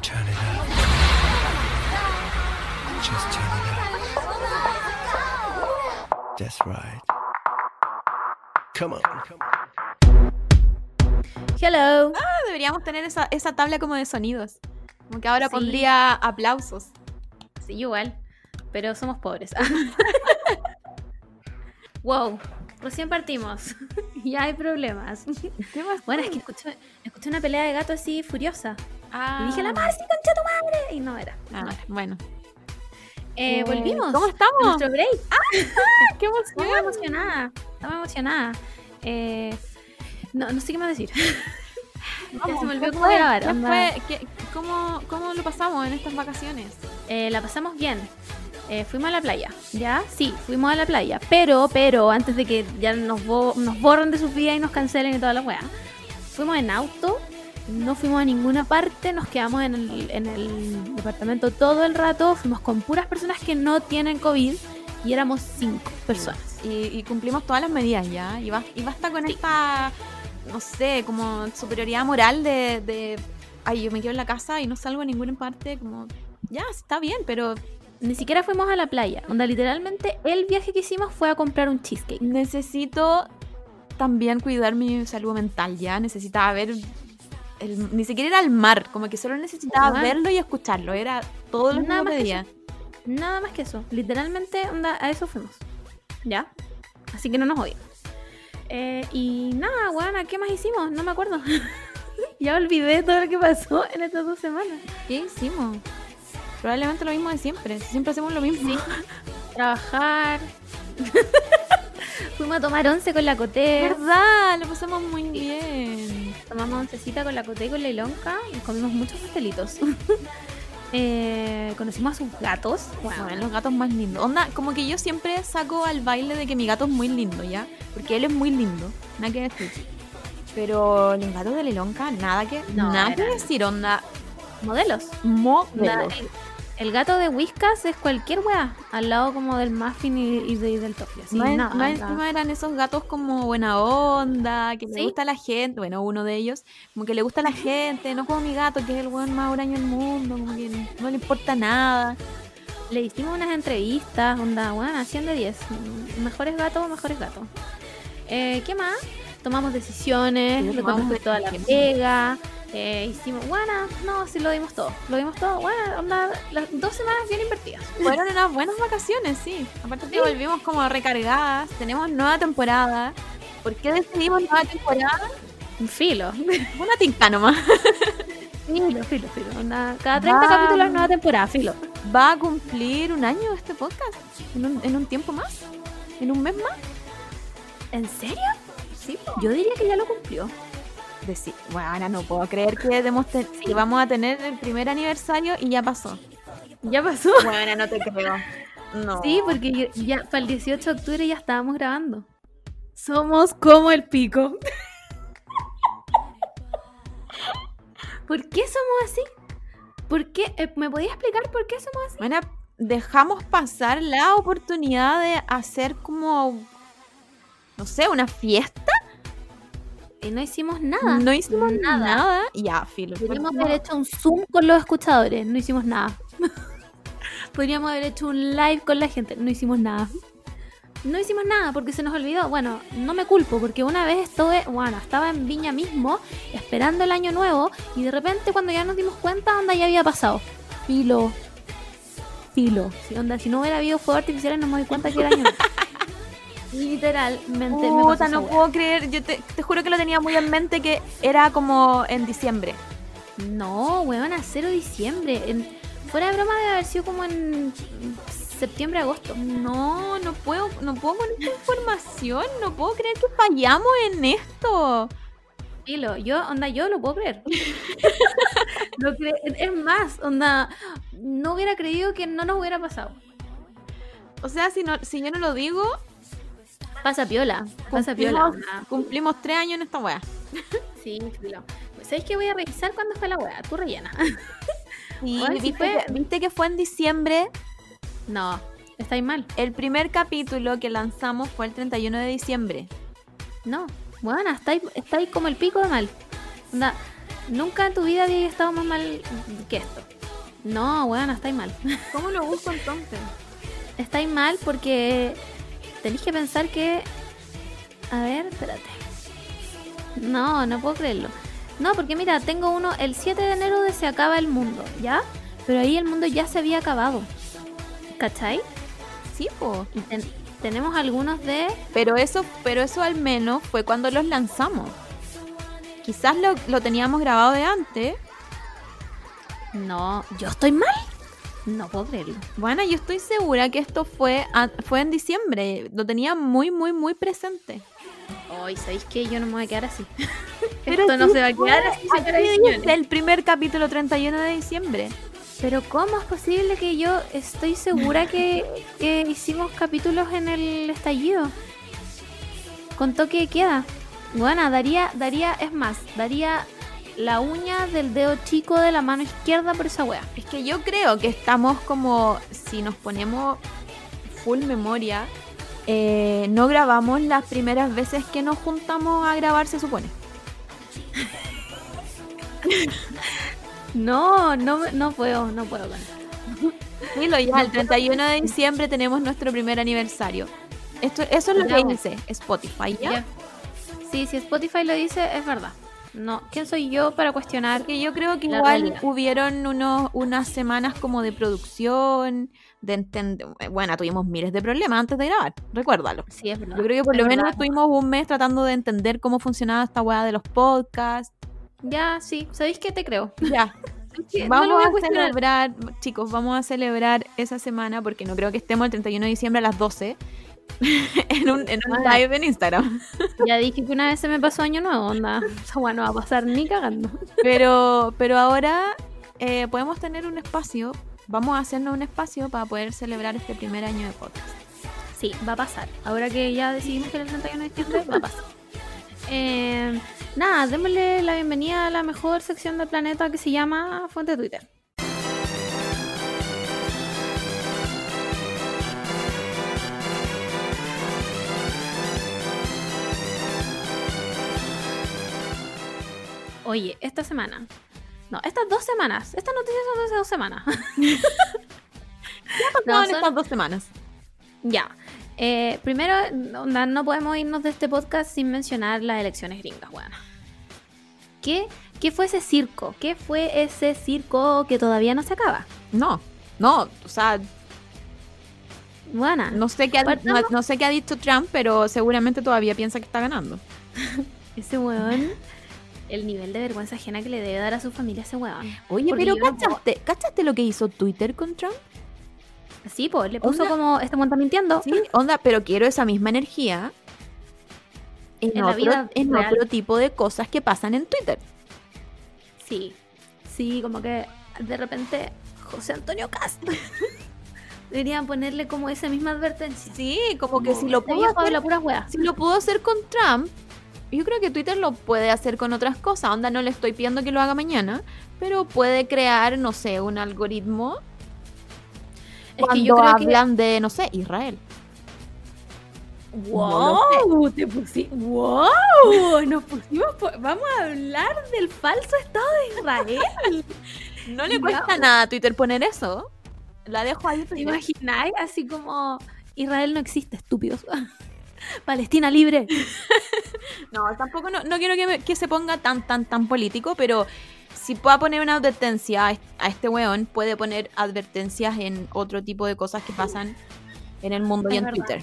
Turn it up. Just turn it up. That's right. Come on. Hello. Ah, deberíamos tener esa, esa tabla como de sonidos. Como que ahora Sí. pondría aplausos. Sí, igual. Pero somos pobres. wow. Recién partimos. ya hay problemas. Bueno, es que escuché, escuché una pelea de gato así furiosa. Ah. Y dije, la Marcy, concha tu madre. Y no era. Ah, no era. bueno. Eh, Eh, volvimos. ¿Cómo estamos? Nuestro break. ¡Qué Estamos emocionada. Estamos emocionada. Eh, no, no sé qué más decir. ya se me olvidó ¿Qué cómo grabar. ¿Qué onda. fue? ¿Qué- cómo, ¿Cómo lo pasamos en estas vacaciones? Eh, la pasamos bien. Eh, fuimos a la playa, ¿ya? Sí, fuimos a la playa. Pero, pero, antes de que ya nos, bo- nos borren de sus vidas y nos cancelen y toda la weá. Fuimos en auto, no fuimos a ninguna parte, nos quedamos en el, en el departamento todo el rato. Fuimos con puras personas que no tienen COVID y éramos cinco personas. Y, y cumplimos todas las medidas ya. Y, bas- y basta con esta, no sé, como superioridad moral de, de, ay, yo me quedo en la casa y no salgo a ninguna parte. Como, ya, está bien, pero Ni siquiera fuimos a la playa. Onda, literalmente, el viaje que hicimos fue a comprar un cheesecake. necesito también cuidar mi salud mental ya. Necesitaba ver. el- ni siquiera era el mar, como que solo necesitaba verlo y escucharlo. Era todo lo Nada más que. Nada más que eso. Literalmente, onda, a eso fuimos. ¿Ya? Así que no nos odien. Eh, y nada, weona, ¿qué más hicimos? No me acuerdo. ya olvidé todo lo que pasó en estas dos semanas. ¿Qué hicimos? Probablemente lo mismo de siempre. Siempre hacemos lo mismo. Trabajar. Fuimos a tomar once con la Coté. ¿Verdad? Lo pasamos muy bien. Tomamos oncecita con la Coté y con la Ilonca. Y comimos muchos pastelitos. Eh, conocimos a sus gatos. Bueno, los gatos más lindos. Onda, como que yo siempre saco al baile de que mi gato es muy lindo, ¿ya? Porque él es muy lindo. Nada que decir. Pero los gatos de Lelonca, nada que, No, nada que decir, onda. Modelos. Modelo. Onda, el, gato de Whiskas es cualquier wea. Al lado como del muffin y, y de- y del toffee. Así, Más, nada, más encima eran esos gatos como buena onda, que le gusta a la gente, bueno, uno de ellos, como que le gusta a la gente, no como mi gato, que es el buen más huraño del mundo, como que no le importa nada. Le hicimos unas entrevistas, onda, bueno, 100 de 10. Mm, Mejores gatos, mejores gatos. Eh, ¿Qué más? Tomamos decisiones, Sí, tomamos tomamos toda la pega. Eh, hicimos, bueno, no, sí lo dimos todo. Lo dimos todo, bueno, onda, las dos semanas bien invertidas. Fueron unas buenas vacaciones, sí. Aparte que volvimos como recargadas, tenemos nueva temporada. ¿Por qué decidimos nueva temporada? Filo. Una tinta nomás. Filo, filo, filo. cada 30 Vamos. capítulos nueva temporada, filo. Va a cumplir un año este podcast. En un, en un tiempo más. En un mes más. ¿En serio? Sí, Yo diría que ya lo cumplió. Decir, bueno, no puedo creer que, demos te- que vamos a tener el primer aniversario y ya pasó. ¿Ya pasó? Bueno, no te creo. No. Sí, porque ya para el 18 de octubre ya estábamos grabando. Somos como el pico. ¿Por qué somos así? ¿Por qué? Eh, ¿Me podías explicar por qué somos así? Bueno, dejamos pasar la oportunidad de hacer como, no sé, una fiesta. Y no hicimos nada. No hicimos Nada. nada. Ya, filo. Podríamos haber hecho un Zoom con los escuchadores. No hicimos nada. Podríamos haber hecho un live con la gente. No hicimos nada. No hicimos nada porque se nos olvidó. Bueno, no me culpo porque una vez estuve, bueno, estaba en Viña mismo esperando el año nuevo y de repente cuando ya nos dimos cuenta, onda ya había pasado. Filo. Filo. Si, onda, si no hubiera habido fuegos artificiales no me doy cuenta que era año nuevo. Literalmente me pasó Puta, no puedo creer. Yo te, te juro que lo tenía muy en mente que era como en diciembre. No, weón, a cero diciembre. En- fuera de broma debe haber sido como en septiembre, agosto. No, no puedo, no puedo con esta información. No puedo creer que fallamos en esto. Filo, yo, onda, yo lo puedo creer. Lo cre- es más, onda, no hubiera creído que no nos hubiera pasado. O sea, si, no, si yo no lo digo, Pasa piola, pasa cumplimos, piola. cumplimos tres años en esta wea. Sí, filo. ¿Sabéis que voy a revisar cuándo fue la weá? Tú rellena. Sí viste, fue- que, viste que fue en diciembre. No, estáis mal. El primer capítulo que lanzamos fue el 31 de diciembre. No, Bueno, estáis estáis como el pico de mal. Onda, nunca en tu vida había estado más mal que esto. No, bueno, estáis mal. ¿Cómo lo busco entonces? estáis mal porque tenéis que pensar que. A ver, espérate. No, no puedo creerlo. No, porque mira, tengo uno. El 7 de enero de se acaba el mundo, ¿ya? Pero ahí el mundo ya se había acabado. ¿Cachai? Sí, po. Y ten- tenemos algunos de. Pero eso, pero eso al menos fue cuando los lanzamos. Quizás lo, lo teníamos grabado de antes. No, ¿yo estoy mal? No puedo creerlo. Bueno, yo estoy segura que esto fue, a- fue en diciembre. Lo tenía muy, muy, muy presente. Hoy, ¿sabéis qué? Yo no me voy a quedar así. Pero Esto no se va a quedar así, Aquí el primer capítulo 31 de diciembre. Pero ¿cómo es posible que yo estoy segura que, que hicimos capítulos en el estallido? Con toque de queda. Bueno, daría, daría, es más, daría la uña del dedo chico de la mano izquierda por esa wea. Es que yo creo que estamos como, si nos ponemos full memoria, eh, no grabamos las primeras veces que nos juntamos a grabar, se supone. No, no, no puedo, no puedo. Dilo ya, el 31 de diciembre tenemos nuestro primer aniversario. Esto, eso es lo que dice Spotify, ¿ya? Ya. Sí, si Spotify lo dice, es verdad. No, ¿quién soy yo para cuestionar? Que yo creo que igual realidad. hubieron unos, unas semanas como de producción, de entender... Bueno, tuvimos miles de problemas antes de grabar, recuérdalo. Sí, es verdad. Yo creo que por Es lo menos estuvimos un mes tratando de entender cómo funcionaba esta weá de los podcasts. Ya, sí, ¿sabéis qué te creo? Ya, Sí, vamos a a, celebrar, chicos, vamos a celebrar esa semana porque no creo que estemos el 31 de diciembre a las 12 en un, en un live en Instagram. Ya dije que una vez se me pasó año nuevo, onda. Esa weá no va a pasar ni cagando. Pero, pero ahora eh, podemos tener un espacio, vamos a hacernos un espacio para poder celebrar este primer año de podcast. Sí, va a pasar. Ahora que ya decidimos que el 31 de diciembre, va a pasar. Eh, nada, démosle la bienvenida a la mejor sección del planeta que se llama Fuente Twitter. Oye, esta semana. No, estas dos semanas. Estas noticias son de hace dos semanas. No, No, en son- estas dos semanas. Ya. Eh, primero, onda, no podemos irnos de este podcast sin mencionar las elecciones gringas, weón. ¿Qué, ¿Qué fue ese circo? ¿Qué fue ese circo que todavía no se acaba? No, no, o sea, Buena. no sé qué ha, no, no sé qué ha dicho Trump, pero seguramente todavía piensa que está ganando. Ese weón, el nivel de vergüenza ajena que le debe dar a su familia ese weón. Oye, Porque pero no ¿cachaste, ¿cachaste lo que hizo Twitter con Trump? Sí, pues le puso Onda- como, este está mintiendo. Sí, onda, pero quiero esa misma energía en, En la otro, vida en real. otro tipo de cosas que pasan en Twitter. Sí, sí, como que de repente José Antonio Castro deberían ponerle como esa misma advertencia. Sí, como que si lo Este pudo hacer. Si lo pudo hacer con Trump, yo creo que Twitter lo puede hacer con otras cosas. Onda, no le estoy pidiendo que lo haga mañana, pero puede crear, no sé, un algoritmo Es cuando que yo creo que hablan de, no sé, Israel. ¡Wow! Te pusi- ¡Wow! Nos pusimos. por- Vamos a hablar del falso Estado de Israel. No le cuesta nada a Twitter poner eso. La dejo ahí. ¿Te imagináis? Así como. Israel no existe, estúpidos. Palestina libre. No, tampoco no, no quiero que, me- que se ponga tan, tan, tan político, pero si pueda poner una advertencia a est- a este weón, puede poner advertencias en otro tipo de cosas que pasan en el mundo y en verdad. Twitter.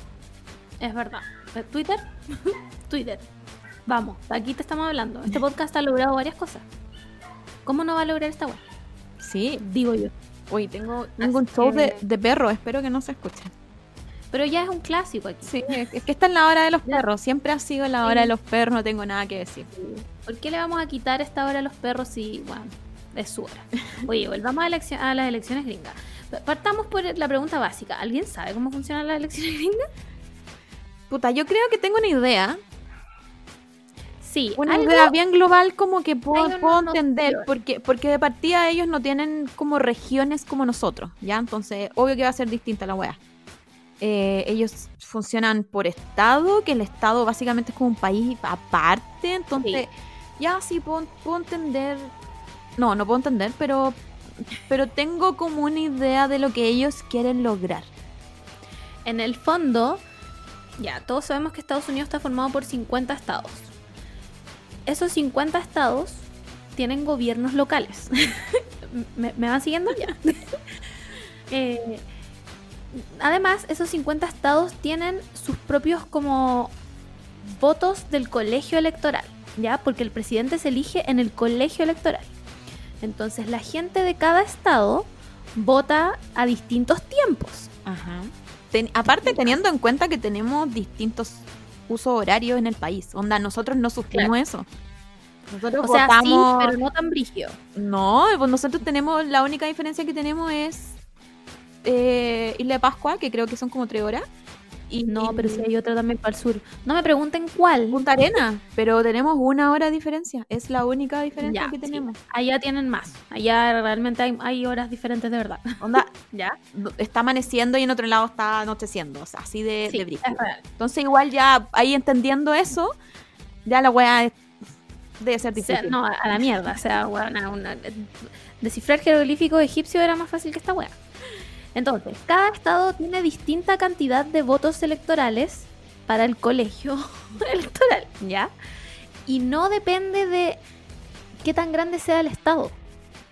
Es verdad. Eh, ¿Twitter? Twitter. Vamos, aquí te estamos hablando. Este podcast ha logrado varias cosas. ¿Cómo no va a lograr esta web? Sí, Digo yo. Uy, tengo, tengo un show de, que- de perro, espero que no se escuche. Pero ya es un clásico aquí. Sí, es que esta es la hora de los perros, siempre ha sido la hora de los perros, no tengo nada que decir. ¿Por qué le vamos a quitar esta hora a los perros si, bueno, es su hora? Oye, volvamos a, las elecciones gringas. Pa- Partamos por la pregunta básica. ¿Alguien sabe cómo funcionan las elecciones gringas? Puta, yo creo que tengo una idea, Sí, una algo- idea bien global como que puedo, entender, porque, porque de partida ellos no tienen como regiones como nosotros, ¿ya? Entonces, obvio que va a ser distinta la wea. Eh, ellos funcionan por estado, que el estado básicamente es como un país aparte, entonces ya sí puedo, puedo entender, no, no puedo entender, pero, pero tengo como una idea de lo que ellos quieren lograr. En el fondo, ya, todos sabemos que Estados Unidos está formado por 50 estados. Esos 50 estados tienen gobiernos locales. ¿Me, me van siguiendo ya? Eh, además, esos 50 estados tienen sus propios como votos del colegio electoral, ¿ya? Porque el presidente se elige en el colegio electoral. Entonces, la gente de cada estado vota a distintos tiempos. Ajá. Ten- aparte, teniendo en cuenta que tenemos distintos usos horarios en el país. Onda, nosotros no sufrimos Claro. eso. Nosotros O sea, votamos. sí, pero no tan brígido. No, pues nosotros tenemos. La única diferencia que tenemos es. Eh, Isla de Pascua, que creo que son como tres horas. Y No, pero sí hay otra también para el sur. No me pregunten cuál. Punta Arena, pero tenemos una hora de diferencia. Es la única diferencia Ya, que sí. tenemos. Allá tienen más. Allá realmente hay, hay horas diferentes de verdad. Onda, ¿Ya? está amaneciendo y en otro lado está anocheciendo. O sea, así de, Sí, de real. Entonces, igual ya ahí entendiendo eso, ya la weá debe ser O sea, difícil. no, a la mierda. O sea, una- descifrar jeroglífico egipcio era más fácil que esta wea. Entonces, cada estado tiene distinta cantidad de votos electorales para el colegio electoral, ¿ya? Y no depende de qué tan grande sea el estado.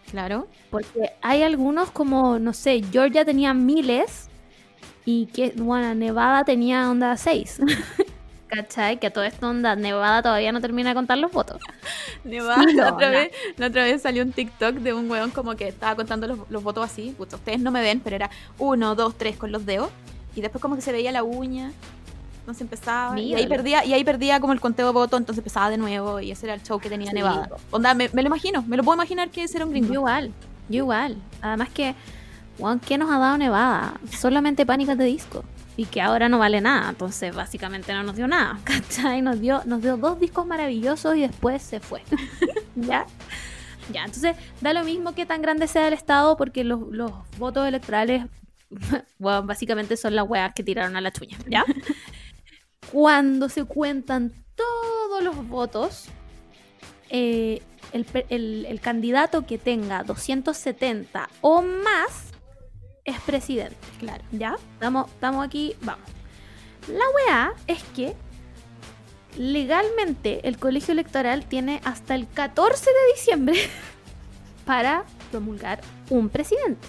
Claro. Porque hay algunos como, no sé, Georgia tenía miles y que, bueno, Nevada tenía onda 6. ¿Cachai? Que todo esto onda, Nevada todavía no termina de contar los votos. Nevada, Sí, la, no, otra no. vez, la otra vez salió un TikTok de un weón como que estaba contando los, los votos así. Ustedes no me ven, pero era uno, dos, tres con los dedos. Y después como que se veía la uña. Entonces empezaba. Y ahí perdía, y ahí perdía como el conteo de votos, entonces empezaba de nuevo. Y ese era el show que tenía Sí, Nevada. Onda, me, me lo imagino, me lo puedo imaginar que ese era un Yo gringo. igual, yo igual. Además que, weón, ¿qué nos ha dado Nevada? Solamente pánicas de disco. Y que ahora no vale nada. Entonces, básicamente no nos dio nada. ¿Cachai? Nos dio, nos dio dos discos maravillosos y después se fue. ¿Ya? Ya, entonces da lo mismo que tan grande sea el Estado porque los, los votos electorales, bueno, básicamente son las weas que tiraron a la chuña, ¿ya? Cuando se cuentan todos los votos, eh, el- el candidato que tenga 270 o más es presidente. Claro. ¿Ya? Estamos, estamos aquí, vamos. La weá es que legalmente el colegio electoral tiene hasta el 14 de diciembre para promulgar un presidente.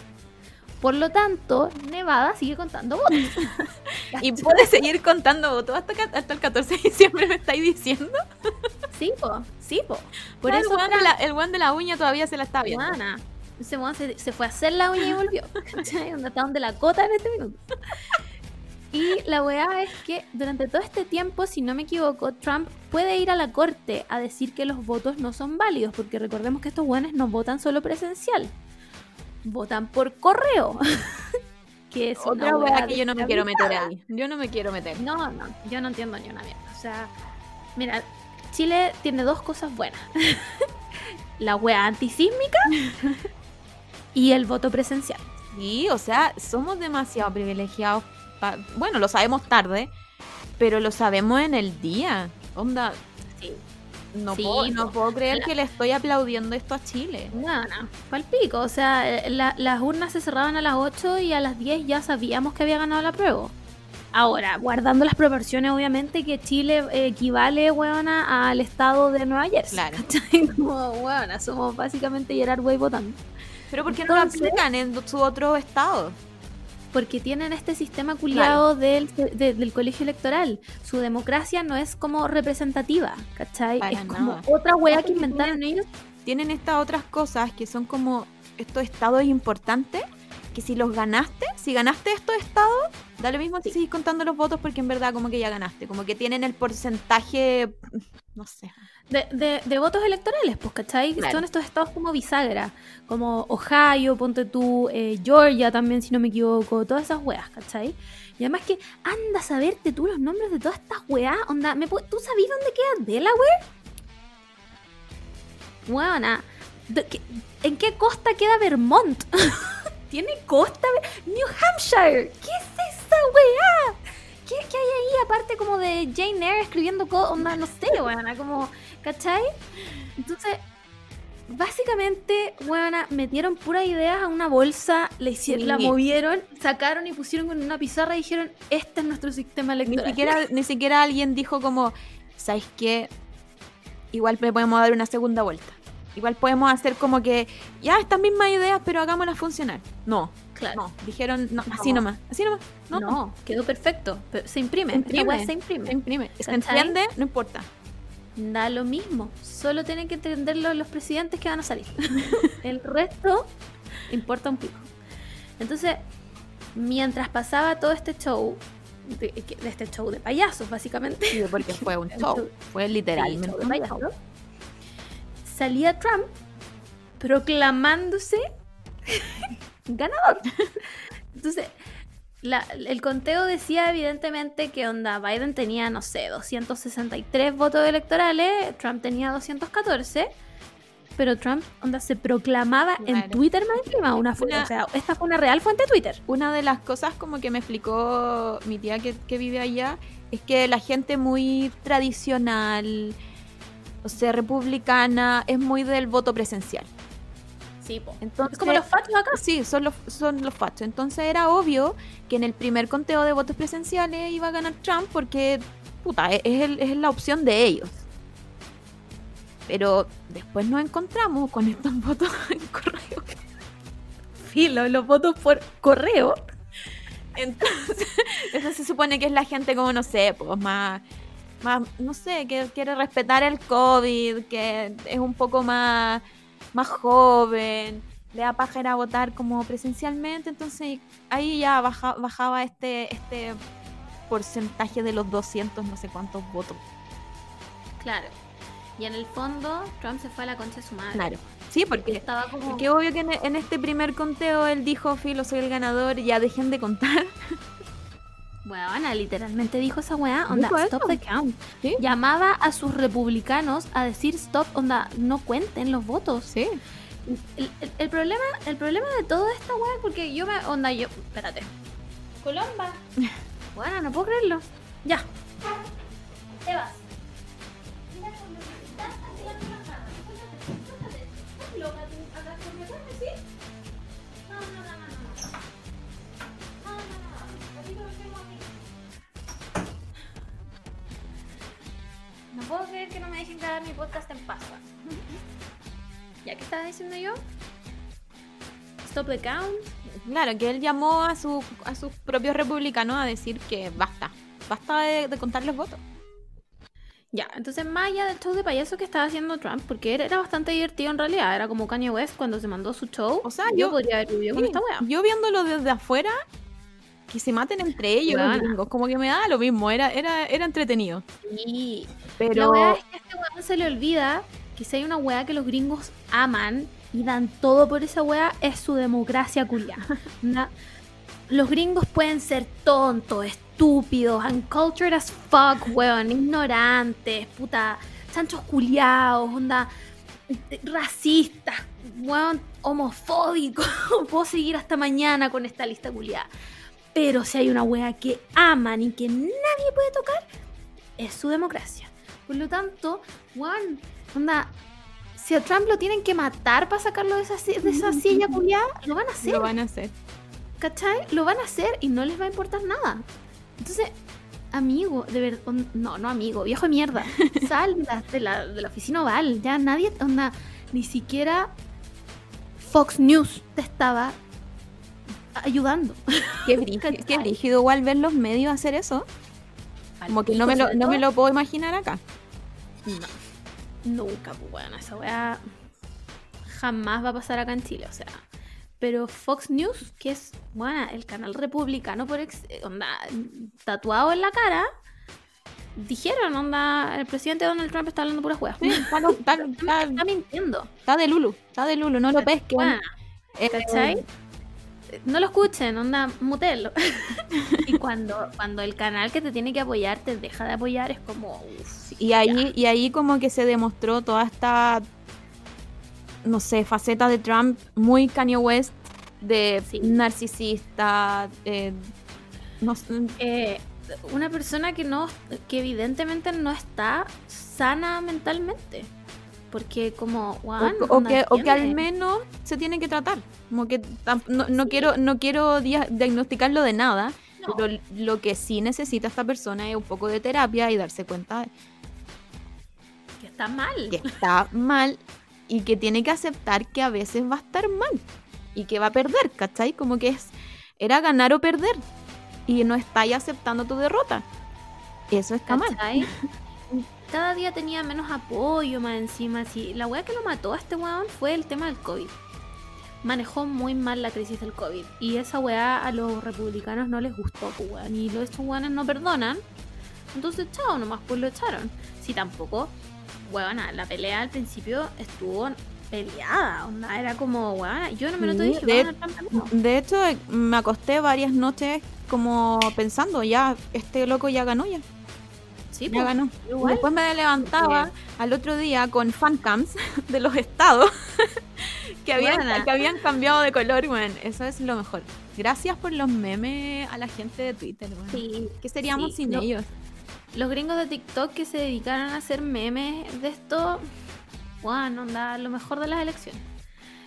Por lo tanto, Nevada sigue contando votos. Y puede seguir contando votos hasta, hasta el 14 de diciembre, me estáis diciendo. Sí, po, sí, po. Por eso el de la, el de la uña todavía se la está viendo. Se, se fue a hacer la uña y volvió. Donde está donde la cota en este minuto. Y la weá es que durante todo este tiempo, si no me equivoco, Trump puede ir a la corte a decir que los votos no son válidos, porque recordemos que estos weones no votan solo presencial, votan por correo. que es Otra una weá weá que yo no me quiero meter ahí. Yo no me quiero meter. No, no, yo no entiendo ni una mierda. O sea, mira, Chile tiene dos cosas buenas. La wea antisísmica y el voto presencial. Sí, o sea, somos demasiado privilegiados. pa- Bueno, lo sabemos tarde, pero lo sabemos en el día. Onda, Sí. no, Sí, puedo, no po. puedo creer La- que le estoy aplaudiendo esto a Chile. No, no, palpico. O sea, la- las urnas se cerraban a las 8 y a las 10 ya sabíamos que había ganado la prueba. Ahora, guardando las proporciones, obviamente, que Chile eh, equivale, weona, al estado de Nueva Jersey. Claro. ¿cachai? Como, weona, somos básicamente Gerard Way votando. Pero ¿por qué no lo aplican en su otro estado? Porque tienen este sistema culiado del, de- del colegio electoral. Su democracia no es como representativa, ¿cachai? Para es como otra wea que inventaron ellos. Tienen estas otras cosas que son como estos estados importantes, que si los ganaste, si ganaste estos estados, da lo mismo si sigues contando los votos porque en verdad como que ya ganaste, como que tienen el porcentaje, no sé. De, de- de votos electorales, pues, ¿cachai? Claro. Son estos estados como bisagra, como Ohio, ponte tú, eh, Georgia también, si no me equivoco, todas esas weas, ¿cachai? Y además que anda a saberte tú los nombres de todas estas weas, onda, ¿me ¿tú sabías dónde queda Delaware? Weona, ¿de qué- ¿en qué costa queda Vermont? ¿Tiene costa? New Hampshire, ¿qué es esa weá. ¿Qué, ¿Qué hay ahí aparte como de Jane Eyre escribiendo cosas? Onda, no sé, weona, como, ¿cachai? Entonces, básicamente, weona, metieron puras ideas a una bolsa, la, hicieron, Sí. la movieron, sacaron y pusieron con una pizarra y dijeron, este es nuestro sistema Ni electoral. siquiera, ni siquiera alguien dijo como, ¿sabes qué? Igual le podemos dar una segunda vuelta. Igual podemos hacer como que, ya, estas mismas ideas, pero hagámoslas funcionar. No, Claro. no, dijeron, no, así No. nomás, así nomás. No, No, quedó perfecto. pero se imprime. Se imprime. se imprime. se imprime. ¿Se ¿Cachai? entiende? No importa. Da lo mismo. Solo tienen que entenderlo los presidentes que van a salir. El resto importa un pico. Entonces, mientras pasaba todo este show, de, este show de payasos, básicamente, Sí, porque fue un show. show. Fue literalmente show de un payasos, show. salía Trump proclamándose ganador. Entonces, la- el conteo decía evidentemente que onda Biden tenía, no sé, 263 votos electorales, Trump tenía 214, pero Trump onda se proclamaba en. Twitter más encima, una, Una- o sea, esta fue una real fuente de Twitter. Una de las cosas como que me explicó mi tía que, que vive allá es que la gente muy tradicional, o sea, republicana, es muy del voto presencial. Sí, po. Entonces, Es como los fachos acá. Sí, son los, son los fachos. Entonces era obvio que en el primer conteo de votos presenciales iba a ganar Trump porque, puta, es, es el- es la opción de ellos. Pero después nos encontramos con estos votos en correo. Filo, los votos por correo. Entonces, eso se supone que es la gente como, no sé, pues más, más no sé, que quiere respetar el COVID, que es un poco más, más joven, le da paja ir a votar como presencialmente, entonces ahí ya baja- bajaba este, este porcentaje de los 200, no sé cuántos votos. Claro. Y en el fondo, Trump se fue a la concha de su madre. Claro. Sí, porque Estaba como... Porque obvio que en, en este primer conteo él dijo, Filo, soy el ganador, ya dejen de contar. Weona, literalmente dijo esa weá, onda, stop eso. the count. Sí. Llamaba a sus republicanos a decir stop, onda, no cuenten los votos. Sí. El, el- el problema, el problema de todo esta weá, porque yo me, onda, yo, espérate. Colomba. Bueno, no puedo creerlo. Ya. Te vas. Puedo creer que no me dejen grabar mi podcast en paz. weón. ¿Ya qué estaba diciendo yo? Stop the count. Claro, que él llamó a, su, a sus propios republicanos a decir que basta. Basta de, de contar los votos. Ya, entonces más allá del show de payaso que estaba haciendo Trump, porque era, era bastante divertido en realidad, era como Kanye West cuando se mandó su show. O sea, yo, yo- podría haber vivido con Sí, esta wea. Yo viéndolo desde afuera, que se maten entre ellos los gringos, como que me da lo mismo, era, era, era entretenido. La Pero wea es que a este weón se le olvida que si hay una wea que los gringos aman y dan todo por esa wea, es su democracia culiada. Onda, los gringos pueden ser tontos, estúpidos, uncultured as fuck, weón, ignorantes, puta, chanchos culiados, onda, racistas, weón, homofóbicos. Puedo seguir hasta mañana con esta lista culiada. Pero si hay una wea que aman y que nadie puede tocar, es su democracia. Por lo tanto, weón, onda, si a Trump lo tienen que matar para sacarlo de esa, de esa silla culiada, lo van a hacer. lo van a hacer. ¿Cachai? Lo van a hacer y no les va a importar nada. Entonces, amigo, de verdad, no, no amigo, viejo de mierda, sal de la, de la oficina oval, ya nadie, onda, ni siquiera Fox News te estaba ayudando. Qué brígido, qué brígido igual ver los medios hacer eso. Como que no me, lo, no me lo puedo imaginar acá. No, nunca, pues bueno, esa weá jamás va a pasar acá en Chile, o sea. Pero Fox News, que es, bueno, el canal republicano por ex, eh, onda, tatuado en la cara, dijeron, onda, el presidente Donald Trump está hablando puras weas. Sí, está, lo- está- está- Está mintiendo. está de Lulu, está de Lulu, no lo pesquen. Eh, ¿Cachai? No lo escuchen, onda, mutelo. y cuando, cuando el canal que te tiene que apoyar te deja de apoyar, es como. Y ahí, y ahí como que se demostró toda esta, no sé, faceta de Trump muy Kanye West, de Sí. narcisista, eh, No, sé, Eh, una persona que no, que evidentemente no está sana mentalmente. Porque como, o, weón, o no que, o que al menos se tiene que tratar. Como que no, no quiero, no quiero dia- diagnosticarlo de nada, No. pero lo que sí necesita esta persona es un poco de terapia y darse cuenta que está mal. que está mal y que tiene que aceptar que a veces va a estar mal y que va a perder, ¿cachai? Como que es, era ganar o perder y no estáis aceptando tu derrota. Eso está mal. Cada día tenía menos apoyo más encima. Sí. La weá que lo mató a este weón fue el tema del COVID. Manejó muy mal la crisis del COVID. Y esa weá a los republicanos no les gustó, pues, weón. Y los, estos weones no perdonan. Entonces, chao, nomás pues lo echaron. Si tampoco, weón, la pelea al principio estuvo peleada. onda, Era como, weón, yo no me lo Sí, dije. De hecho, me acosté varias noches como pensando, ya, este loco ya ganó ya. Sí, Ya pues, ganó. igual. Después me levantaba al otro día con fancams de los estados que habían, que habían cambiado de color, weón. Eso es lo mejor. Gracias por los memes a la gente de Twitter, weón. Sí, ¿Qué seríamos Sí, sin lo- ellos? los gringos de TikTok que se dedicaron a hacer memes de esto, bueno, onda, lo mejor de las elecciones.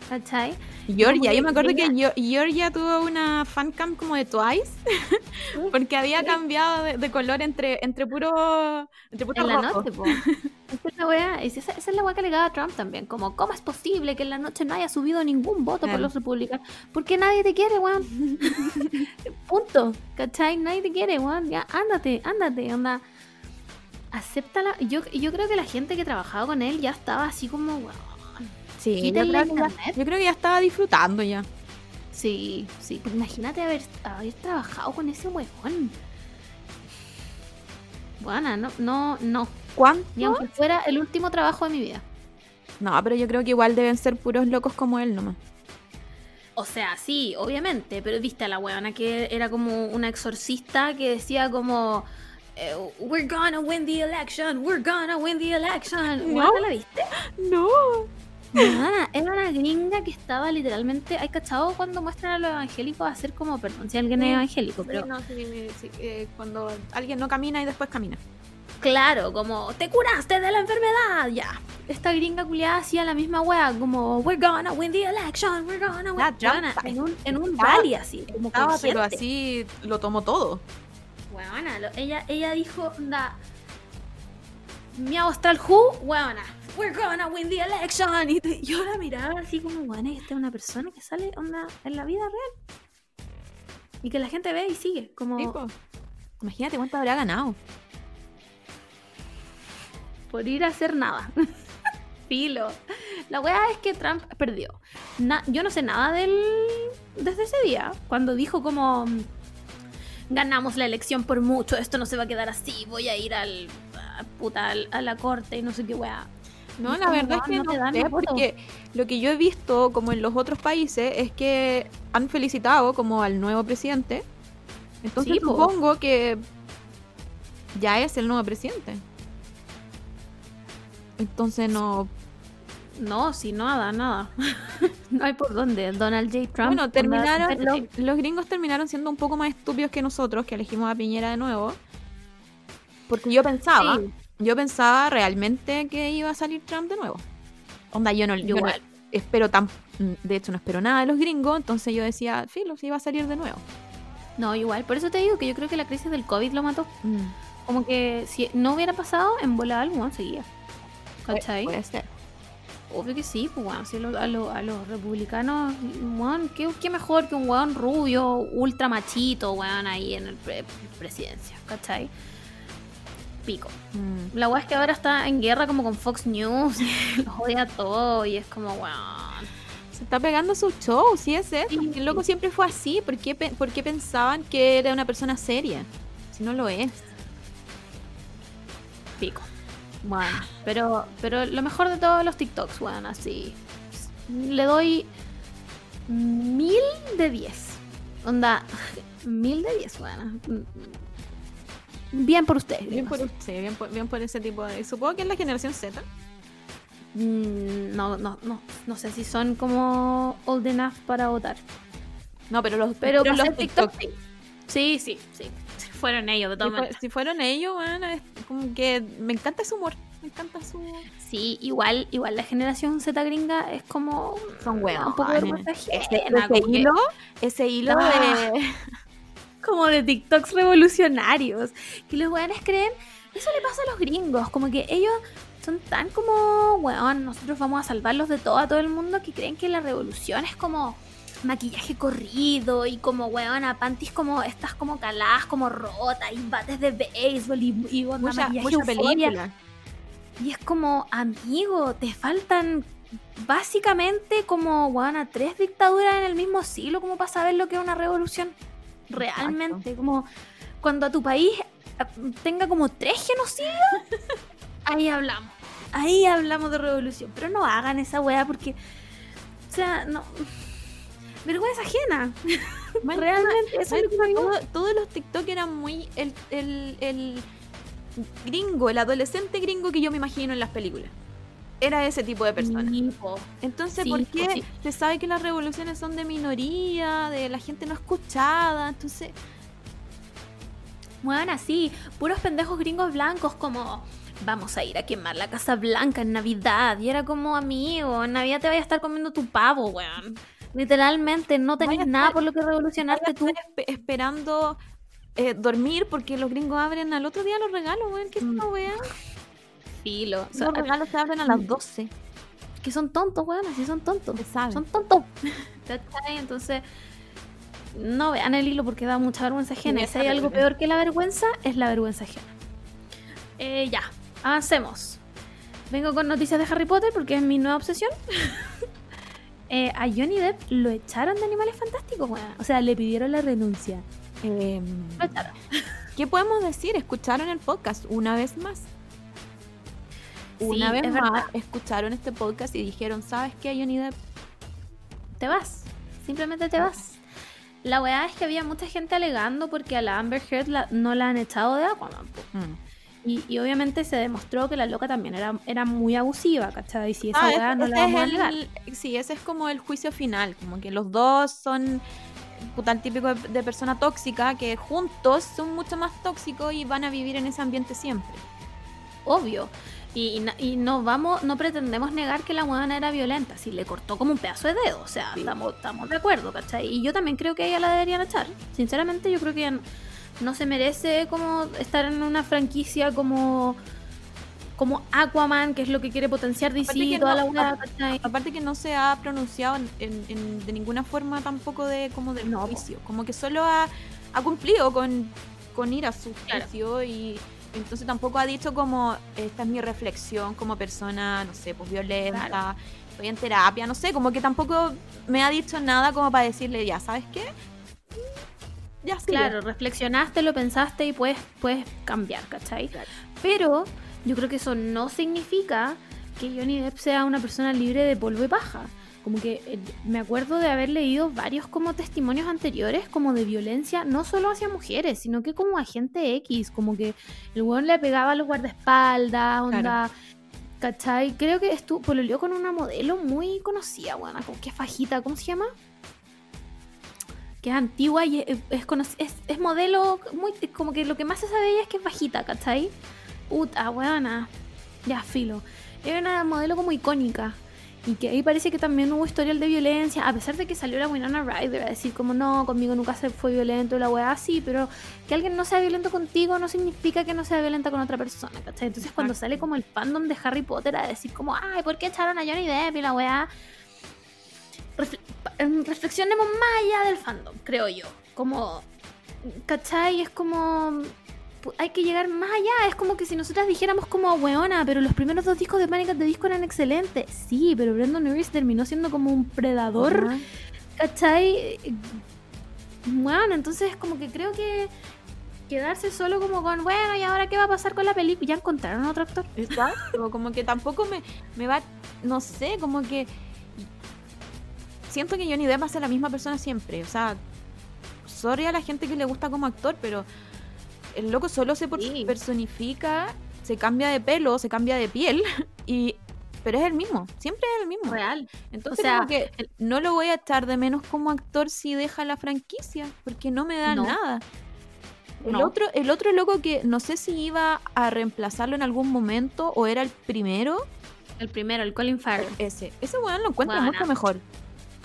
¿Cachai? Georgia, yo me acuerdo que Geo- Georgia tuvo una fancam como de Twice porque había cambiado de, de color entre, entre puro, entre puro En la noche, po. Esa es la weá, esa, esa es la que le a Trump también. Como, ¿cómo es posible que en la noche no haya subido ningún voto por los republicanos? Porque nadie te quiere, weón. Punto. ¿Cachai? Nadie te quiere, weón. Ya, ándate, ándate, anda. Acéptala. Yo, yo creo que la gente que trabajaba con él ya estaba así como, weón. Sí, yo creo, que ya, internet. yo creo que ya estaba disfrutando ya. Sí, sí. pero Imagínate haber, haber trabajado con ese weón. Bueno, no, no, no. ¿Cuánto? Ni aunque fuera el último trabajo de mi vida. No, pero yo creo que igual deben ser puros locos como él nomás. O sea, sí, obviamente, pero viste a la weona que era como una exorcista que decía como eh, We're gonna win the election, we're gonna win the election. No. ¿Weona la viste? No. Weona, era una gringa que estaba literalmente, ¿hay cachado cuando muestran a los evangélicos hacer como, perdón, si alguien es Sí, evangélico, pero no, sí, sí, eh, cuando alguien no camina y después camina. claro, como te curaste de la enfermedad, ya. Esta gringa culiada hacía la misma wea, como We're gonna win the election, we're gonna win. Está- en un, en un estaba- rally así, como Estaba, pero así lo tomó todo. Weona, ella, ella dijo, onda, mi Austral Who, weona, we're gonna win the election. Y te- yo la miraba así como, weona, esta es una persona que sale, onda, en la vida real. Y que la gente ve y sigue, como Tipo, Imagínate cuánto habrá ganado. por ir a hacer nada. Filo. La weá es que Trump perdió. Na- yo no sé nada del desde ese día, cuando dijo como ganamos la elección por mucho, esto no se va a quedar así, voy a ir al a, puta, a la corte y no sé qué weá. No, la verdad es "Weón, que no no, te dan sé, ni voto". porque lo que yo he visto como en los otros países es que han felicitado como al nuevo presidente. Entonces Sí, po. supongo que ya es el nuevo presidente. Entonces no... No, sí, nada, nada. no hay por dónde. Donald J. Trump. bueno, terminaron... eh, Los gringos terminaron siendo un poco más estúpidos que nosotros, que elegimos a Piñera de nuevo. Porque yo pensaba, Sí, yo pensaba realmente que iba a salir Trump de nuevo. Onda, yo no, yo no igual. espero tan... De hecho, no espero nada de los gringos, entonces yo decía, filo, sí iba a salir de nuevo. No, igual. Por eso te digo que yo creo que la crisis del COVID lo mató. Mm. Como que si no hubiera pasado, en volada weón seguía. ¿Cachai? Puede ser. Obvio que sí, pues weón. Si lo- a, lo- a los republicanos, weón, ¿qué, qué mejor que un weón rubio, ultra machito, weón, ahí en el pre- presidencia, ¿cachai? Pico. Mm. La weá es que ahora está en guerra como con Fox News, y los odia todo y es como, weón. Se está pegando su show, sí es eso. Sí. El loco siempre fue así. ¿Por qué, por qué pensaban que era una persona seria? Si no lo es. Pico. Bueno, pero, pero lo mejor de todos los TikToks, weón, así. Le doy mil de diez. Onda, mil de diez, weón. Bien por ustedes. Bien por usted, bien por, bien por ese tipo de. Supongo que es la generación Z. Mm, No, no, no, no sé si son como old enough para votar. No, pero los, Pero, los TikTok, TikTok. sí. Sí, sí, sí. Fueron ellos, de Si, todas fue- maneras. si fueron ellos, bueno, es como que me encanta su humor. Me encanta su. Sí, igual, igual la generación Z gringa es como. Son da Un poco de Ese, hilo, ese hilo Ah. de. como de TikToks revolucionarios. Que los weones creen. Eso le pasa a los gringos. Como que ellos son tan como, weón, nosotros vamos a salvarlos de todo a todo el mundo que creen que la revolución es como maquillaje corrido y como, weón, a panties como estas como caladas, como rotas y bates de béisbol y, y onda, Mucha, maquillaje mucha película. Y es como, amigo, te faltan básicamente como, weón, a tres dictaduras en el mismo siglo como para saber lo que es una revolución. Realmente, como cuando a tu país eh, tenga como tres genocidios, ahí hablamos. Ahí hablamos de revolución. Pero no hagan esa weá porque, o sea, no... Vergüenza ajena. Realmente, eso es lo que me digo. todo- todos los TikTok eran muy el, el, el gringo, el adolescente gringo que yo me imagino en las películas. Era ese tipo de persona. Entonces, Sí, ¿por po, qué sí. se sabe que las revoluciones son de minoría, de la gente no escuchada? Entonces, Bueno, así, puros pendejos gringos blancos como vamos a ir a quemar la Casa Blanca en Navidad. Y era como, amigo, en Navidad te vayas a estar comiendo tu pavo, weón. Literalmente, no tenés Vaya nada por lo que revolucionarte tú. esperando eh, dormir porque los gringos abren al otro día los regalos, weón. ¿Qué es Mm. esta? Filo. O sea, Los regalos se abren a las 12. que son tontos, weón, así son tontos. Son tontos. Entonces, no vean el hilo porque da mucha vergüenza ajena. Y si hay algo peor que la vergüenza, es la vergüenza ajena. Eh, ya, avancemos. Vengo con noticias de Harry Potter porque es mi nueva obsesión. Eh, a Johnny Depp lo echaron de Animales Fantásticos, weón. O sea, le pidieron la renuncia. Em, Lo echaron. ¿Qué podemos decir? Escucharon el podcast una vez más. Una Sí, vez es más verdad. escucharon este podcast y dijeron, ¿sabes qué, Johnny Depp? Te vas. Simplemente te vas. La weá es que había mucha gente alegando porque a la Amber Heard la- no la han echado de Aquaman. po. Y, y obviamente se demostró que la loca también era, era muy abusiva, ¿cachai? Y si esa Ah, weá ese- no la vamos es el- Sí, ese es como el juicio final, como que los dos son el típico de, de persona tóxica que juntos son mucho más tóxicos y van a vivir en ese ambiente siempre. Obvio. Y, y na- y no vamos, no pretendemos negar que la weá era violenta. Si le cortó como un pedazo de dedo. O sea, Sí. estamos, estamos de acuerdo, ¿cachai? Y yo también creo que a ella la deberían echar. Sinceramente, yo creo que no se merece como estar en una franquicia como como Aquaman, que es lo que quiere potenciar DC Aparte que toda no- la ¿cachai? Aparte que no se ha pronunciado en, en- en- de ninguna forma tampoco de como del No, juicio, como que solo ha, ha cumplido con, con ir a su Claro. juicio y entonces tampoco ha dicho como esta es mi reflexión como persona, no sé, pues violenta, Claro. estoy en terapia, no sé, como que tampoco me ha dicho nada como para decirle ya, ¿sabes qué? Ya sí. Claro, reflexionaste, lo pensaste y puedes, puedes cambiar, ¿cachai? Claro. Pero yo creo que eso no significa que Johnny Depp sea una persona libre de polvo y paja. Como que eh, me acuerdo de haber leído varios como testimonios anteriores como de violencia, no solo hacia mujeres, sino que como a gente X, como que el weón le pegaba a los guardaespaldas, onda... ¿Cachai? Creo que estuvo, pololeó con una modelo muy conocida, buena, como que es fajita, ¿cómo se llama? Que es antigua y es, es- es modelo, muy, como que lo que más se sabe de ella es que es bajita, ¿cachai? Puta, weona. Ya, filo. Era una modelo como icónica. Y que ahí parece que también hubo historial de violencia, a pesar de que salió la Winona Ryder a decir como no, conmigo nunca se fue violento, la weá así, pero que alguien no sea violento contigo no significa que no sea violenta con otra persona, ¿cachai? Entonces cuando sale como el fandom de Harry Potter a decir como, ay, ¿por qué echaron a Johnny Depp y la weá? Refle- em, reflexionemos más allá del fandom, creo yo. Como, ¿cachai? Es como... Hay que llegar más allá. Es como que si nosotras dijéramos como weona, pero los primeros dos discos de Panic! at the Disco eran excelentes. Sí, pero Brandon Uris terminó siendo como un predador. Ajá. ¿Cachai? Bueno, entonces como que creo que quedarse solo como con, bueno, ¿y ahora qué va a pasar con la película? Ya encontraron otro actor. Exacto, como que tampoco me, me va, no sé, como que siento que Johnny Depp va a ser la misma persona siempre, o sea, sorry a la gente que le gusta como actor, pero el loco solo se Sí. personifica, se cambia de pelo, se cambia de piel y pero es el mismo, siempre es el mismo. Real. Entonces, O sea, como que no lo voy a echar de menos como actor si deja la franquicia, porque no me da No. nada. El, No. otro, el otro loco que no sé si iba a reemplazarlo en algún momento o era el primero, El primero, el Colin Farrell. ese. Ese weón lo encuentro mucho mejor.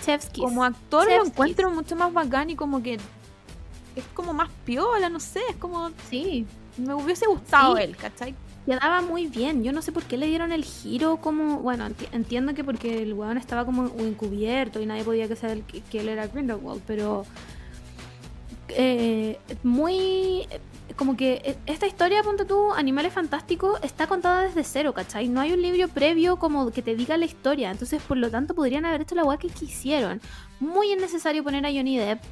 Chef's Kiss. Como actor lo encuentro mucho más bacán y como que es como más piola, no sé, es como Sí, me hubiese gustado Sí. él, ¿cachai? quedaba muy bien. Yo no sé por qué le dieron el giro como... Bueno, enti- entiendo que porque el weón estaba como encubierto y nadie podía que saber que, que él era Grindelwald, pero... eh, muy... Como que eh, esta historia, ponte tú, Animales Fantásticos, está contada desde cero, ¿cachai? No hay un libro previo como que te diga la historia. Entonces, por lo tanto, podrían haber hecho la weá que quisieron. Muy innecesario poner a Johnny Depp.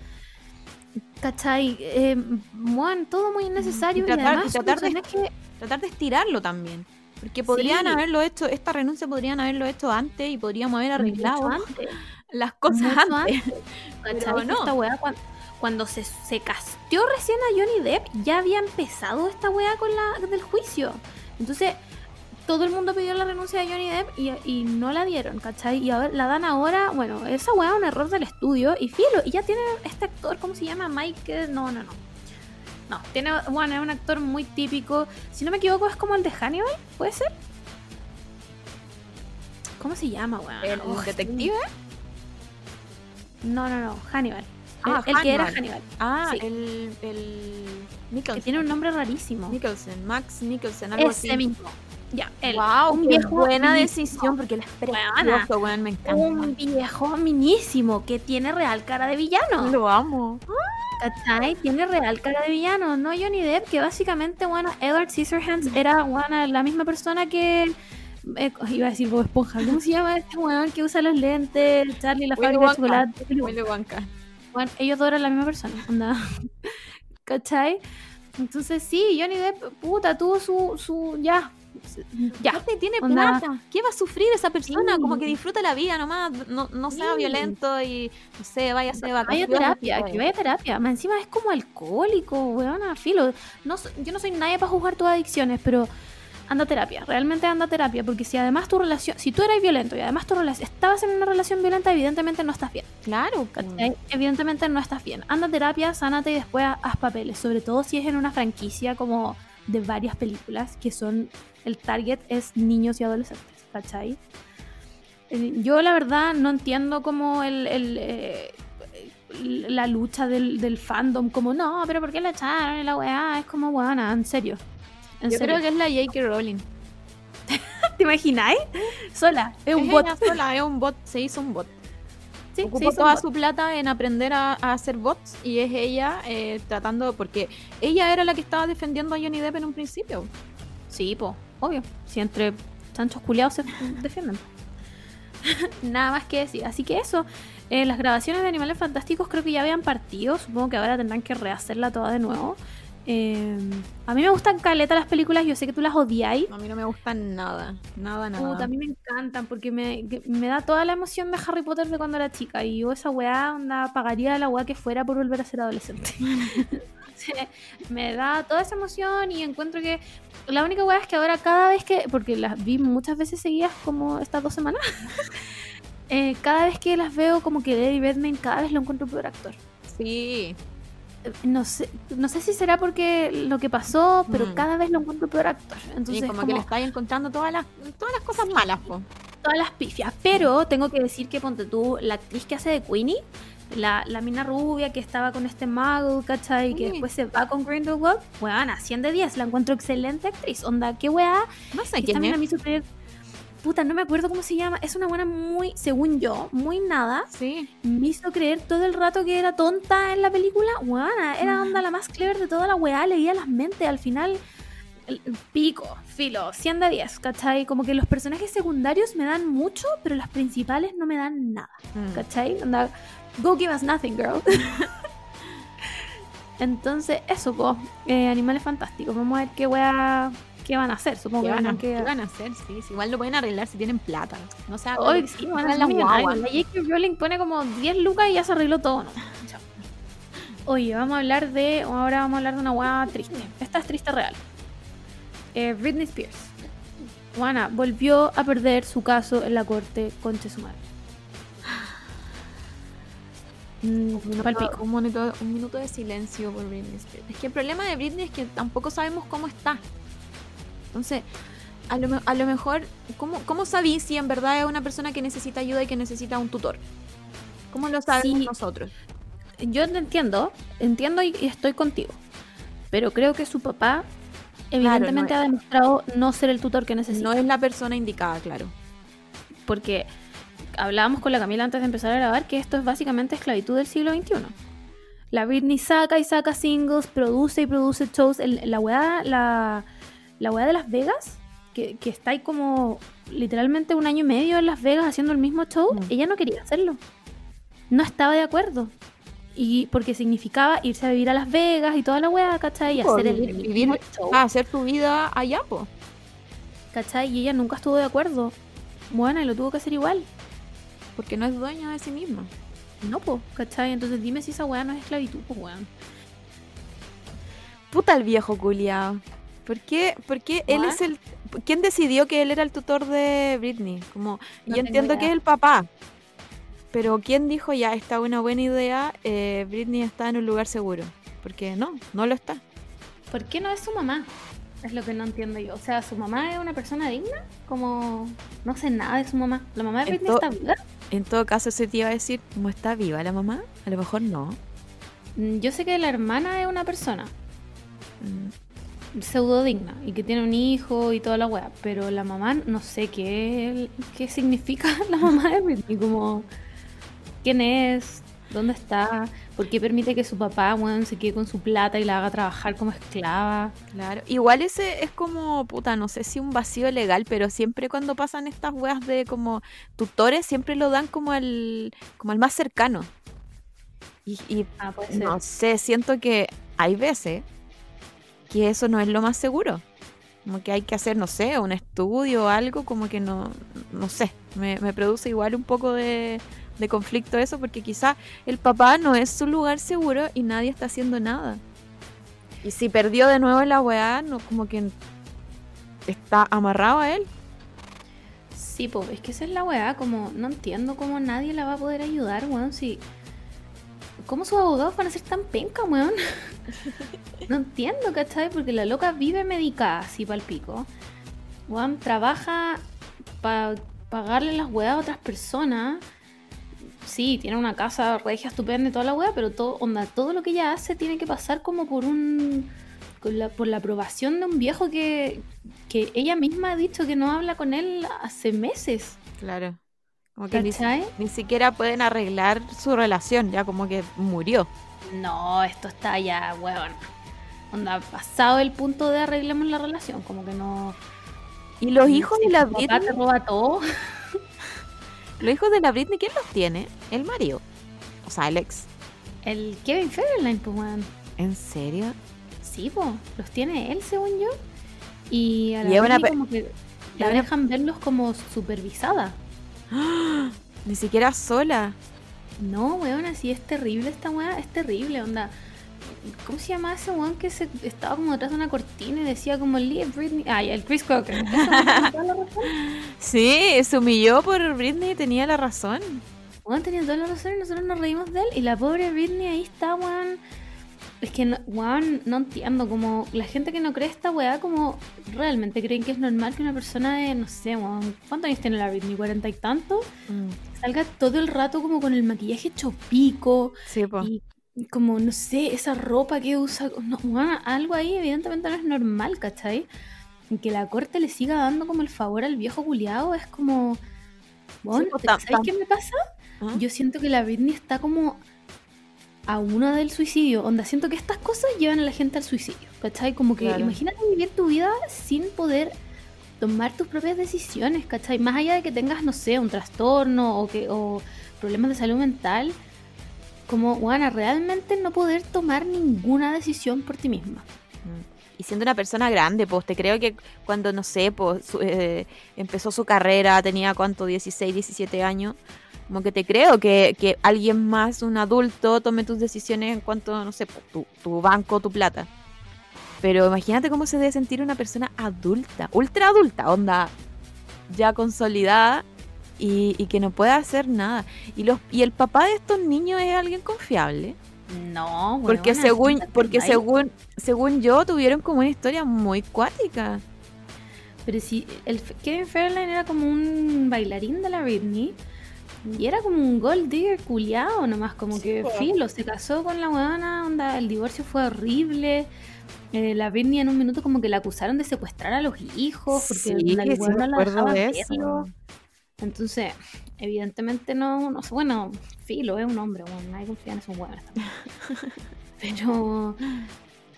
¿Cachai? Eh, bueno, todo muy innecesario. Y Y, tratar- además, y tratar de- personaje- Tratar de estirarlo también. Porque podrían Sí. haberlo hecho, esta renuncia podrían haberlo hecho antes y podríamos haber arreglado antes. las cosas Mucho antes. ¿Cachai? Pero no. Esta weá, cuan- cuando, se, se casteó recién a Johnny Depp, ya había empezado esta weá con la del juicio. Entonces, todo el mundo pidió la renuncia de Johnny Depp y, y no la dieron, ¿cachai? Y ahora, la dan ahora, bueno, esa weá es un error del estudio y filo, y ya tiene este actor, ¿cómo se llama? Mike, no, no, no. No, tiene, bueno, es un actor muy típico. Si no me equivoco, es como el de Hannibal, ¿puede ser? ¿Cómo se llama, weón? El Oh, detective. no, no, no, Hannibal. Ah, el, el que era Hannibal. Ah, Sí. el, el Que Nicholson. tiene un nombre rarísimo. Nicholson, Max Nicholson, algo Ese así. mismo. Ya, él. Wow, un viejo buena minísimo. decisión porque él es precioso, weón, me encanta. Un viejo minísimo que tiene real cara de villano. Lo amo. ¿Cachai? Tiene real cara de villano. No Johnny Depp, que básicamente, bueno, Edward Scissorhands era bueno, la misma persona que. eh, iba a decir Bob Esponja. ¿Cómo se llama este weón que usa los lentes? Charlie, la Willy fábrica de chocolate. Willy Willy Wonka. Bueno, ellos dos eran la misma persona, onda. ¿Cachai? Entonces sí, Johnny Depp, puta, tuvo su, su, ya, ya. Aparte tiene Onda- plata. ¿Qué va a sufrir esa persona? Sí. Como que disfruta la vida nomás. No, no sea Sí. violento y, no sé, vaya a hacer Vaya terapia, que vaya a terapia. Más encima es como alcohólico, weón, a filo. No, yo no soy nadie para juzgar tus adicciones, pero anda a terapia, realmente anda a terapia, porque si además tu relación, si tú eras violento y además tu relación, estabas en una relación violenta, evidentemente no estás bien. Claro, ¿cachai? Evidentemente no estás bien. Anda a terapia, sánate y después haz papeles, sobre todo si es en una franquicia como de varias películas, que son, el target es niños y adolescentes, ¿cachai? Eh, Yo la verdad no entiendo como el, el, eh, la lucha del, del fandom, como no, pero ¿por qué la echaron? La weá es como buena, en serio. En Yo serio. creo que es la J.K. Rowling. ¿Te imagináis? Sola, es un bot. sola, es un bot, se hizo un bot. Sí, Ocupó se hizo toda su plata en aprender a, a hacer bots y es ella eh, tratando, porque ella era la que estaba defendiendo a Johnny Depp en un principio. Sí, po, obvio. Si entre chanchos culiados se defienden. Nada más que decir. Así que eso. eh, las grabaciones de Animales Fantásticos creo que ya habían partido. Supongo que ahora tendrán que rehacerla toda de nuevo. Eh, a mí me gustan caleta las películas. Yo sé que tú las odiáis. A mí no me gusta nada, nada, nada. Puta, a mí me encantan porque me, me da toda la emoción de Harry Potter de cuando era chica. Y yo esa weá onda, pagaría la weá que fuera por volver a ser adolescente. Me da toda esa emoción y encuentro que la única weá es que ahora cada vez que, porque las vi muchas veces seguidas como estas dos semanas, eh, cada vez que las veo como que Eddie Redmayne cada vez lo encuentro peor actor. Sí, No sé, no sé si será porque lo que pasó, pero Mm. cada vez lo encuentro peor actor. Entonces, y como, como que le estáis encontrando todas las, todas las cosas malas, po. todas las pifias. Pero tengo que decir que ponte tú, la actriz que hace de Queenie, la, la mina rubia que estaba con este mago, ¿cachai? Que Sí. después se va con Grindelwald, weón, 100 de 10, la encuentro excelente actriz. Onda, qué weá. No sé Que quién también es. Puta, no me acuerdo cómo se llama. Es una buena muy, según yo, muy nada. Sí, Me hizo creer todo el rato que era tonta en la película. Weona, era onda la más clever de toda la weá. Leía las mentes. Al final, el- pico, filo, 100 de 10, ¿cachai? Como que los personajes secundarios me dan mucho, pero las principales no me dan nada. Mm. ¿Cachai? Onda, go give us nothing, girl. Entonces, eso, po. eh, animales fantásticos. Vamos a ver qué weá, qué van a hacer. Supongo ¿Qué que van, a, que... qué van a hacer? Sí, sí, igual lo pueden arreglar si tienen plata. No sea, Hoy sí, van a la guagua. La J.K. Rowling pone como 10 lucas y ya se arregló todo, ¿no? Oye, vamos a hablar de. Ahora vamos a hablar de una hueá triste. Esta es triste real. Eh, Britney Spears. Juana volvió a perder su caso en la corte con Chesumar. Un minuto, un minuto- un minuto de silencio por Britney Spears. Es que el problema de Britney es que tampoco sabemos cómo está. Entonces, a lo, a lo mejor, ¿cómo, ¿cómo sabí si en verdad es una persona que necesita ayuda y que necesita un tutor? ¿Cómo lo sabemos Sí. nosotros? Yo te entiendo, entiendo y, y estoy contigo. Pero creo que su papá evidentemente no ha demostrado no ser el tutor que necesita. No es la persona indicada, claro. porque hablábamos con la Camila antes de empezar a grabar que esto es básicamente esclavitud del siglo XXI. La Britney saca y saca singles, produce y produce shows. El- la weá, la, la weá de Las Vegas, que, que está ahí como literalmente un año y medio en Las Vegas haciendo el mismo show, Mm. ella no quería hacerlo. No estaba de acuerdo. Y porque significaba irse a vivir a Las Vegas y toda la weá, ¿cachai? Y hacer el, vivir- show. Ah, hacer tu vida allá, po. ¿cachai? Y ella nunca estuvo de acuerdo. Bueno, y lo tuvo que hacer igual. Porque no es dueña de sí misma. No, po, ¿cachai? Entonces dime si esa weá no es esclavitud, pues weón. Puta el viejo culiao. ¿Por qué, por qué él es el... ¿Quién decidió que él era el tutor de Britney? Como, No yo entiendo que es el papá. Pero ¿quién dijo ya, esta es una buena idea, eh, Britney está en un lugar seguro? Porque no, no lo está. ¿Por qué no es su mamá? Es lo que no entiendo yo. O sea, ¿su mamá es una persona digna? Como no sé nada de su mamá. ¿La mamá de Britney está viva? En todo caso, se te iba a decir, ¿cómo está viva la mamá? A lo mejor no. Mm, Yo sé que la hermana es una persona Mm, pseudo digna y que tiene un hijo y toda la weá. Pero la mamá, no sé qué, qué significa la mamá de Britney. Como, ¿quién es? ¿Dónde está? ¿Por qué permite que su papá, weón, se quede con su plata y la haga trabajar como esclava? Claro. Igual ese es como, puta, no sé si un vacío legal, pero siempre cuando pasan estas weas de como tutores, siempre lo dan como al, como al más cercano. Y, y Ah, no sé, siento que hay veces que eso no es lo más seguro. Como que hay que hacer, no sé, un estudio o algo, como que no, no sé, me, me produce igual un poco de, de conflicto eso, porque quizá el papá no es su lugar seguro y nadie está haciendo nada. Y si perdió de nuevo la weá, no, como que está amarrado a él. Sí, pues es que esa es la weá, como no entiendo cómo nadie la va a poder ayudar, weón, si... ¿Cómo sus abogados van a ser tan penca, weón? no entiendo, ¿cachai? Porque la loca vive medicada, así pa'l pico. Weón, trabaja para pagarle las weas a otras personas. Sí, tiene una casa regia estupenda y toda la wea, pero todo, onda, todo lo que ella hace tiene que pasar como por un... con la- por la aprobación de un viejo que, que ella misma ha dicho que no habla con él hace meses. Claro. Como que ni, siquiera pueden arreglar su relación, ya como que murió. No, esto está ya, weón. Onda, pasado el punto de arreglemos la relación, como que no. Y los hijos de la papá te Britney, roba todo. los hijos de la Britney, ¿quién los tiene? El marido. O sea, el ex. El Kevin Federline, pues, weón. ¿En serio? Sí, pues, los tiene él, según yo. Y a la Y una Britney pe- como que la una- dejan verlos como supervisada. ¡Ah! Ni siquiera sola. No, weón, así es terrible esta weá, es terrible, onda. ¿Cómo se llama ese weón que se estaba como detrás de una cortina y decía como Leave Britney? Ah, el Chris razón. Sí, se humilló por Britney y tenía la razón. Weón tenía toda la razón y nosotros nos reímos de él. Y la pobre Britney ahí está, weón. Es que, no, weón, no entiendo. Como la gente que no cree esta weá, como realmente creen que es normal que una persona de, no sé, weón, ¿cuántos años tiene la Britney? ¿Cuarenta y tanto? Salga todo el rato como con el maquillaje hecho pico. Sí, po. Y como, no sé, esa ropa que usa. No, weón, algo ahí evidentemente no es normal, ¿cachai? Y que la corte le siga dando como el favor al viejo culiado es como. Weón, ¿sabes qué me pasa? ¿Ah? Yo siento que la Britney está como a una del suicidio. Onda, siento que estas cosas llevan a la gente al suicidio. ¿Cachai? Como que Claro. imagínate vivir tu vida sin poder tomar tus propias decisiones, ¿cachai? Más allá de que tengas, no sé, un trastorno o, que, o problemas de salud mental, como, bueno, realmente no poder tomar ninguna decisión por ti misma. Y siendo una persona grande, pues te creo que cuando, no sé, pues su- eh, empezó su carrera, tenía cuánto, 16, 17 años, como que te creo que, que alguien más, un adulto, tome tus decisiones en cuanto, no sé, tu, tu banco, tu plata. Pero imagínate cómo se debe sentir una persona adulta, ultra adulta, onda, ya consolidada y, y que no puede hacer nada. Y, los, y el papá de estos niños es alguien confiable. No, Porque según, porque ahí. según, según yo tuvieron como una historia muy cuática. Pero si el Kevin Fairline era como un bailarín de la Britney y era como un gold digger culiado nomás, como que filo, se casó con la weona, onda, el divorcio fue horrible. eh, la Britney en un minuto como que la acusaron de secuestrar a los hijos porque Sí, el sí no la dejaba de verlo. Entonces, evidentemente no, no bueno, filo, es un hombre, bueno, nadie confía en esos hueones. Pero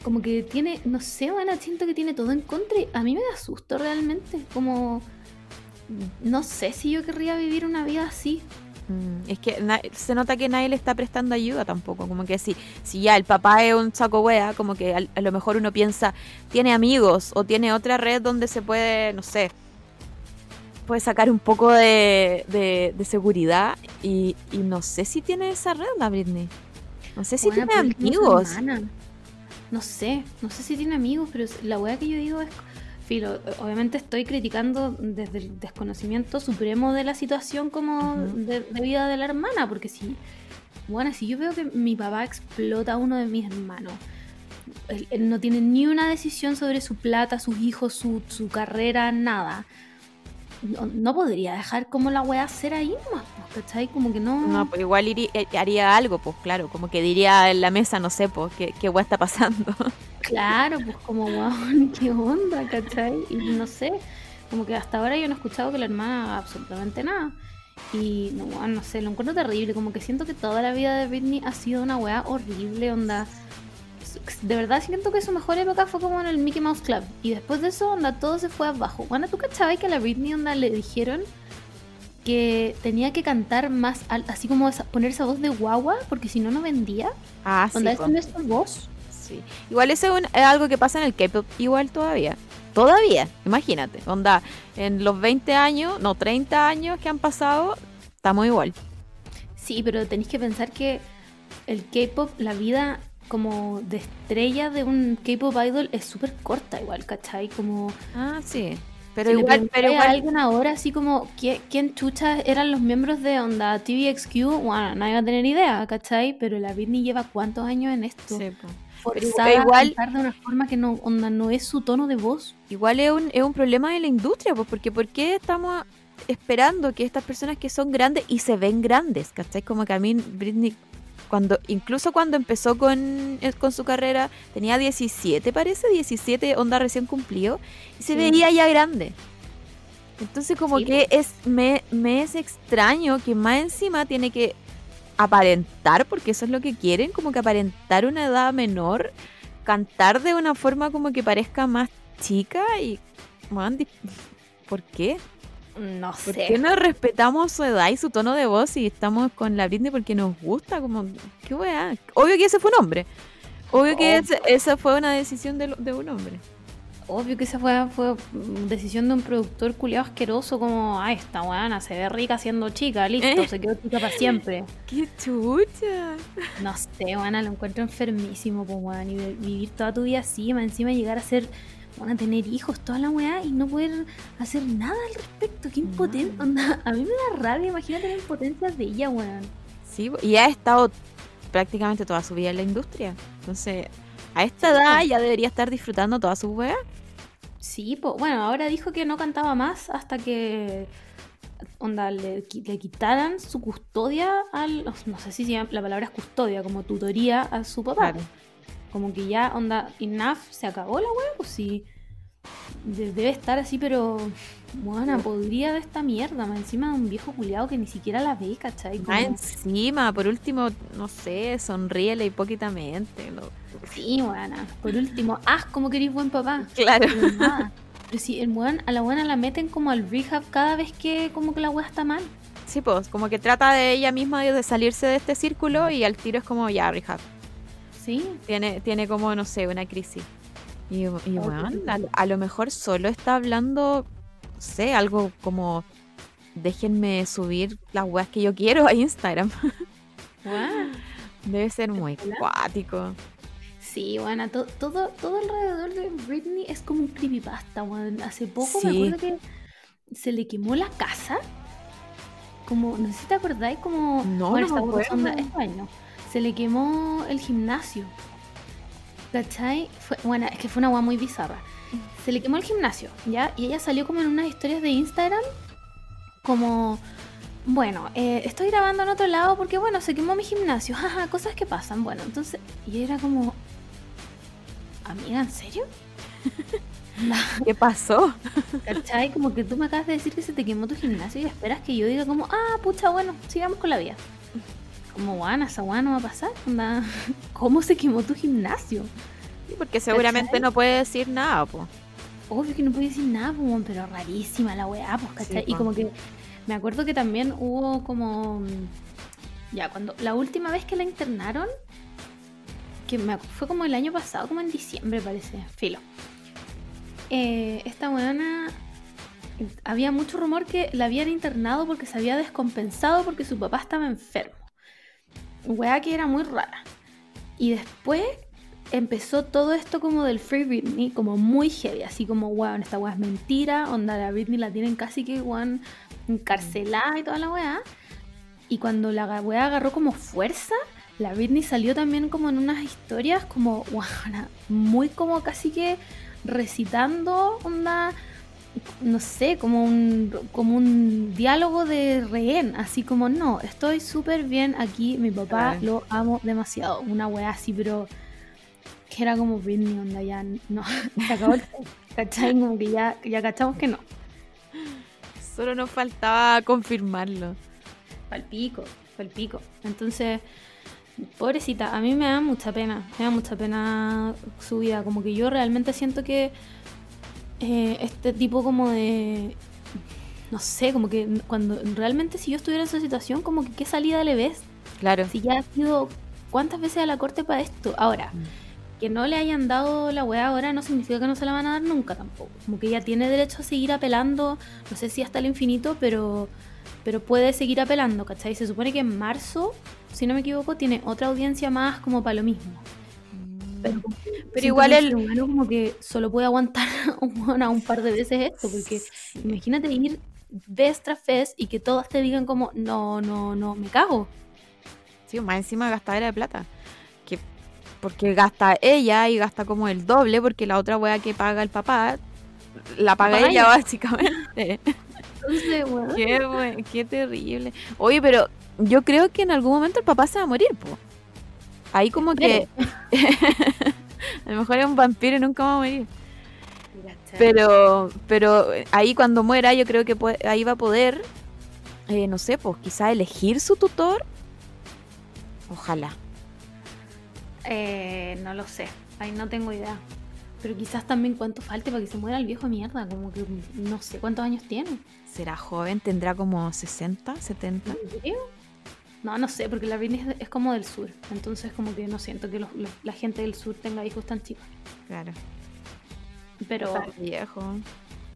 como que tiene, no sé, bueno, siento que tiene todo en contra y a mí me da susto realmente, como no sé si yo querría vivir una vida así. Mm, Es que na- se nota que nadie le está prestando ayuda tampoco. Como que si, si ya el papá es un saco wea, como que a, lo mejor uno piensa, tiene amigos o tiene otra red donde se puede, no sé, puede sacar un poco de, de- de seguridad. Y, y no sé si tiene esa red la Britney. No sé si tiene amigos. No sé, no sé si tiene amigos, pero la wea que yo digo es. Filo, obviamente estoy criticando desde el desconocimiento supremo de la situación como de, de vida de la hermana, porque si, bueno, si yo veo que mi papá explota a uno de mis hermanos, él, él no tiene ni una decisión sobre su plata, sus hijos, su, su carrera, nada. No, no podría dejar como la wea ser ahí nomás, pues, ¿cachai? Como que no... No, pues igual iría- eh, haría algo, pues claro, como que diría en la mesa, no sé, pues, qué, qué wea está pasando. Claro, pues como, weón, qué onda, ¿cachai? Y no sé, como que hasta ahora yo no he escuchado que la hermana haga absolutamente nada. Y no, no sé, lo encuentro terrible, como que siento que toda la vida de Britney ha sido una weá horrible, onda. De verdad siento que su mejor época fue como en el Mickey Mouse Club. Y después de eso, onda, todo se fue abajo. Bueno, ¿tú cachabas que a la Britney, onda, le dijeron que tenía que cantar más, al- así como esa- poner esa voz de guagua, porque si no, no vendía? Ah, sí. Onda, es su voz. Sí. Igual eso es algo que pasa en el K-pop igual todavía. Todavía, imagínate. Onda, en los 20 años, no, 30 años que han pasado, estamos igual. Sí, pero tenéis que pensar que el K-pop, la vida como de estrella de un K-pop idol es súper corta igual, ¿cachai? Como Ah, sí. Pero si igual, pero a igual. alguien ahora así como ¿quién, chucha eran los miembros de onda TVXQ, bueno, nadie va a tener idea, ¿cachai? Pero la Britney lleva cuántos años en esto, sí, forzada igual- a cantar de una forma que no, onda, no es su tono de voz. Igual es un, es un problema de la industria, pues, porque ¿por qué estamos esperando que estas personas que son grandes y se ven grandes, ¿cachai? Como que a mí Britney, cuando, incluso cuando empezó con, eh, con su carrera, tenía 17, parece, 17, onda recién cumplido, y se Sí. veía ya grande. Entonces como Sí, que es me, me es extraño que más encima tiene que aparentar, porque eso es lo que quieren, como que aparentar una edad menor, cantar de una forma como que parezca más chica y... man, ¿Por qué? No ¿Por sé. qué no respetamos su edad y su tono de voz y estamos con la Britney porque nos gusta? Como, qué weá. Obvio que ese fue un hombre. Obvio que ese- esa fue una decisión de, de un hombre. Obvio que esa fue, fue decisión de un productor culiado asqueroso como, ah, esta weana se ve rica siendo chica, listo, Eh. se quedó chica para siempre. ¡Qué chucha! No sé, weana, lo encuentro enfermísimo, pues y vi- vivir toda tu vida así, más encima llegar a ser, van a tener hijos, toda la weá, y no poder hacer nada al respecto, qué impotente, No. onda, a mí me da rabia, imagínate la impotencia de ella, weón. Sí, y ha estado prácticamente toda su vida en la industria. Entonces, a esta edad ya debería estar disfrutando toda su weá. Sí, pues bueno, ahora dijo que no cantaba más hasta que onda le, le quitaran su custodia al no sé si la palabra es custodia, como tutoría a su papá. Claro. Como que ya onda enough se acabó la wea, pues sí. de- debe estar así, pero bueno, podría de esta mierda, más encima de un viejo culiado que ni siquiera la ve, ¿cachai? Como- encima, por último, no sé, sonríele hipócritamente. Sí, buena. Por último, haz como querís buen papá. Claro. Pero. Pero si el weón, a la buena la meten como al rehab cada vez que como que la weá está mal. Sí, pues, como que trata de ella misma de salirse de este círculo y al tiro es como, ya, rehab. Sí, Tiene, tiene como, no sé, una crisis. Y, y Oh, a, a lo mejor solo está hablando, no sé, algo como, déjenme subir las weas que yo quiero a Instagram. weón. Debe ser muy cuático. Sí, bueno, to- todo, todo alrededor de Britney es como un creepypasta. Hace poco me acuerdo que se le quemó la casa. Como, no sé si te acordáis, como. No, bueno, no me esta hueá acuerdo. onda- este año. Se le quemó el gimnasio. ¿Cachai? Fue, bueno, es que fue una agua muy bizarra. Se le quemó el gimnasio, ¿ya? Y ella salió como en unas historias de Instagram, como. Bueno, eh, estoy grabando en otro lado porque, bueno, se quemó mi gimnasio. Jaja, cosas que pasan. Bueno, entonces. Y era como. Amiga, ¿en serio? ¿Qué pasó? ¿Cachai? Como que tú me acabas de decir que se te quemó tu gimnasio y esperas que yo diga como, ah, pucha, bueno, sigamos con la vida. Como, guana, esa guana no va a pasar. onda, ¿Cómo se quemó tu gimnasio? Sí, Porque seguramente ¿Cachai? no puede decir nada, po. Obvio que no puedo decir nada, po, pero rarísima la weá, pues, ¿cachai? Sí, y como que me acuerdo que también hubo como. Ya, cuando. La última vez que la internaron, que me fue como el año pasado, como en diciembre parece, filo. Eh, esta weona. Había mucho rumor que la habían internado porque se había descompensado porque su papá estaba enfermo. Weá que era muy rara. Y después empezó todo esto como del Free Britney, como muy heavy, así como, weón, esta weá es mentira, onda la Britney la tienen casi que, weón, encarcelada y toda la weá. Y cuando la weá agarró como fuerza, la Britney salió también como en unas historias como, weón, muy como casi que recitando, onda, no sé, como un, como un diálogo de rehén, así como, no, estoy súper bien aquí, mi papá lo amo demasiado, una weá así, pero que era como Britney, onda, ya no, se acabó el ¿cachai? Como que ya, ya cachamos que no. Solo nos faltaba confirmarlo. Fue el pico, fue el pico. Entonces, pobrecita, a mí me da mucha pena, me da mucha pena su vida. Como que yo realmente siento que eh, este tipo como de... No sé, como que cuando realmente si yo estuviera en esa situación, como que qué salida le ves. Claro. Si ya ha sido cuántas veces a la corte para esto. Ahora, que no le hayan dado la weá ahora no significa que no se la van a dar nunca tampoco. Como que ella tiene derecho a seguir apelando, no sé si hasta el infinito, pero, pero puede seguir apelando, ¿cachai? Se supone que en marzo, si no me equivoco, tiene otra audiencia más como para lo mismo. Pero, Pero igual el- humano como que solo puede aguantar una, un par de veces esto, porque imagínate ir vez tras vez y que todas te digan como, no, no, no, me cago. Sí, más encima gastadera de plata. Que, porque gasta ella y gasta como el doble, porque la otra wea que paga el papá, la paga ella ella. básicamente. Entonces, weón, qué, qué terrible. Oye, pero yo creo que en algún momento el papá se va a morir, po. Ahí como que a lo mejor es un vampiro y nunca va a morir. Pero, pero ahí cuando muera, yo creo que puede- ahí va a poder, eh, no sé, pues quizá elegir su tutor. Ojalá. Eh, no lo sé, ahí no tengo idea. Pero quizás también cuánto falte para que se muera el viejo mierda, como que no sé cuántos años tiene. ¿Será joven? ¿Tendrá como 60, 70? ¿En serio? No, no sé, porque la Britney es, es como del sur, entonces como que no siento que los- los- la gente del sur tenga hijos tan chicos. Claro. Pero Está viejo.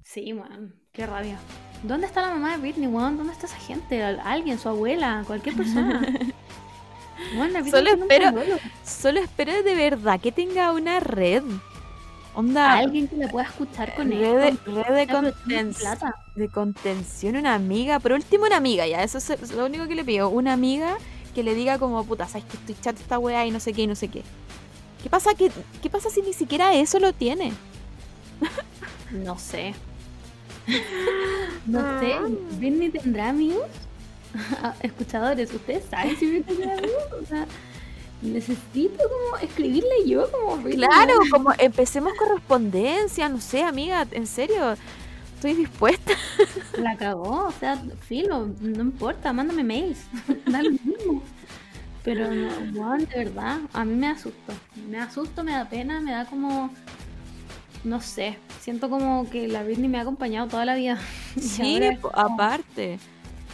sí, weón, qué rabia. ¿Dónde está la mamá de Britney, weón? ¿Dónde está esa gente? Al- Alguien, su abuela, cualquier persona. Weón, la Solo espero-. Solo espero de verdad que tenga una red. Onda. Alguien que la pueda escuchar con red esto. red de plata. de contención, una amiga, por último una amiga, ya, eso es lo único que le pido, una amiga que le diga como, puta, sabes que estoy chata esta weá y no sé qué y no sé qué. ¿Qué pasa, que, ¿Qué pasa si ni siquiera eso lo tiene? No sé. No sé. Ah. ¿Britney tendrá amigos? Escuchadores, ¿ustedes saben si Britney tendrá amigos? O sea, necesito como escribirle yo como. Claro, como empecemos correspondencia, no sé, amiga, en serio, estoy dispuesta. La cagó, o sea, filo, no importa, mándame mails. da lo mismo. Pero, no, de verdad, a mí me da susto. Me da susto, me da pena, me da como. No sé, siento como que la Britney me ha acompañado toda la vida. Sí, ahora aparte,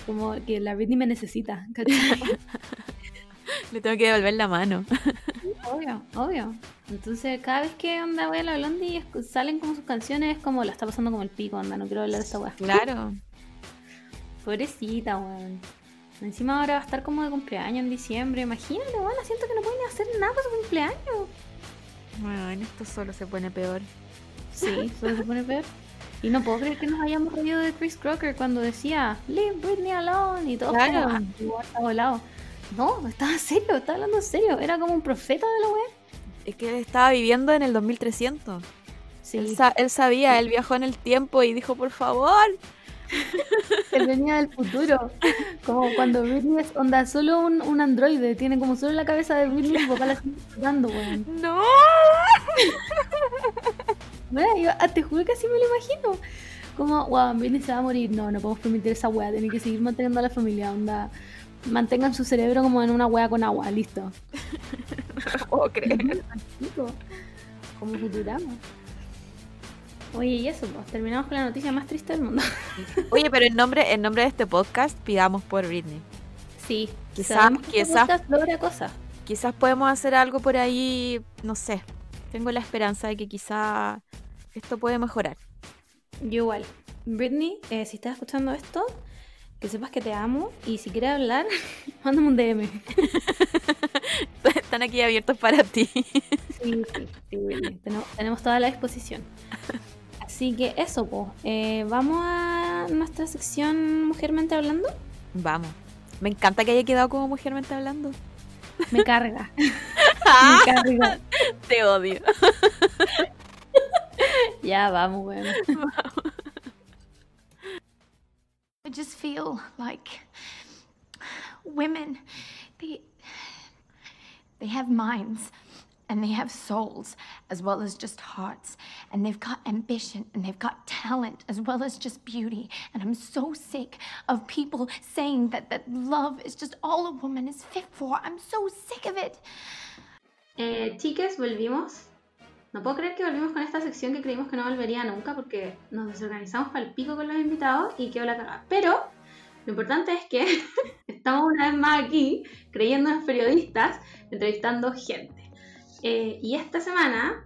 como que la Britney me necesita, ¿cachai? le tengo que devolver la mano. obvio, obvio. Entonces, cada vez que onda voy a la Blondie salen como sus canciones, es como la está pasando como el pico, onda, no quiero hablar de esta weá. Claro. Pobrecita, weón. Encima ahora va a estar como de cumpleaños en diciembre. Imagínate, weón, siento que no pueden hacer nada para su cumpleaños. Bueno, en esto solo se pone peor. Sí, solo se pone peor. Y no puedo creer que nos hayamos reído de Chris Crocker cuando decía Leave Britney alone y todo. Claro. como, ah, volado. No, estaba serio, estaba hablando en serio. Era como un profeta de la web. Es que él estaba viviendo en el 2300. Sí, Él, sa- él sabía, él viajó en el tiempo y dijo, por favor. él venía del futuro. Como cuando Britney es onda solo un, un androide, tiene como solo la cabeza de Britney y su papá la sigue tratando, weón. No. Bueno, yo, ah, te juro que así me lo imagino. Como, wow, Britney se va a morir. No, no podemos permitir esa wea. Tienen que seguir manteniendo a la familia. Onda, mantengan su cerebro como en una wea con agua. Listo. No puedo creer. Chico, Como Futurama. Oye, y eso, pues terminamos con la noticia más triste del mundo. Oye, pero el nombre, el nombre de este podcast, pidamos por Britney. Sí, Quizás- que quizás- logra cosas. Quizás podemos hacer algo por ahí, no sé. Tengo la esperanza de que quizá esto puede mejorar. Yo igual. Britney, eh, si estás escuchando esto, que sepas que te amo. Y si quieres hablar, mándame un DM. Están aquí abiertos para ti. Sí, sí, sí. Tenemos, tenemos toda la disposición. Así que eso, pues. Vamos a nuestra sección Mujermente Hablando. Vamos. Me encanta que haya quedado como mujermente hablando. Me carga. Me carga. Te odio. Ya, vamos, bueno. I just feel like women, they, they have minds and they have souls as well as just hearts. And they've got ambition and they've got talent as well as just beauty. And I'm so sick of people saying that, that love is just all a woman is fit for. I'm so sick of it. Eh, chiques, volvimos. No puedo creer que volvimos con esta sección que creímos que no volvería nunca porque nos desorganizamos para el pico con los invitados y quedó la cagada. Pero lo importante es que estamos una vez más aquí, creyéndonos periodistas, entrevistando gente. Eh, y esta semana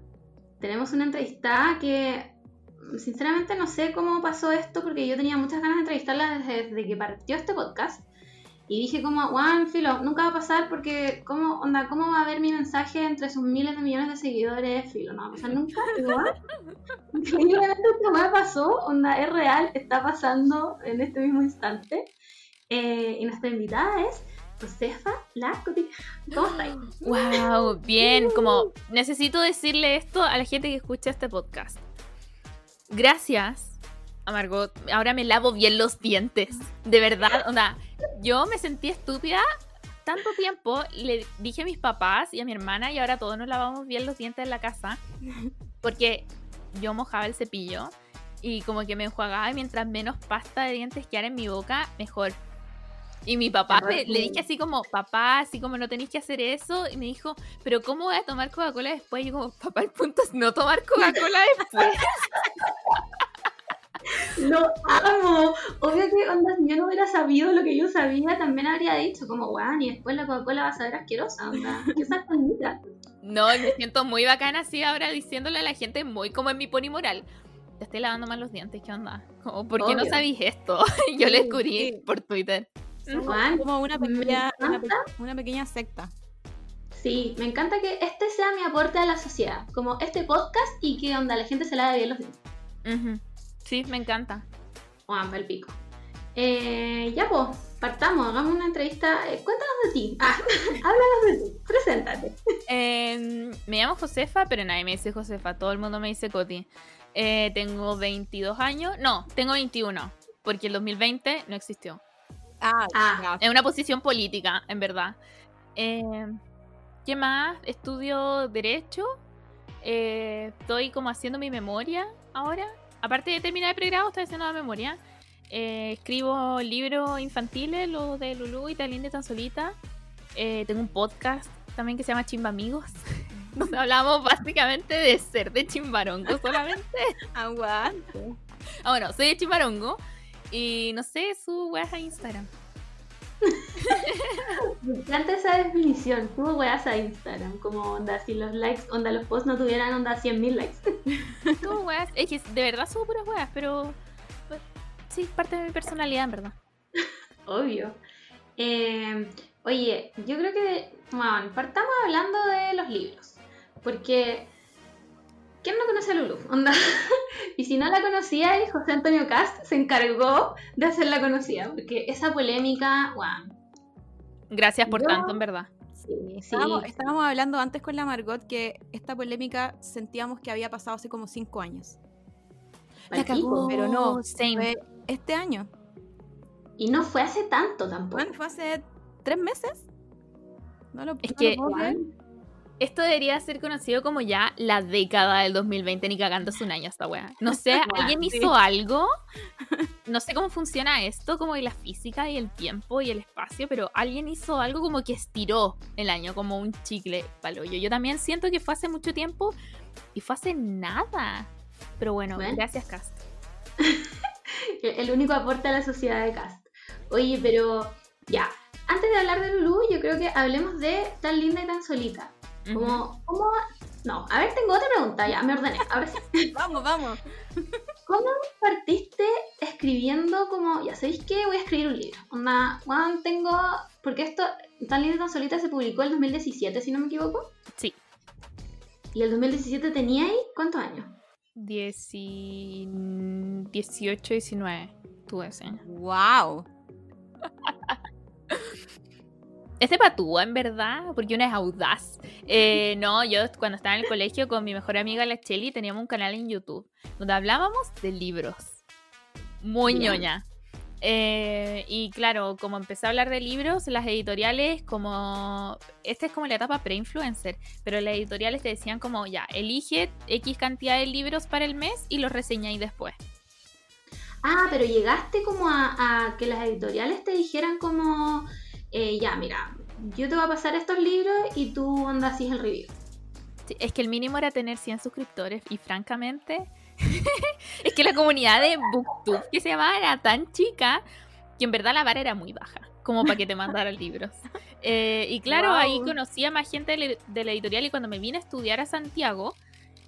tenemos una entrevista que sinceramente no sé cómo pasó esto porque yo tenía muchas ganas de entrevistarla desde, desde que partió este podcast. Y dije como, Juan, filo, nunca va a pasar porque, ¿cómo, onda, ¿cómo va a ver mi mensaje entre sus miles de millones de seguidores? Filo, no va a pasar nunca. Increíblemente esta weá pasó, onda, es real, está pasando en este mismo instante. Eh, y nuestra invitada es Josefa La Cotica. ¿Cómo estáis? Wow, bien, como necesito decirle esto a la gente que escucha este podcast. Gracias a Margot, ahora me lavo bien los dientes. De verdad, onda, yo me sentí estúpida tanto tiempo, le dije a mis papás y a mi hermana y ahora todos nos lavamos bien los dientes en la casa porque yo mojaba el cepillo y como que me enjuagaba y mientras menos pasta de dientes quedara en mi boca, mejor. Y mi papá me- le dije así como, papá, así como no tenéis que hacer eso. Y me dijo, pero ¿cómo voy a tomar Coca-Cola después? Y yo como, papá, el punto es no tomar Coca-Cola después. Lo amo. Obvio que, onda, si yo no hubiera sabido lo que yo sabía, también habría dicho como, weón, y después la Coca-Cola va a saber asquerosa, onda. ¿Qué sacanita? No, me siento muy bacana así ahora diciéndole a la gente muy como en mi pony moral. Te estoy lavando mal los dientes, ¿qué onda? Como, ¿por qué no sabéis esto? yo le descubrí sí. por Twitter. Juan, Como una pequeña, una, una pequeña secta. Sí, me encanta que este sea mi aporte a la sociedad. Como este podcast y que onda, la gente se lave bien los dientes. Ujú. Sí, me encanta. Juan, el pico. Eh, ya pues, partamos, hagamos una entrevista. Eh, cuéntanos de ti. Ah, háblanos de ti. Preséntate. Eh, me llamo Josefa, pero nadie me dice Josefa, todo el mundo me dice Coti. Eh, tengo 22 años, no, tengo 21, porque el 2020 no existió. Ah, Ah. Es una posición política, en verdad. Eh, ¿Qué más? Estudio Derecho. Eh, estoy como haciendo mi memoria ahora. Aparte de terminar el pregrado, estoy haciendo la memoria. Eh, escribo libros infantiles, los de Lulu y Talín de Tan Solita. Eh, tengo un podcast también que se llama Chimba Amigos. Donde hablamos básicamente de ser de chimbarongo solamente. Aguante. Ah, bueno, soy de chimbarongo. Y no sé, su weas a Instagram. Me encanta esa definición. Tuvo weas a Instagram. Como onda, si los likes, onda, los posts no tuvieran onda 100.000 likes. Como weas. Es que de verdad subo puras weas, pero. pues, Sí, parte de mi personalidad, en verdad. Obvio. Eh, oye, yo creo que, bueno, partamos hablando de los libros. Porque ¿quién no conoce a Lulu? Onda. y si no la conocía, el José Antonio Cast se encargó de hacerla conocida, porque esa polémica, wow. Gracias por Yo- tanto, en verdad. Sí, sí. Estábamos, estábamos hablando antes con la Margot que esta polémica sentíamos que había pasado hace como cinco años. Pal pico. Pero no, Same. fue este año. Y no fue hace tanto tampoco. Bueno, fue hace tres meses. No lo, Es no lo puedo creer. Esto debería ser conocido como ya la década del 2020, ni cagando es un año esta wea. No sé, ¿alguien sí. hizo algo? No sé cómo funciona esto, como de la física y el tiempo y el espacio, pero alguien hizo algo como que estiró el año, como un chicle paloyo. Yo también siento que fue hace mucho tiempo y fue hace nada. Pero bueno, Bueno. gracias, Cast. El único aporte a la sociedad de Cast. Oye, pero ya. Antes de hablar de Lulu, yo creo que hablemos de tan linda y tan solita. Como, ¿cómo? No, a ver, tengo otra pregunta, ya, me ordené. Ahora sí. Vamos, vamos. ¿Cómo partiste escribiendo como, ya sabéis qué, voy a escribir un libro? Onda, bueno, tengo, porque esto, tan linda y tan solita se publicó en 2017, si no me equivoco. Sí. Y el 2017 teníais, ¿cuántos años? Dieci... 18, 19. Tuve ese año. Wow. Es de patúa, en verdad, porque una es audaz. Eh, no, yo cuando estaba en el colegio con mi mejor amiga la Cheli teníamos un canal en YouTube donde hablábamos de libros. Muy ñoña. Eh, y claro, como empecé a hablar de libros, las editoriales, como. Esta es como la etapa pre-influencer, pero las editoriales te decían, como ya, elige X cantidad de libros para el mes y los reseñáis después. Ah, pero llegaste como a, a que las editoriales te dijeran como, eh, ya, mira, yo te voy a pasar estos libros y tú andas así el review. Sí, es que el mínimo era tener 100 suscriptores y francamente es que la comunidad de Booktube que se llamaba era tan chica que en verdad la vara era muy baja como para que te mandaran libros. Eh, y claro, Wow. ahí conocí a más gente de la- de la editorial y cuando me vine a estudiar a Santiago,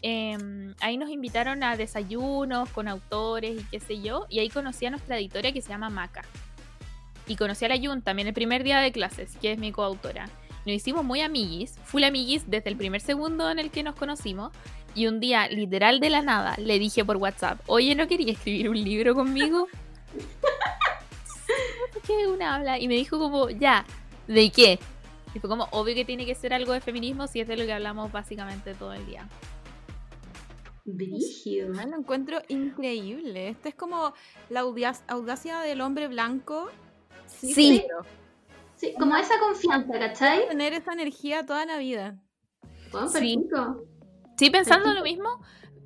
em, ahí nos invitaron a desayunos con autores y qué sé yo, y ahí conocí a nuestra editora que se llama Maca. Y conocí a la Yun también el primer día de clases, que es mi coautora. Nos hicimos muy amiguis, full amiguis desde el primer segundo en el que nos conocimos. Y un día, literal de la nada, le dije por WhatsApp, oye, ¿no quería escribir un libro conmigo? ¿Qué una habla? Y me dijo como, ya, ¿de qué? Y fue como, obvio que tiene que ser algo de feminismo si es de lo que hablamos básicamente todo el día. Brígido. Lo encuentro increíble. Esto es como la audacia, audacia del hombre blanco. Sí. Sí, como esa confianza, ¿cachai? Tener esa energía toda la vida. Bueno, Sí. perfecto. Sí, pensando Perfecto. lo mismo,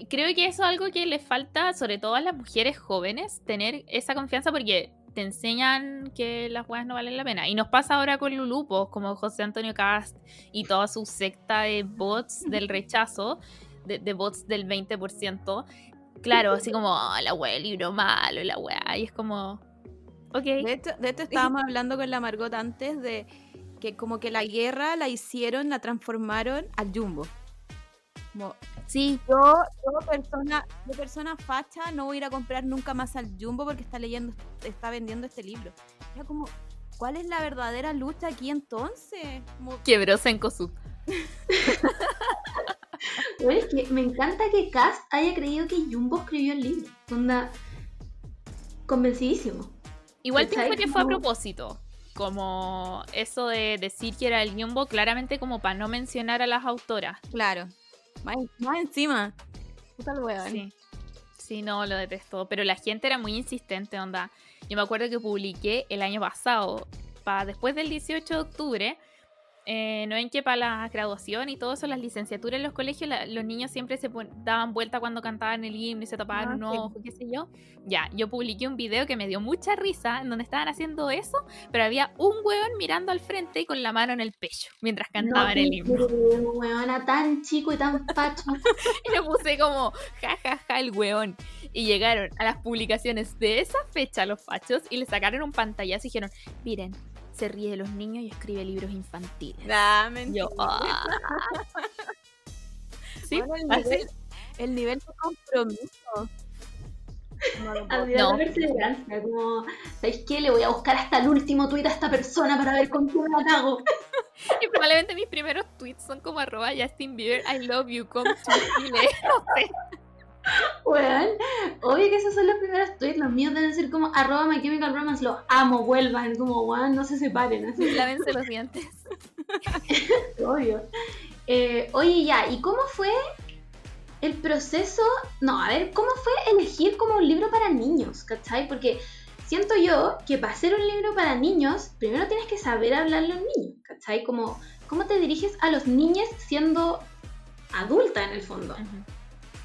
creo que eso es algo que le falta, sobre todo a las mujeres jóvenes, tener esa confianza porque te enseñan que las weas no valen la pena. Y nos pasa ahora con Lulu, pues, como José Antonio Cast y toda su secta de bots del rechazo, de, de bots del 20%. Claro, así como, "Ah, la wea, el libro malo, la wea. Y es como, ok. De hecho, de hecho, estábamos hablando con la Margot antes de que como que la guerra la hicieron, la transformaron al jumbo. Como, Sí, yo, yo persona, yo persona facha, no voy a ir a comprar nunca más al jumbo porque está leyendo, está vendiendo este libro. Era como, ¿cuál es la verdadera lucha aquí entonces? Como, quebró Senkosu. Pero es que me encanta que Cass haya creído que Jumbo escribió el libro. Onda, convencidísimo. Igual pienso que fue a propósito. Como eso de decir que era el Jumbo, claramente como para no mencionar a las autoras. claro. Más, más encima. Puta el weón. Sí. Sí, no, lo detesto. Pero la gente era muy insistente, onda. Yo me acuerdo que publiqué el año pasado, para después del 18 de octubre, eh, no ven que para la graduación y todo eso, las licenciaturas en los colegios, la- los niños siempre se daban vuelta cuando cantaban el himno y se tapaban Ah, un sí. ojo, qué sé yo. Ya, yo publiqué un video que me dio mucha risa, en donde estaban haciendo eso, pero había un hueón mirando al frente y con la mano en el pecho, mientras cantaban no el himno. creo, weona, tan chico y tan facho. Y le puse como, ja, ja, ja, el weón. Y llegaron a las publicaciones de esa fecha los fachos y le sacaron un pantallazo y dijeron, miren, se ríe de los niños y escribe libros infantiles. Nah, Y mentira. Yo, ah. Sí, Bueno, el, así. nivel, el nivel de compromiso. Puedo Admirar No. la perseverancia, como, ¿sabéis qué? Le voy a buscar hasta el último tuit a esta persona para ver con quién la cago. Y Probablemente mis primeros tweets son como arroba Justin Bieber, I love you, come to Chile. No sé. Weón, obvio que esos son los primeros tweets, los míos deben ser como arroba my chemical romance, los amo, vuelvan, como weón, no se separen, así, Lávense los dientes. obvio. Eh, oye, ya, ¿y cómo fue el proceso? No, a ver, ¿cómo fue elegir como un libro para niños, cachai? Porque siento yo que para hacer un libro para niños, primero tienes que saber hablar a los niños, cachai? Como, ¿cómo te diriges a los niños siendo adulta en el fondo?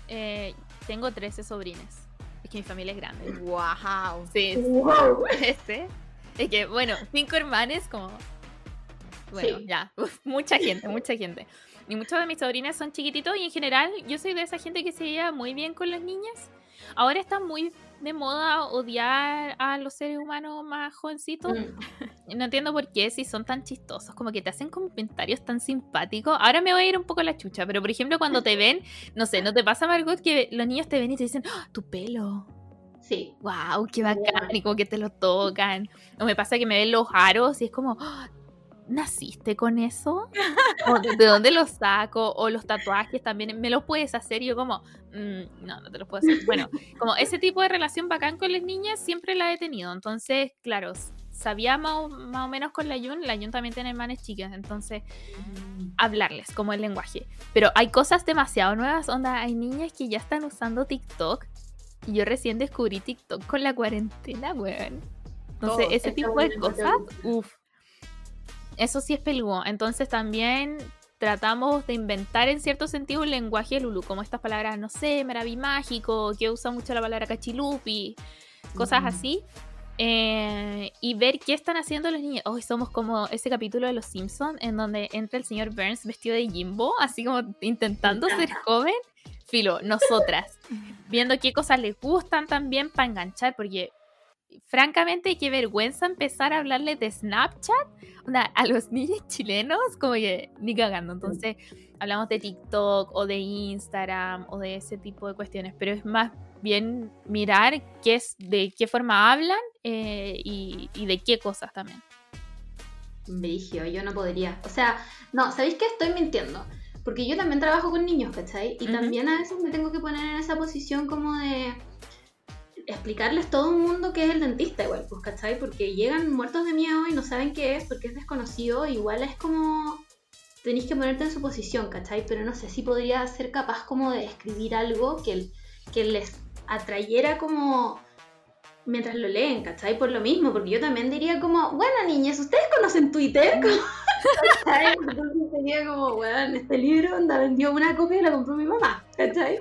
Eh, tengo 13 sobrines. Es que mi familia es grande. Wow. Sí, Wow. 13. Es que, bueno, cinco hermanos, como. Bueno, Sí. ya. uf, mucha gente, mucha gente. Y muchos de mis sobrinas son chiquititos y en general yo soy de esa gente que se lleva muy bien con las niñas. Ahora está muy de moda odiar a los seres humanos más jovencitos. Mm. No entiendo por qué, si son tan chistosos, como que te hacen comentarios tan simpáticos. Ahora me voy a ir un poco a la chucha, pero por ejemplo, cuando te ven, no sé, ¿no te pasa, Margot, que los niños te ven y te dicen, "Ah, tu pelo? Sí. wow, qué bacán, y como que te lo tocan. O me pasa que me ven los aros y es como, "Ah, ¿naciste con eso? ¿O de, de dónde los saco? O los tatuajes también, ¿me los puedes hacer? Y yo como, "Mm, no, no te los puedo hacer. Bueno, como ese tipo de relación bacán con las niñas siempre la he tenido. Entonces, claro, sabía más o, más o menos con la Yun, la Yun también tiene hermanas chicas, entonces hablarles como el lenguaje. Pero hay cosas demasiado nuevas, onda, hay niñas que ya están usando TikTok y yo recién descubrí TikTok con la cuarentena, weón. Entonces, Todo. ese tipo de cosas, uff. Eso sí es peludo. Entonces también tratamos de inventar en cierto sentido un lenguaje Lulu, como estas palabras, no sé, maravimágico, que usa mucho la palabra cachilupi, cosas Mm. así. Eh, y ver qué están haciendo los niños. Hoy somos como ese capítulo de Los Simpsons en donde entra el señor Burns vestido de Jimbo, así como intentando ser joven. Filo, nosotras, viendo qué cosas les gustan también para enganchar, porque francamente qué vergüenza empezar a hablarles de Snapchat a los niños chilenos, como que ni cagando. Entonces hablamos de TikTok o de Instagram o de ese tipo de cuestiones, pero es más bien mirar qué es, de qué forma hablan eh, y, y de qué cosas también. Brigio, yo no podría. O sea, no, ¿sabéis que estoy mintiendo? Porque yo también trabajo con niños, ¿cachai? Y también a veces me tengo que poner en esa posición como de explicarles todo un mundo que es el dentista igual, pues, ¿cachai? Porque llegan muertos de miedo y no saben qué es, porque es desconocido, igual es como... Tenéis que ponerte en su posición, ¿cachai? Pero no sé si podría ser capaz como de escribir algo que, que les atrayera como mientras lo leen, ¿cachai? Por lo mismo, porque yo también diría como, bueno, niñas, ¿ustedes conocen Twitter? Como, ¿cachai? Entonces sería como, bueno, este libro onda vendió una copia y la compró mi mamá, ¿cachai?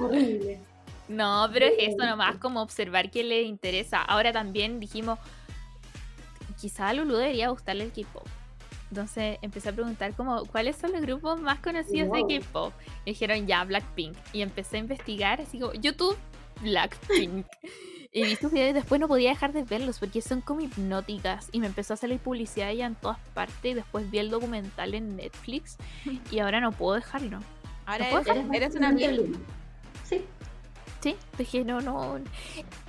Horrible. No, pero es eso nomás, como observar qué les interesa. Ahora también dijimos, quizá a Lulu debería gustarle el K-pop. Entonces empecé a preguntar como, ¿cuáles son los grupos más conocidos Wow. de K-pop? Y dijeron, ya, Blackpink. Y empecé a investigar, así como, YouTube, Blackpink. y vi sus videos y después no podía dejar de verlos porque son como hipnóticas. Y me empezó a salir publicidad ya en todas partes. Y después vi el documental en Netflix. Y ahora no puedo dejarlo. Ahora ¿No puedo eres, eres una. Sí. Dije, no, no.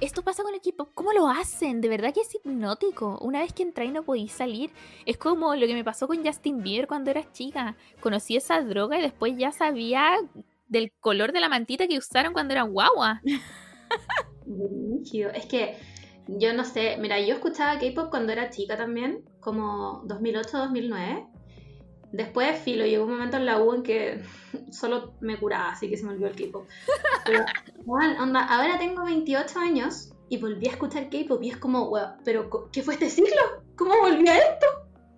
Esto pasa con el equipo. ¿Cómo lo hacen? De verdad que es hipnótico. Una vez que entráis no podéis salir. Es como lo que me pasó con Justin Bieber cuando era chica. Conocí esa droga y después ya sabía del color de la mantita que usaron cuando eran guagua. Es que yo no sé, mira, yo escuchaba K-pop cuando era chica también, como 2008-2009. Después, filo, llegó un momento en la U en que solo me curaba, así que se me olvidó el K-pop. Pero, weón, onda, ahora tengo 28 años y volví a escuchar K-pop y es como, weón, pero ¿qué fue este siglo? ¿Cómo volví a esto?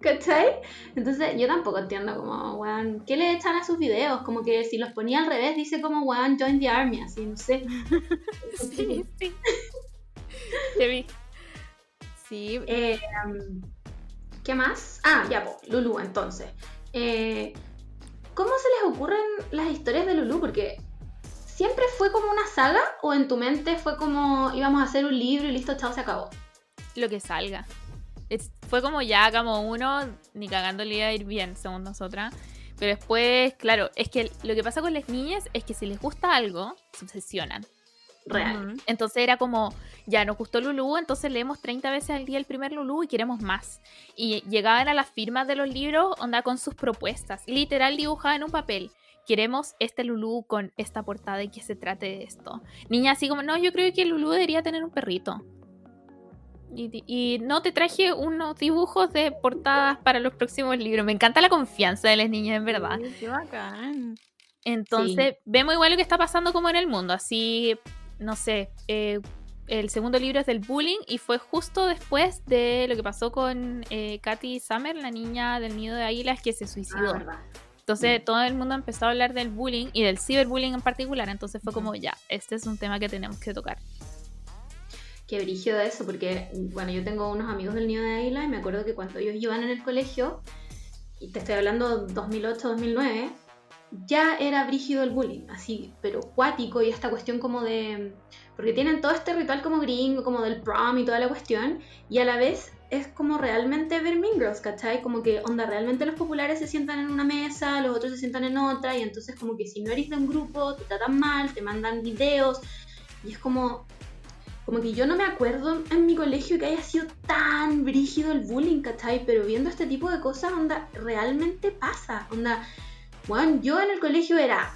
¿Cachai? Entonces yo tampoco entiendo como, weón, ¿qué le echan a sus videos? Como que si los ponía al revés dice como, weón, join the army, así, no sé. Sí, sí. Te vi. Sí, Eh, um, ¿Qué más? Ah, ya, po, Lulu, entonces. Eh, ¿Cómo se les ocurren las historias de Lulu? Porque siempre fue como una saga o en tu mente fue como íbamos a hacer un libro y listo, chao, se acabó. Lo que salga. Es- fue como ya hagamos uno, ni cagando le iba a ir bien, según nosotras. Pero después, claro, es que lo que pasa con las niñas es que si les gusta algo, se obsesionan. Real. Entonces era como, ya nos gustó Lulú, entonces leemos 30 veces al día el primer Lulú y queremos más. Y llegaban a las firmas de los libros, onda con sus propuestas. Literal dibujada en un papel. Queremos este Lulú con esta portada y que se trate de esto. Niña así como, no, yo creo que Lulú debería tener un perrito. Y, y no te traje unos dibujos de portadas para los próximos libros. Me encanta la confianza de las niñas, en verdad. Qué bacán. Entonces, vemos igual lo que está pasando como en el mundo. Así, no sé, eh, el segundo libro es del bullying y fue justo después de lo que pasó con eh, Katy Summer, la niña del nido de águilas que se Ah, suicidó. verdad. Entonces, todo el mundo empezó a hablar del bullying y del ciberbullying en particular. Entonces, fue como, ya, este es un tema que tenemos que tocar. Qué brígido eso, porque, bueno, yo tengo unos amigos del nido de águila y me acuerdo que cuando ellos iban en el colegio, y te estoy hablando 2008-2009, ya era brígido el bullying, así, pero cuático y esta cuestión como de... Porque tienen todo este ritual como gringo, como del prom y toda la cuestión, y a la vez es como realmente ver Mean Girls, ¿cachai? Como que, onda, realmente los populares se sientan en una mesa, los otros se sientan en otra, y entonces como que si no eres de un grupo, te tratan mal, te mandan videos, y es como, como que yo no me acuerdo en mi colegio que haya sido tan brígido el bullying, ¿cachai? Pero viendo este tipo de cosas, onda, realmente pasa. Onda, bueno, yo en el colegio era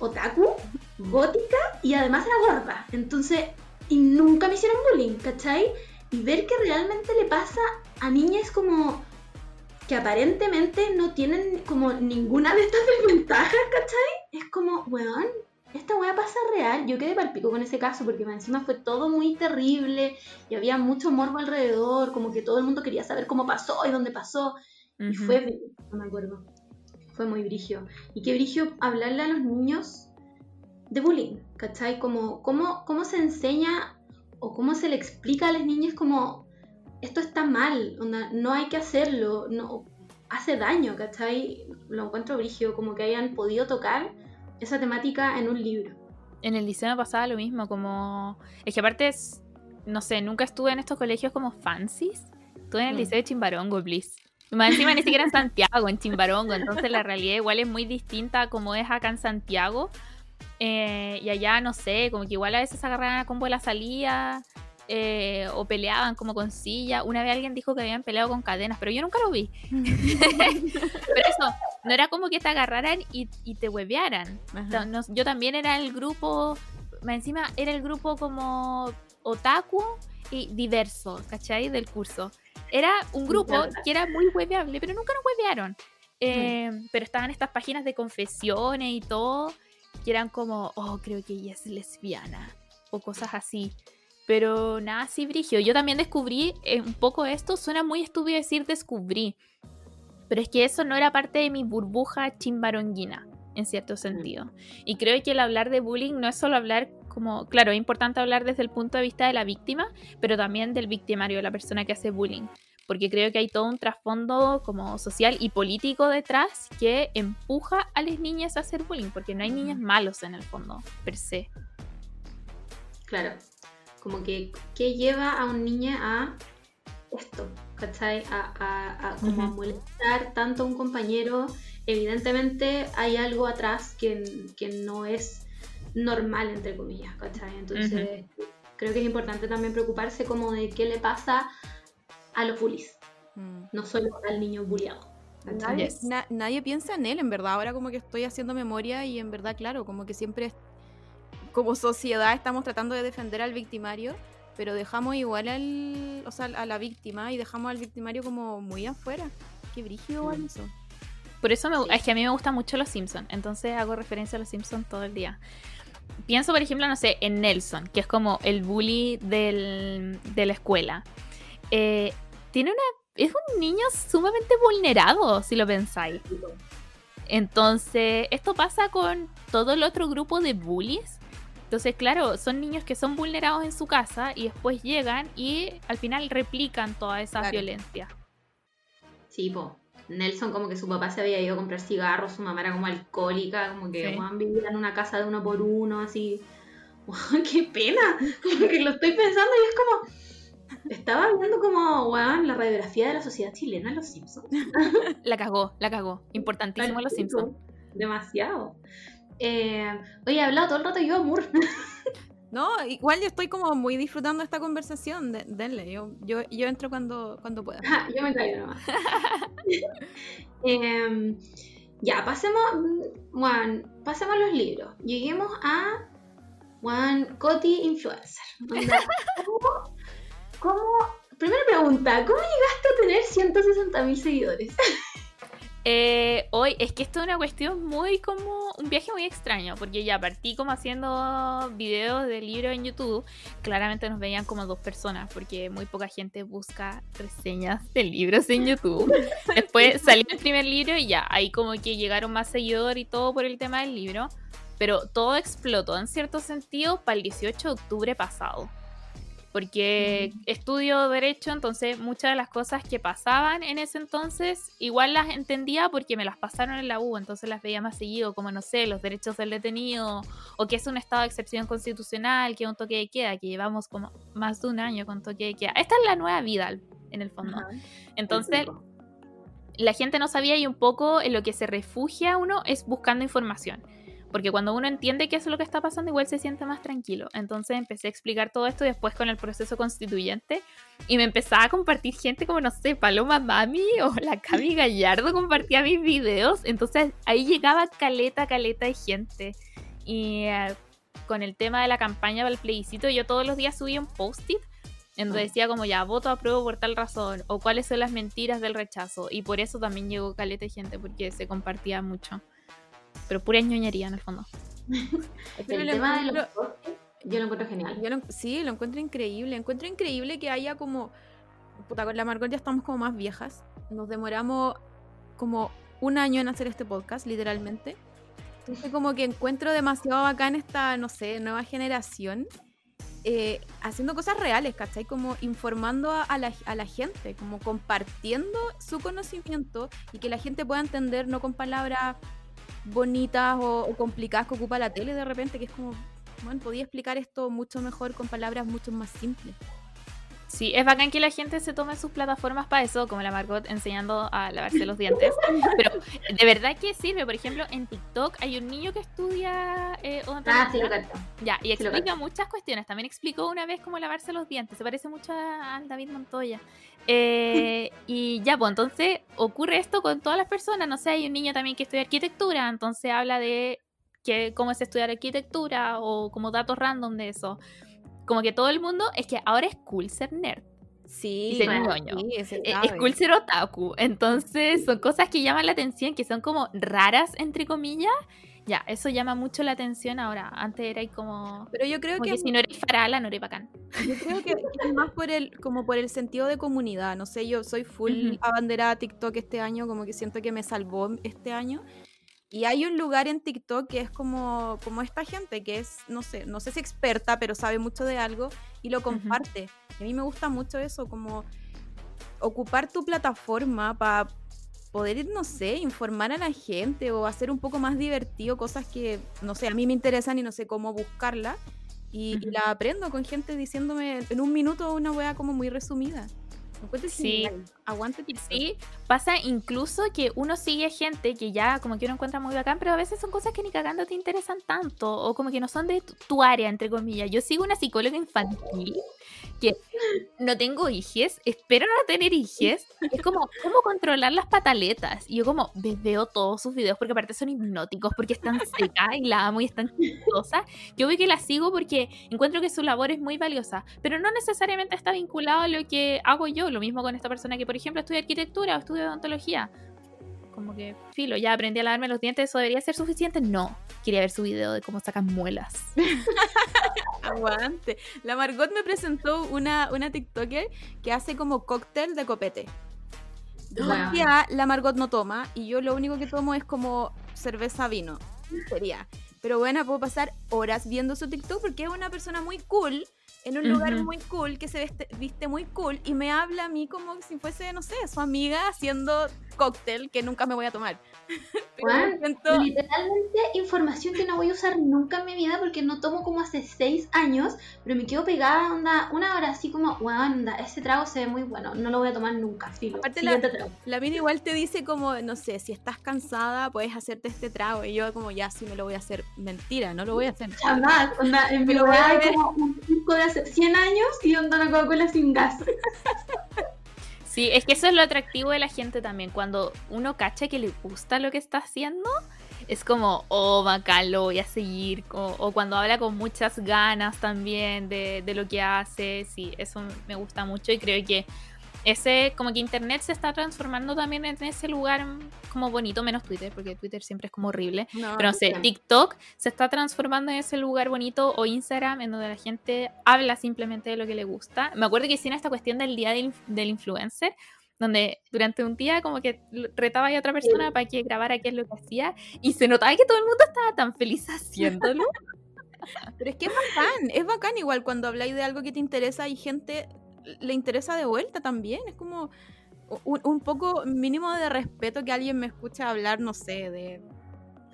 otaku, gótica y además era gorda. Entonces, y nunca me hicieron bullying, ¿cachai? Y ver que realmente le pasa a niñas como que aparentemente no tienen como ninguna de estas desventajas, ¿cachai? Es como, weón, esta weá pasa real. Yo quedé palpico con ese caso porque encima fue todo muy terrible y había mucho morbo alrededor, como que todo el mundo quería saber cómo pasó y dónde pasó. Y Ujú. fue, no me acuerdo, fue muy brigio. Y qué brigio hablarle a los niños de bullying, ¿cachai? Como, cómo, cómo se enseña o cómo se le explica a las niñas como esto está mal, onda, no hay que hacerlo, no hace daño, ¿cachai? Lo encuentro brigio, como que hayan podido tocar esa temática en un libro. En el liceo me pasaba lo mismo, como... Es que aparte, es- no sé, nunca estuve en estos colegios como fancies. Estuve en el Mm. liceo de Chimbarongo, please. Más encima ni siquiera en Santiago, en Chimbarongo. Entonces la realidad igual es muy distinta a como es acá en Santiago. Eh, y allá, no sé, como que igual a veces agarraban a combo de la salida. eh, o peleaban como con silla. Una vez alguien dijo que habían peleado con cadenas, pero yo nunca lo vi. pero eso, no era como que te agarraran y, y te huevearan. Yo también era el grupo, más encima era el grupo como otaku y diverso, ¿cachai? Del curso. Era un grupo que era muy hueveable, pero nunca nos huevearon. Eh, Pero estaban estas páginas de confesiones y todo, que eran como, oh, creo que ella es lesbiana, o cosas así. Pero nada así, Brigio. Yo también descubrí eh, un poco esto, suena muy estúpido decir descubrí, pero es que eso no era parte de mi burbuja chimbaronguina, en cierto sentido. Y creo que el hablar de bullying no es solo hablar como, claro, es importante hablar desde el punto de vista de la víctima, pero también del victimario, la persona que hace bullying. Porque creo que hay todo un trasfondo como social y político detrás que empuja a las niñas a hacer bullying, porque no hay niños malos en el fondo, per se. Claro, como que, ¿qué lleva a un niño a esto? ¿Cachai? A, a- a como a molestar tanto a un compañero. Evidentemente hay algo atrás que, que no es normal, entre comillas, ¿cachai? Entonces, creo que es importante también preocuparse como de qué le pasa a los bullies, Mm. no solo al niño bulliado. ¿cachai? Nadie, Yes. na- nadie piensa en él, en verdad. Ahora como que estoy haciendo memoria y en verdad, claro, como que siempre como sociedad estamos tratando de defender al victimario, pero dejamos igual al, o sea, a la víctima y dejamos al victimario como muy afuera. Qué brígido igual Mm. eso. Por eso me, Sí. es que a mí me gustan mucho los Simpsons, entonces hago referencia a los Simpsons todo el día. Pienso, por ejemplo, no sé, en Nelson, que es como el bully del- de la escuela. Eh, tiene una. Es un niño sumamente vulnerado, si lo pensáis. Entonces, esto pasa con todo el otro grupo de bullies. Entonces, claro, son niños que son vulnerados en su casa y después llegan y al final replican toda esa Claro. violencia. Sí, po. Nelson como que su papá se había ido a comprar cigarros, su mamá era como alcohólica, como que Sí. Juan vivía en una casa de uno por uno, así. Qué pena. Como que lo estoy pensando y es como. Estaba viendo como, weón, la radiografía de la sociedad chilena en Los Simpsons. La cagó, la cagó. Importantísimo los Simpsons. Demasiado. Eh, oye, he hablado todo el rato yo, Amor. No, igual yo estoy como muy disfrutando esta conversación. de- denle, yo, yo, yo entro cuando, cuando pueda. Yo me caigo nomás. Em, ya, pasemos, Juan, pasemos los libros. Lleguemos a Juan Coti Influencer. ¿Cómo, cómo- Primera pregunta, ¿cómo llegaste a tener 160 mil seguidores? Eh, hoy es que esto es una cuestión muy como un viaje muy extraño, porque ya partí como haciendo videos de libros en YouTube. Claramente nos veían como dos personas, porque muy poca gente busca reseñas de libros en YouTube. Después salió el primer libro y ya, ahí como que llegaron más seguidores y todo por el tema del libro. Pero todo explotó en cierto sentido para el 18 de octubre pasado. Porque estudio derecho, entonces muchas de las cosas que pasaban en ese entonces, igual las entendía porque me las pasaron en la U, entonces las veía más seguido, como no sé, los derechos del detenido, o que es un estado de excepción constitucional, que es un toque de queda, que llevamos como más de un año con toque de queda. Esta es la nueva vida, en el fondo. Entonces, la gente no sabía y un poco en lo que se refugia uno es buscando información. Porque cuando uno entiende qué es lo que está pasando, igual se siente más tranquilo. Entonces empecé a explicar todo esto después con el proceso constituyente. Y me empezaba a compartir gente como, no sé, Paloma Mami o la Cami Gallardo compartía mis videos. Entonces ahí llegaba caleta, caleta de gente. Y eh, con el tema de la campaña para el plebiscito, yo todos los días subía un post-it en donde decía como ya, voto a prueba por tal razón, o cuáles son las mentiras del rechazo. Y por eso también llegó caleta de gente, porque se compartía mucho. Pero pura ñoñería en el fondo. Pero El tema de los yo lo encuentro genial. Yo lo- sí, lo encuentro increíble. Encuentro increíble que haya como. Puta, con la Margot ya estamos como más viejas. Nos demoramos como un año en hacer este podcast, literalmente. Entonces, como que encuentro demasiado bacán esta, no sé, nueva generación. eh, haciendo cosas reales, ¿cachai? Como informando a, a la, a la gente, como compartiendo su conocimiento y que la gente pueda entender, no con palabras bonitas o, complicadas que ocupa la tele de repente, que es como, bueno, podía explicar esto mucho mejor con palabras mucho más simples. Sí, es bacán que la gente se tome sus plataformas para eso, como la Margot enseñando a lavarse los dientes. Pero de verdad que sirve. Por ejemplo, en TikTok hay un niño que estudia eh, Ah, sí, lo. Ya, y Sí, explica muchas cuestiones. También explicó una vez cómo lavarse los dientes. Se parece mucho a- al David Montoya. Eh, y ya, pues entonces ocurre esto con todas las personas. No sé, hay un niño también que estudia arquitectura, entonces habla de que, cómo es estudiar arquitectura o como datos random de eso. Como que todo el mundo, es que ahora es cool ser nerd. Sí, Y ser bueno, ñoño. sí, se Eh, Es cool ser otaku. Entonces son cosas que llaman la atención, que son como raras, entre comillas. Ya, eso llama mucho la atención ahora. Antes era ahí como... Pero yo creo Como que, que si no eres farala, no eres bacán. yo creo que, es más por el, como por el sentido de comunidad. No sé, yo soy full Ujú. abanderada TikTok este año, como que siento que me salvó este año. Y hay un lugar en TikTok que es como, como esta gente que es, no sé, no sé si experta, pero sabe mucho de algo y lo comparte. Y a mí me gusta mucho eso, como ocupar tu plataforma para poder, no sé, informar a la gente o hacer un poco más divertido cosas que, no sé, a mí me interesan y no sé cómo buscarla. Y, y la aprendo con gente diciéndome en un minuto una wea como muy resumida. Sí. Aguante. Sí, pasa incluso que uno sigue gente que ya como que uno encuentra muy bacán, pero a veces son cosas que ni cagando te interesan tanto, o como que no son de tu, tu área, entre comillas. Yo sigo una psicóloga infantil que no tengo hijes, espero no tener hijes. Es como, ¿cómo controlar las pataletas? Y yo como ve- veo todos sus videos porque aparte son hipnóticos, porque están secas y la amo y están chistosas. Yo veo que la sigo porque encuentro que su labor es muy valiosa, pero no necesariamente está vinculado a lo que hago yo. Lo mismo con esta persona que, por ejemplo, estudia arquitectura o estudia odontología. Como que, filo, ya aprendí a lavarme los dientes, ¿eso debería ser suficiente? No. Quería ver su video de cómo sacan muelas. Aguante. La Margot me presentó una, una TikToker que hace como cóctel de copete. Yo Wow. ya la Margot no toma y yo lo único que tomo es como cerveza vino. Sería. Pero bueno, puedo pasar horas viendo su TikTok porque es una persona muy cool, en un lugar muy cool, que se veste- viste muy cool y me habla a mí como si fuese, no sé, su amiga haciendo cóctel que nunca me voy a tomar. Juan, siento- literalmente información que no voy a usar nunca en mi vida porque no tomo como hace seis años, pero me quedo pegada, onda, una hora así como, weón, onda, ese trago se ve muy bueno, no lo voy a tomar nunca, filo. Aparte Siguiente trago. La mina igual te dice como, no sé, si estás cansada puedes hacerte este trago. Y yo como, ya sí me lo voy a hacer. Mentira, no lo voy a hacer. Jamás, onda, en mi lugar como un de hace 100 años y onda una Coca-Cola sin gas. Sí, es que eso es lo atractivo de la gente también. Cuando uno cacha que le gusta lo que está haciendo, es como, oh, bacán, lo voy a seguir. O, o cuando habla con muchas ganas también de, de lo que hace. Sí, eso me gusta mucho y creo que ese, como que Internet se está transformando también en ese lugar como bonito, menos Twitter, porque Twitter siempre es como horrible. No, Pero no sé. TikTok se está transformando en ese lugar bonito o Instagram en donde la gente habla simplemente de lo que le gusta. Me acuerdo que hicieron esta cuestión del día del, del influencer, donde durante un día como que retaba a otra persona para que grabara qué es lo que hacía y se notaba que todo el mundo estaba tan feliz haciéndolo. Pero es que es bacán, es bacán igual cuando habláis de algo que te interesa y gente le interesa de vuelta también. Es como un, un poco mínimo de respeto que alguien me escuche hablar, no sé, de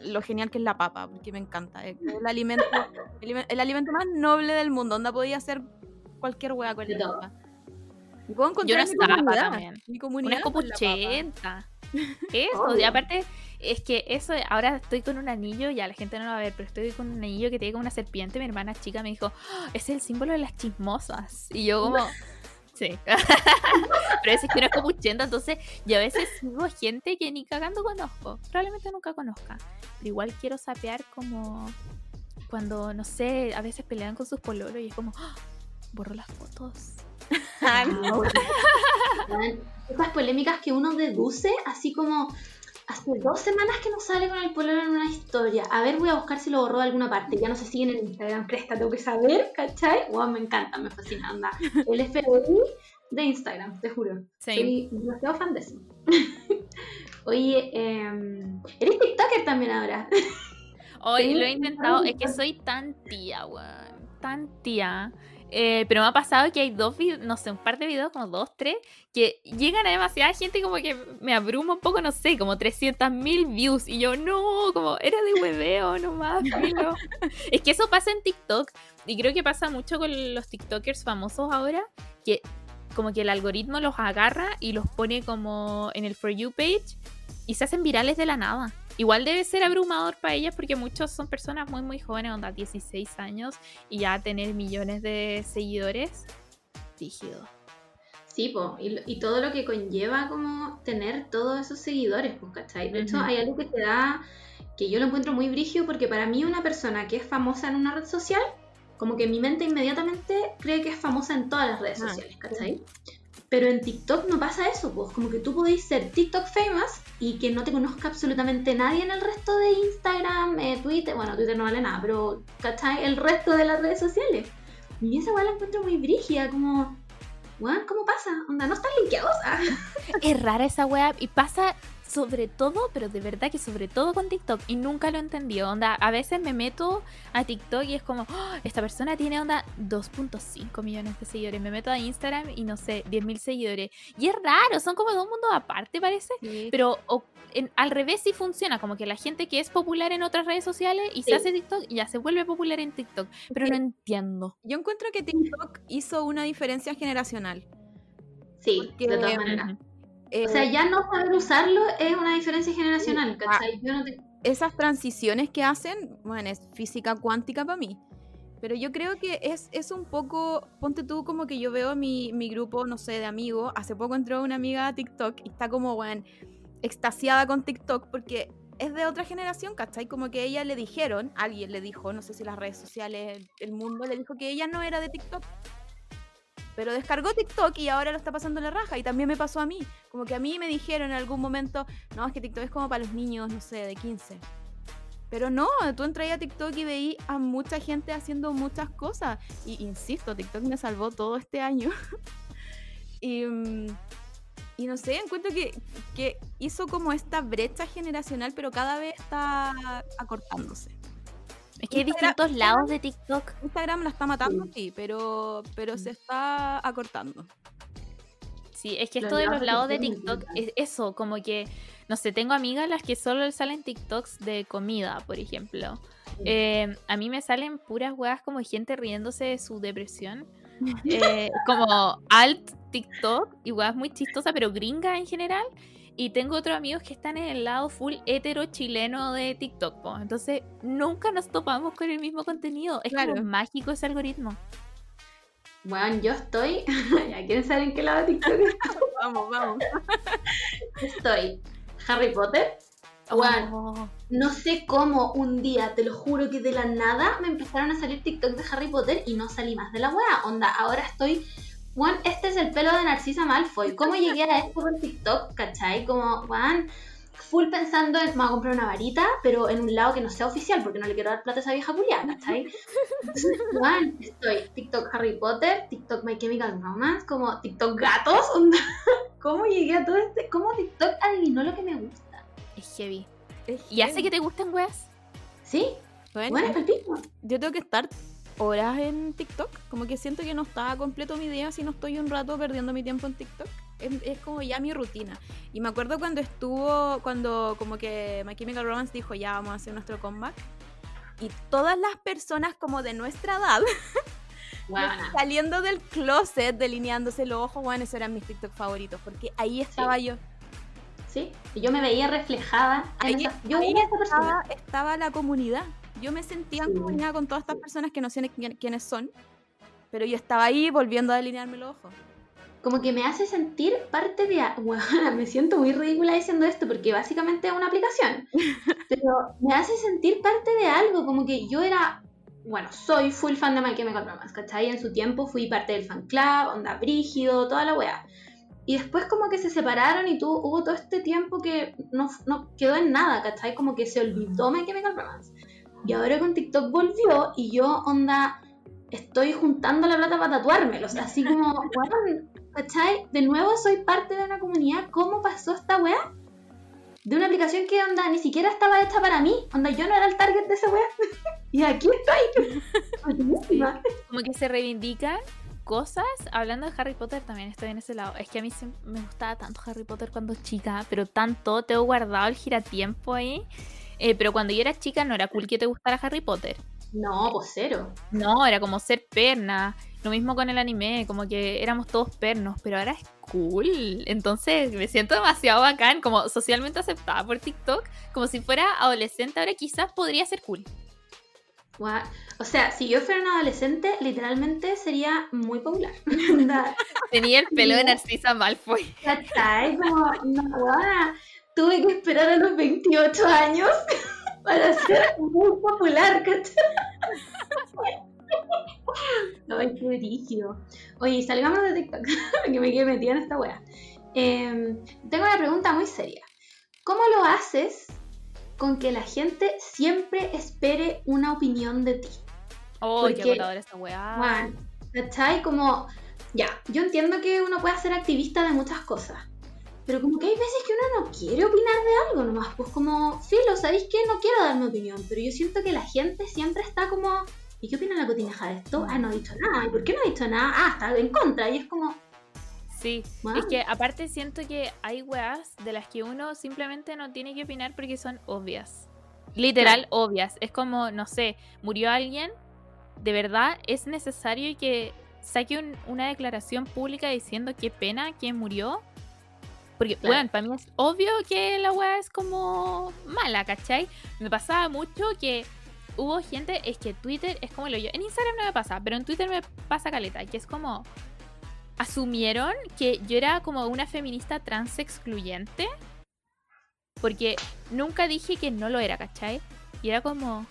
lo genial que es la papa, porque me encanta. Es el alimento, el, alime- el alimento más noble del mundo, onda podía hacer cualquier hueá con la todo. papa. Y puedo Yo encontrar una mi zapa comunidad, también. mi Una comunidad papa. copuchenta. Eso, y aparte, es que eso, ahora estoy con un anillo, ya la gente no lo va a ver, pero estoy con un anillo que tiene como una serpiente. Mi hermana chica me dijo, "Ah, es el símbolo de las chismosas. Y yo como, sí. pero ese es que no es copuchenta, entonces yo a veces sigo gente que ni cagando conozco. Probablemente nunca conozca. Pero igual quiero sapear como cuando, no sé, a veces pelean con sus pololos y es como, "Ah, borro las fotos. Ah, Esas polémicas que uno deduce, así como hace dos semanas que no sale con el pololo en una historia. A ver, voy a buscar si lo borró de alguna parte. Ya no se siguen en Instagram, cresta, tengo que saber, ¿cachai? Wow, me encanta, me fascina, anda. El FBI de Instagram, te juro. Sí. Soy demasiado fan de eso. Oye, em, eres TikToker también ahora. Hoy Sí, lo he intentado, es que soy tan tía, weón. Tan tía. Eh, pero me ha pasado que hay dos videos, no sé, un par de videos, como dos, tres, que llegan a demasiada gente como que me abruma un poco, no sé, como 300 mil views. Y yo, no, como era de hueveo nomás, filo. es que eso pasa en TikTok. Y creo que pasa mucho con los TikTokers famosos ahora, que como que el algoritmo los agarra y los pone como en el For You page y se hacen virales de la nada. Igual debe ser abrumador para ellas porque muchos son personas muy muy jóvenes, onda 16 años y ya tener millones de seguidores. Rígido. Sí, po, y, y todo lo que conlleva como tener todos esos seguidores, pues, ¿cachai? De hecho, Ujú. hay algo que te da, que yo lo encuentro muy brígido, porque para mí una persona que es famosa en una red social, como que mi mente inmediatamente cree que es famosa en todas las redes Ah, sociales, ¿cachai? Pero en TikTok no pasa eso, pues, como que tú podéis ser TikTok famous y que no te conozca absolutamente nadie en el resto de Instagram, eh, Twitter, bueno, Twitter no vale nada, pero, ¿cachai? El resto de las redes sociales. Y esa igual la encuentro muy brígida, como... Weón, ¿cómo pasa? Onda, no están linkeados. Es rara esa web y pasa sobre todo, pero de verdad que sobre todo con TikTok y nunca lo entendí. Onda, a veces me meto a TikTok y es como, "Oh, esta persona tiene onda 2.5 millones de seguidores. Me meto a Instagram y no sé, 10.000 seguidores. Y es raro, son como dos mundos aparte, parece. Pero o- en- al revés sí funciona, como que la gente que es popular en otras redes sociales y Sí. se hace TikTok y ya se vuelve popular en TikTok. Pero no entiendo. Yo encuentro que TikTok hizo una diferencia generacional. Sí, Porque, de todas maneras. Eh, O sea, ya no saber usarlo es una diferencia generacional. ¿cachai? Yo no te... esas transiciones que hacen, bueno, es física cuántica para mí. Pero yo creo que es, es un poco, ponte tú como que yo veo mi, mi grupo, no sé, de amigos. Hace poco entró una amiga a TikTok y está como, bueno, extasiada con TikTok porque es de otra generación, ¿cachai? Como que ella le dijeron, alguien le dijo, no sé si las redes sociales, el mundo, le dijo que ella no era de TikTok. Pero descargó TikTok y ahora lo está pasando la raja. Y también me pasó a mí. Como que a mí me dijeron en algún momento, no, es que TikTok es como para los niños, no sé, de 15. Pero no, tú entras a TikTok y veí a mucha gente haciendo muchas cosas. Y insisto, TikTok me salvó todo este año. y, mm, y no sé, encuentro que, que hizo como esta brecha generacional, pero cada vez está acortándose. Es que hay distintos lados de TikTok. Instagram la está matando, sí, pero, pero se está acortando. Sí, es que Los esto de los lados de TikTok es eso, como que, no sé, tengo amigas las que solo salen TikToks de comida, por ejemplo. Eh, a mí me salen puras weas como gente riéndose de su depresión. Eh, como alt TikTok y weas muy chistosas, pero gringa en general. Y tengo otros amigos que están en el lado full hetero chileno de TikTok. po. Entonces, nunca nos topamos con el mismo contenido. Es Claro. como mágico ese algoritmo. Bueno, yo estoy. ¿Ya quieren saber en qué lado de TikTok Vamos, vamos. estoy? Harry Potter. Bueno, Oh. no sé cómo un día, te lo juro que de la nada me empezaron a salir TikTok de Harry Potter y no salí más de la wea. Onda, ahora estoy. Juan, este es el pelo de Narcisa Malfoy. ¿Cómo llegué a esto por TikTok? ¿Cachai? Como, Juan, full pensando en, me voy a comprar una varita, pero en un lado que no sea oficial, porque no le quiero dar plata a esa vieja culiada, ¿cachai? Entonces, Juan, estoy TikTok Harry Potter, TikTok My Chemical Romance, como TikTok gatos, onda. ¿Cómo llegué a todo este? ¿Cómo TikTok adivinó lo que me gusta? Es heavy. ¿Y hace que te gusten weas? ¿Sí? Bueno, Bueno, es yo tengo que estar horas en TikTok. Como que siento que no está completo mi día si no estoy un rato perdiendo mi tiempo en TikTok. Es, es como ya mi rutina. Y me acuerdo cuando estuvo, cuando como que My Chemical Romance dijo ya vamos a hacer nuestro comeback. Y todas las personas como de nuestra edad saliendo del closet, delineándose los ojos, bueno, esos eran mis TikTok favoritos. Porque ahí estaba yo. Sí, yo me veía reflejada. en Ahí- esa- yo ahí era esa persona. estaba, estaba la comunidad. Yo me sentía en comunidad con todas estas personas que no sé quiénes son. Pero yo estaba ahí volviendo a delinearme los ojos. Como que me hace sentir parte de... Bueno, me siento muy ridícula diciendo esto porque básicamente es una aplicación. Pero me hace sentir parte de algo, como que yo era... Bueno, soy full fan de My Chemical Romance, ¿cachai? En su tiempo fui parte del fan club, onda brígido, toda la wea. Y después como que se separaron y tuvo, hubo todo este tiempo que no, no quedó en nada, ¿cachai? Como que se olvidó My Chemical Romance. Y ahora con TikTok volvió y yo, onda, estoy juntando la plata para tatuármelo. O sea, así como, weón, ¿cachai? De nuevo soy parte de una comunidad. ¿Cómo pasó esta weá? De una aplicación que, onda, ni siquiera estaba hecha para mí. Onda, yo no era el target de esa weá. y aquí estoy. Buenísima. Como que se reivindican cosas. Hablando de Harry Potter, también estoy en ese lado. Es que a mí siem- me gustaba tanto Harry Potter cuando chica, pero tanto, tengo guardado el giratiempo ahí. Eh, pero cuando yo era chica no era cool que te gustara Harry Potter. No, pues cero. No, era como ser perna. Lo mismo con el anime, como que éramos todos pernos, pero ahora es cool. Entonces me siento demasiado bacán, como socialmente aceptada por TikTok, como si fuera adolescente, ahora quizás podría ser cool. O sea, si yo fuera una adolescente, literalmente sería muy popular. Tenía el pelo de Narcisa Malfoy. ¿Cachai? Como, no, tuve que esperar a los 28 años para ser muy popular, ¿cachai? Ay, qué brillo. Oye, salgamos de TikTok, que me quedé metida en esta wea. Em, tengo una pregunta muy seria. ¿Cómo lo haces con que la gente siempre espere una opinión de ti? Oh, qué Porque- agotadora esta weá. Juan, ¿cachai? Como, ya, yo entiendo que uno puede ser activista de muchas cosas, pero como que hay veces que uno no quiere opinar de algo nomás, pues como, filo, ¿sabéis qué? No quiero dar mi opinión, pero yo siento que la gente siempre está como, ¿y qué opina la cotineja de esto? Ah, no ha dicho nada, ¿y por qué no ha dicho nada? Ah, está en contra, y es como, Sí, Wow. es que aparte siento que hay weas de las que uno simplemente no tiene que opinar porque son obvias. Literal, obvias. Es como, no sé, murió alguien, de verdad es necesario que saque un- una declaración pública diciendo qué pena quién murió. Porque, Claro. bueno, para mí es obvio que la wea es como mala, ¿cachai? Me pasaba mucho que hubo gente, es que Twitter es como lo yo. En Instagram no me pasa, pero en Twitter me pasa caleta, que es como asumieron que yo era como una feminista trans excluyente. Porque nunca dije que no lo era, ¿cachai? Y era como.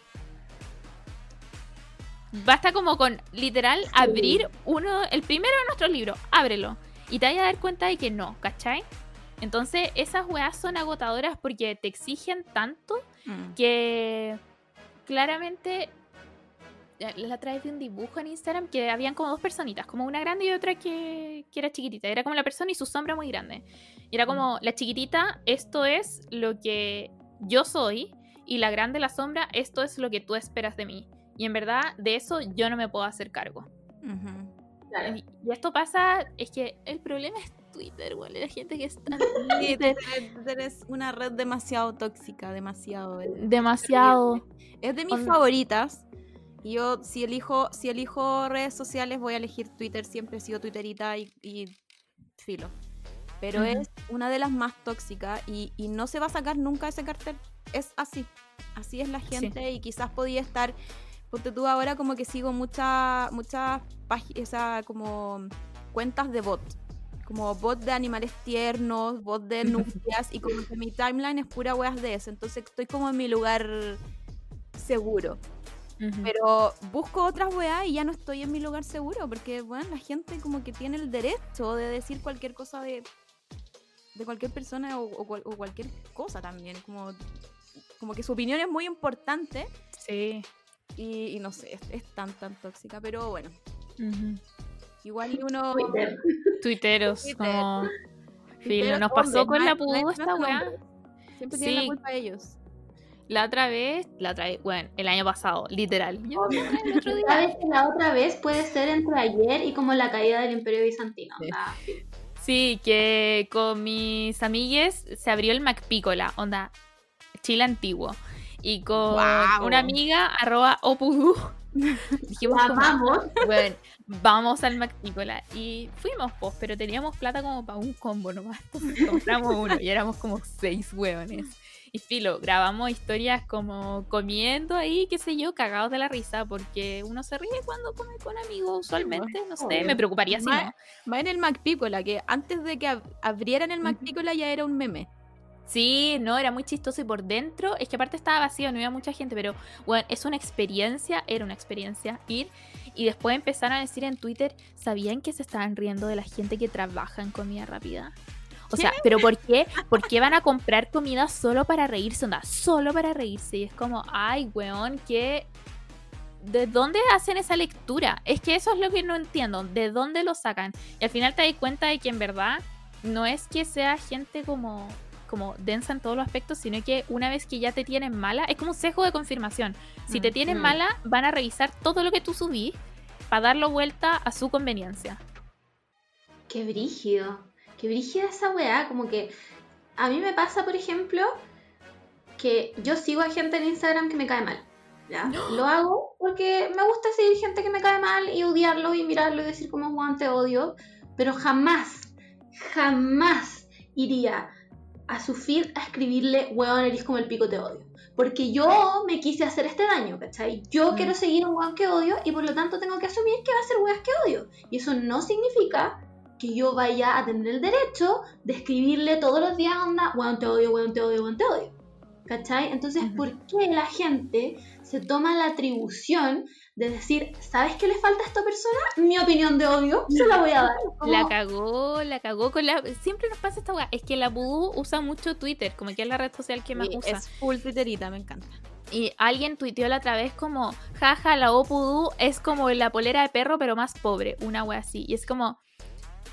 Basta como con literal abrir uno, el primero de nuestros libros, ábrelo. Y te vas a dar cuenta de que no, ¿cachai? Entonces, esas weas son agotadoras porque te exigen tanto que claramente la- la vez vi un dibujo en Instagram que habían como dos personitas, como una grande y otra que, que era chiquitita. Era como la persona y su sombra muy grande. Y era como la chiquitita, esto es lo que yo soy, y la grande, la sombra, esto es lo que tú esperas de mí. Y en verdad, de eso yo no me puedo hacer cargo. Ujú. claro, Y, y esto pasa, es que el problema es Twitter, weón. La gente que está en Twitter. Twitter es una red demasiado tóxica, demasiado. Demasiado. Es de mis favoritas. Y yo, si elijo, si elijo redes sociales, voy a elegir Twitter. Siempre he sido Twitterita y, y filo. Pero es una de las más tóxicas y, y no se va a sacar nunca ese cartel. Es así. Así es la gente y quizás podía estar. Ponte tú ahora como que sigo muchas muchas páginas, como cuentas de bot. Como bot de animales tiernos, bot de nufias y como que mi timeline es pura weas de eso. Entonces estoy como en mi lugar seguro. Pero busco otras weas y ya no estoy en mi lugar seguro, porque bueno, la gente como que tiene el derecho de decir cualquier cosa de, de cualquier persona o, o o cualquier cosa también. Como, como que su opinión es muy importante Sí. y, y no sé, es, es tan tan tóxica, pero bueno, Ujú. Igual y uno... Twitter. Tuiteros, Twitter. como. Filo, nos pasó con la no esta weá. Siempre tienen Sí. la culpa ellos. La otra vez, la otra vez, bueno, el año pasado, literal. Yo me acordé el otro día. Sabes que la otra vez puede ser entre ayer y como la caída del Imperio Bizantino. Sí. Sí, que con mis amigues se abrió el Macpícola, onda Chile antiguo. Y con una amiga, arroba opudu, dijimos La como, amamos. bueno, vamos al Macpícola. Y fuimos, pues, pero teníamos plata como para un combo nomás. Entonces compramos uno y éramos como seis hueones. Y filo, grabamos historias como comiendo ahí, qué sé yo, cagados de la risa, porque uno se ríe cuando come con amigos usualmente, no sé, obvio. me preocuparía si no. Va en el MacPicola, que antes de que ab- abrieran el Ujú. MacPicola ya era un meme. Sí, no, era muy chistoso y por dentro, es que aparte estaba vacío, no había mucha gente, pero bueno, es una experiencia, era una experiencia ir y después empezaron a decir en Twitter, ¿sabían que se estaban riendo de la gente que trabaja en comida rápida? O sea, pero ¿por qué? ¿Por qué van a comprar comida solo para reírse? Onda, solo para reírse. Y es como, ay, weón, que... ¿De dónde hacen esa lectura? Es que eso es lo que no entiendo. ¿De dónde lo sacan? Y al final te das cuenta de que en verdad no es que sea gente como, como densa en todos los aspectos, sino que una vez que ya te tienen mala, es como un sesgo de confirmación. Si te tienen mm. mala, van a revisar todo lo que tú subís para darlo vuelta a su conveniencia. Qué brígido. Qué brígida esa weá. Como que a mí me pasa, por ejemplo, que yo sigo a gente en Instagram que me cae mal. ¿ya? Lo hago porque me gusta seguir gente que me cae mal y odiarlo y mirarlo y decir como Juan te odio. Pero jamás, jamás iría a su feed a escribirle, weón, eres como el pico te odio. Porque yo me quise hacer este daño, ¿cachai? Yo Mm. quiero seguir un weón que odio y por lo tanto tengo que asumir que va a ser weas que odio. Y eso no significa que yo vaya a tener el derecho de escribirle todos los días onda, weón te odio, weón te odio, weón te odio. ¿Cachai? Entonces. ¿por qué la gente se toma la atribución de decir, ¿sabes qué le falta a esta persona? Mi opinión de odio, se la voy a dar. Como- La cagó, la cagó con la... Siempre nos pasa esta weá. Es que la Voodoo usa mucho Twitter, como que es la red social que más Sí, usa. es full Twitterita, me encanta. Y alguien tuiteó la otra vez como, jaja, la Opudú es como la polera de perro, pero más pobre. Una wea así. Y es como,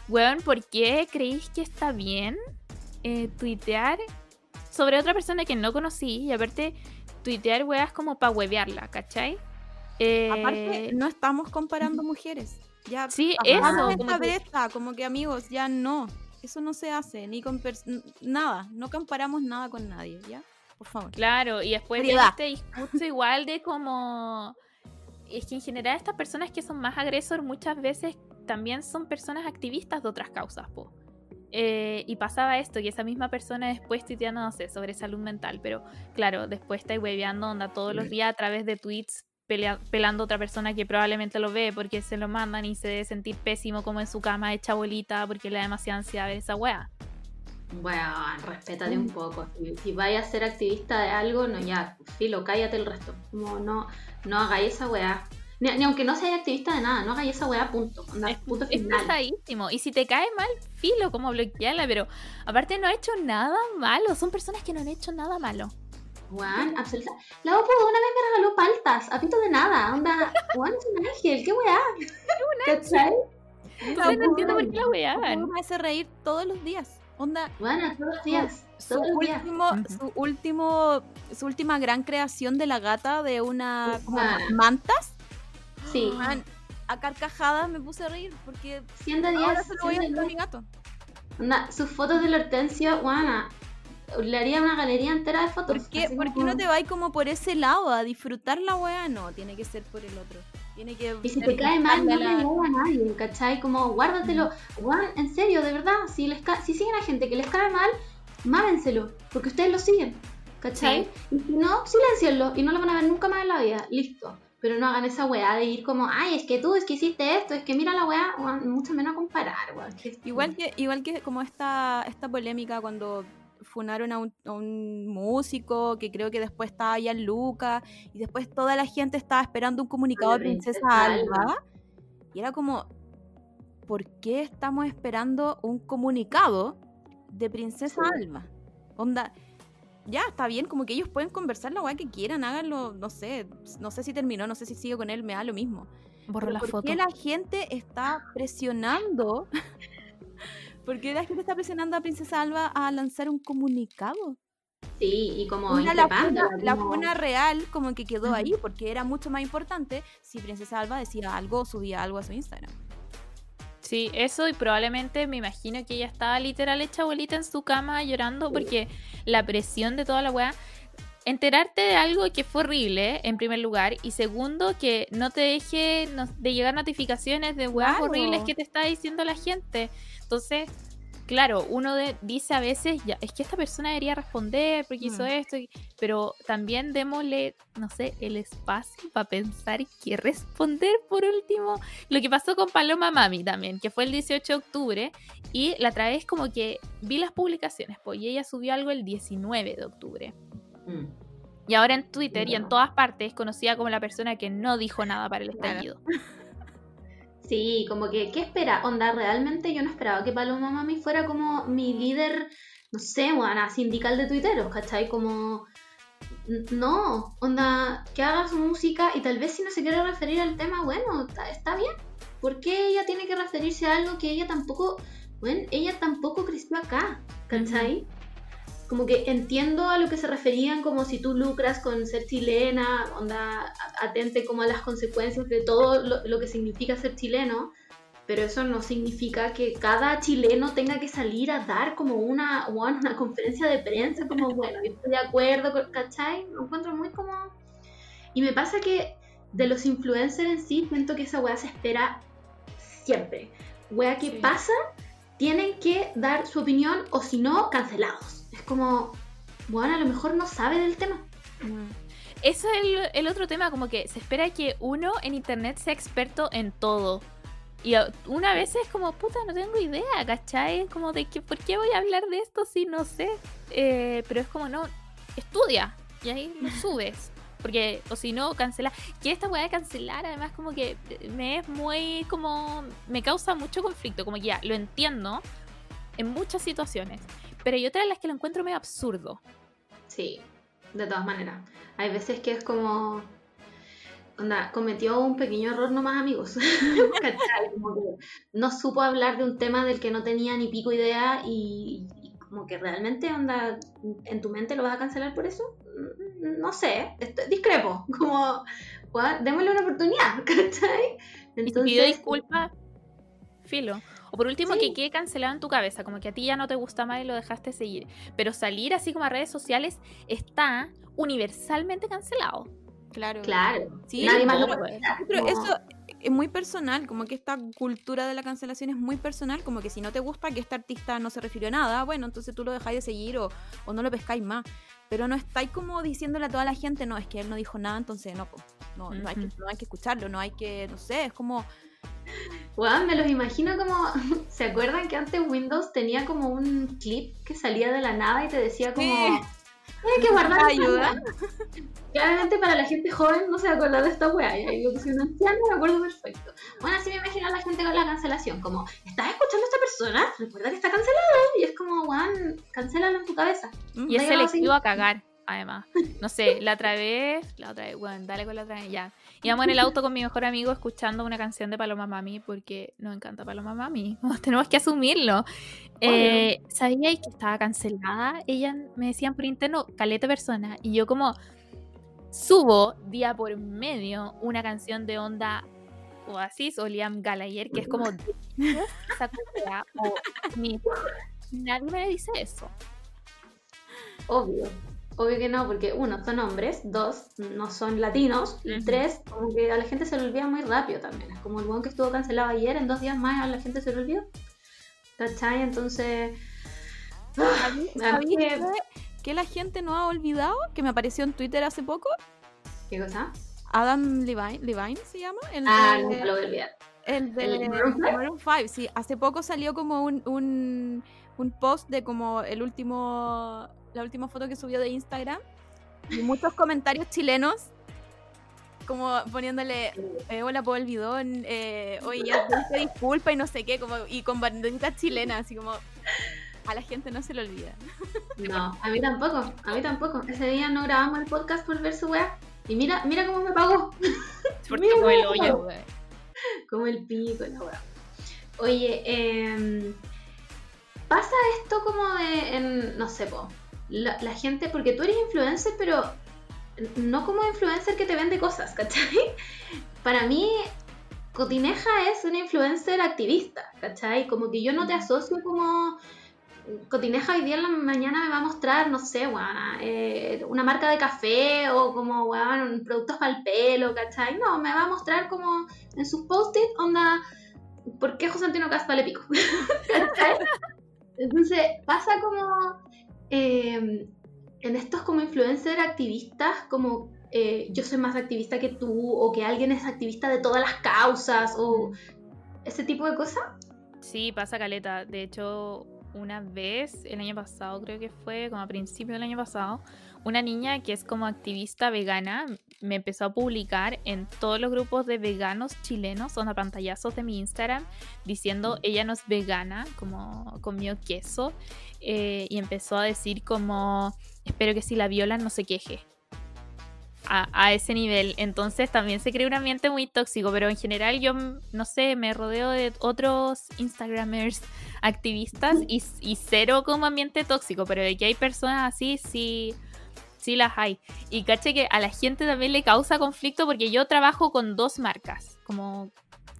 weón, ¿por qué creéis que está bien eh, tuitear sobre otra persona que no conocí? Y aparte, tuitear weas como para huevearla, ¿cachai? Eh, Aparte, no estamos comparando mujeres. Ya Sí, eso, esta brecha, como que amigos, ya no. Eso no se hace, ni con nada, no comparamos nada con nadie, ¿ya? Por favor. Claro, y después Seriedad. este discurso igual de como... Es que en general estas personas que son más agresor muchas veces también son personas activistas de otras causas, po. Eh, y pasaba esto, que esa misma persona después tuiteando, no sé, sobre salud mental, pero claro, después está hueveando onda todos los días a través de tweets pelea- pelando a otra persona que probablemente lo ve porque se lo mandan y se debe sentir pésimo como en su cama hecha bolita porque le da demasiada ansiedad ver esa wea. Bueno, respétate Mm. un poco. Si, si vayas a ser activista de algo, no, ya, filo, cállate el resto. Como no, no hagáis esa weá. Ni, ni aunque no seas activista de nada, no hagáis esa weá, punto. Onda, Es, punto es final. pesadísimo. Y si te cae mal, filo, como bloquearla, pero aparte no ha hecho nada malo. Son personas que no han hecho nada malo. Weón, absoluta. La Opo una vez me regaló paltas, a pito de nada. Onda, weón, es un ángel, qué weá. ¿Cachai? Entonces no entiendo por qué la weaban. Me hace reír todos los días. Onda, Bueno, todos los días. su días. último, su último, su última gran creación de la gata de una como mantas, Sí, man, a carcajadas me puse a reír porque 100 de 10. ahora se lo voy a 100 de hacer a 10. mi gato. Onda, sus fotos del Hortensio, guana, le haría una galería entera de fotos. ¿Por qué, por qué como- no te vas como por ese lado a disfrutar la weá? No, tiene que ser por el otro. Tiene que Y si te cae mal, no le digas a nadie, ¿cachai? Como guárdatelo. Juan, en serio, de verdad, si, les ca- si siguen a gente que les cae mal, mámenselo, porque ustedes lo siguen, ¿cachai? Y si no, silencienlo y no lo van a ver nunca más en la vida, listo. Pero no hagan esa weá de ir como, ay, es que tú, es que hiciste esto, es que mira la weá, mucho menos comparar, weón. que- Igual que, igual que como esta, esta polémica cuando funaron a un, a un músico que creo que después estaba allá en Luca y después toda la gente estaba esperando un comunicado de Princesa Alba y era como ¿por qué estamos esperando un comunicado de Princesa Sí. Alba? Onda ya, está bien, como que ellos pueden conversar la weá que quieran, háganlo, no sé, no sé si terminó, no sé si sigue con él, me da lo mismo. Borro la ¿Por foto. qué la gente está presionando? ¿Por qué la gente está presionando a Princesa Alba a lanzar un comunicado? Sí, y como Una, la, funa, la como- funa real como que quedó ahí, porque era mucho más importante si Princesa Alba decía algo o subía algo a su Instagram. Sí, eso y probablemente me imagino que ella estaba literal hecha bolita en su cama llorando porque la presión de toda la weá. Enterarte de algo que fue horrible, en primer lugar, y segundo, que no te deje de llegar notificaciones de weas Claro. horribles que te está diciendo la gente. Entonces, claro, uno de- dice a veces, ya, es que esta persona debería responder porque hizo Mm. esto, pero también démosle, no sé, el espacio para pensar y responder por último. Lo que pasó con Paloma Mami también, que fue el 18 de octubre, y la otra vez como que vi las publicaciones, pues, y ella subió algo el 19 de octubre. Mm. Y ahora en Twitter y en todas partes es conocida como la persona que no dijo nada para el estallido. Sí, como que, ¿qué espera? Onda, realmente yo no esperaba que Paloma Mami fuera como mi líder, no sé, buena, sindical de tuiteros, ¿cachai? Como, no, onda, que haga su música y tal vez si no se quiere referir al tema, bueno, está, está bien. ¿Por qué ella tiene que referirse a algo que ella tampoco, bueno, ella tampoco creció acá, ¿cachai? Como que entiendo a lo que se referían como si tú lucras con ser chilena, onda, atente como a las consecuencias de todo lo, lo que significa ser chileno, pero eso no significa que cada chileno tenga que salir a dar como una, bueno, una conferencia de prensa, como, bueno, yo estoy de acuerdo, con- ¿cachai? Lo encuentro muy como... Y me pasa que de los influencers en sí, siento que esa weá se espera siempre. Weá que Sí. pasa, tienen que dar su opinión o si no, cancelados. Como, bueno, a lo mejor no sabe del tema. Eso es el, el otro tema, como que se espera que uno en internet sea experto en todo. Y una vez es como, puta, no tengo idea, ¿cachai? Como de que, ¿por qué voy a hablar de esto si no sé? Eh, pero es como, no, estudia y ahí lo subes. Porque, o si no, cancela. Que esta weá de cancelar, además, como que me es muy, como, me causa mucho conflicto. Como que ya, lo entiendo en muchas situaciones. Pero hay otras en las que lo encuentro medio absurdo. Sí, de todas maneras. Hay veces que es como. Onda, cometió un pequeño error nomás, amigos. Como que no supo hablar de un tema del que no tenía ni pico idea y, y como que realmente, onda, en tu mente lo vas a cancelar por eso. Mm, No sé, discrepo. Como, "Gua- démosle una oportunidad, ¿cachai? Y te pido disculpas, filo. O por último, Sí. que quede cancelado en tu cabeza, como que a ti ya no te gusta más y lo dejaste seguir. Pero salir así como a redes sociales está universalmente cancelado. Claro. Claro. Sí, Nadie más lo puede Pero como- eso es muy personal, como que esta cultura de la cancelación es muy personal, como que si no te gusta que este artista no se refirió a nada, bueno, entonces tú lo dejáis de seguir o, o no lo pescáis más. Pero no estáis como diciéndole a toda la gente, no, es que él no dijo nada, entonces no, no, no, hay que, no hay que escucharlo, no hay que, no sé, es como, Weón, me los imagino como. ¿Se acuerdan que antes Windows tenía como un clip que salía de la nada y te decía como. Sí. Hay que guardar Ayuda. weá"? Claramente para la gente joven no se acuerda de esta weá. Y lo que soy un anciano me acuerdo perfecto. Bueno, así me imagino a la gente con la cancelación. Como, ¿estás escuchando a esta persona? Recuerda que está cancelado. Y es como, weón, cancélalo en tu cabeza. mm, Y es selectivo a cagar, además. No sé, la otra vez, la otra vez, bueno, dale con la otra vez, ya. Íbamos en el auto con mi mejor amigo escuchando una canción de Paloma Mami porque nos encanta Paloma Mami. Tenemos que asumirlo. Eh, ¿Sabía que estaba cancelada? Ella me decían por interno, caleta persona. Y yo como subo día por medio una canción de onda Oasis o Liam Gallagher, que es como esa o nadie me dice eso. Obvio. Obvio que no, porque uno, son hombres, dos, no son latinos, y Ujú. tres, como que a la gente se le olvida muy rápido también. Es como el weón que estuvo cancelado ayer, en dos días más a la gente se le olvidó. ¿Cachai? Entonces... A mí- a ¿sabéis mí- qué? que la gente no ha olvidado? Que me apareció en Twitter hace poco. ¿Qué cosa? Adam Levine, Levine se llama. El Ah, de- nunca lo voy a olvidar. El de ¿El five? Maroon 5, sí. Hace poco salió como un, un, un post de como el último, la última foto que subió de Instagram. Y muchos comentarios chilenos, como poniéndole, eh, hola Paul Bidón, eh, oye, ya te disculpa y no sé qué, como, y con banderitas chilenas, así como, a la gente no se le olvida. No, a mí tampoco, a mí tampoco. Ese día no grabamos el podcast por ver su weá. Y mira, mira cómo me pagó. Porque fue el hoyo. Como el pico, la weá. Oye, em, pasa esto como de, en, no sé, po, la, la gente, porque tú eres influencer, pero no como influencer que te vende cosas, ¿cachai? Para mí, Cotineja es una influencer activista, ¿cachai? Como que yo no te asocio como... Cotineja hoy día en la mañana me va a mostrar, no sé, weón, eh, una marca de café o como, weón, productos para el pelo, ¿cachai? No, me va a mostrar como en sus post-it, onda, ¿por qué José Antonio Cas vale pico? ¿Cachai? Entonces, pasa como eh, en estos como influencer activistas, como eh, yo soy más activista que tú, o que alguien es activista de todas las causas, o ese tipo de cosas. Sí, pasa caleta. De hecho, una vez, el año pasado, creo que fue, como a principio del año pasado, una niña que es como activista vegana me empezó a publicar en todos los grupos de veganos chilenos, son pantallazos de mi Instagram, diciendo ella no es vegana, como comió queso, eh, y empezó a decir como, espero que si la violan no se queje. A, a ese nivel. Entonces también se crea un ambiente muy tóxico, pero en general yo, no sé, me rodeo de otros Instagramers activistas y, y cero como ambiente tóxico, pero de que hay personas así, sí, sí las hay. Y caché que a la gente también le causa conflicto porque yo trabajo con dos marcas, como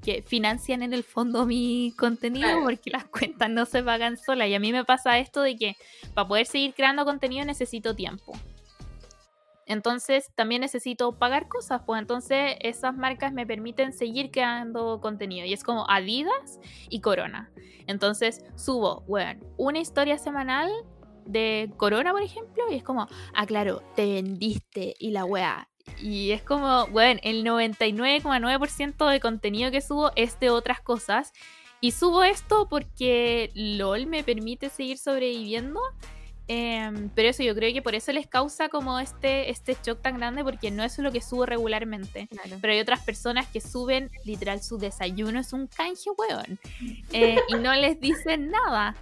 que financian en el fondo mi contenido Claro. porque las cuentas no se pagan solas. Y a mí me pasa esto de que para poder seguir creando contenido necesito tiempo. Entonces también necesito pagar cosas, pues entonces esas marcas me permiten seguir creando contenido. Y es como Adidas y Corona. Entonces subo, bueno, una historia semanal de Corona, por ejemplo, y es como, ah, claro, te vendiste y la weá. Y es como, bueno, el 99,9% de contenido que subo es de otras cosas. Y subo esto porque LOL me permite seguir sobreviviendo. Em, pero eso yo creo que por eso les causa como este, este shock tan grande porque no es lo que subo regularmente. Pero hay otras personas que suben, literal, su desayuno es un canje, weón. Eh, y no les dicen nada.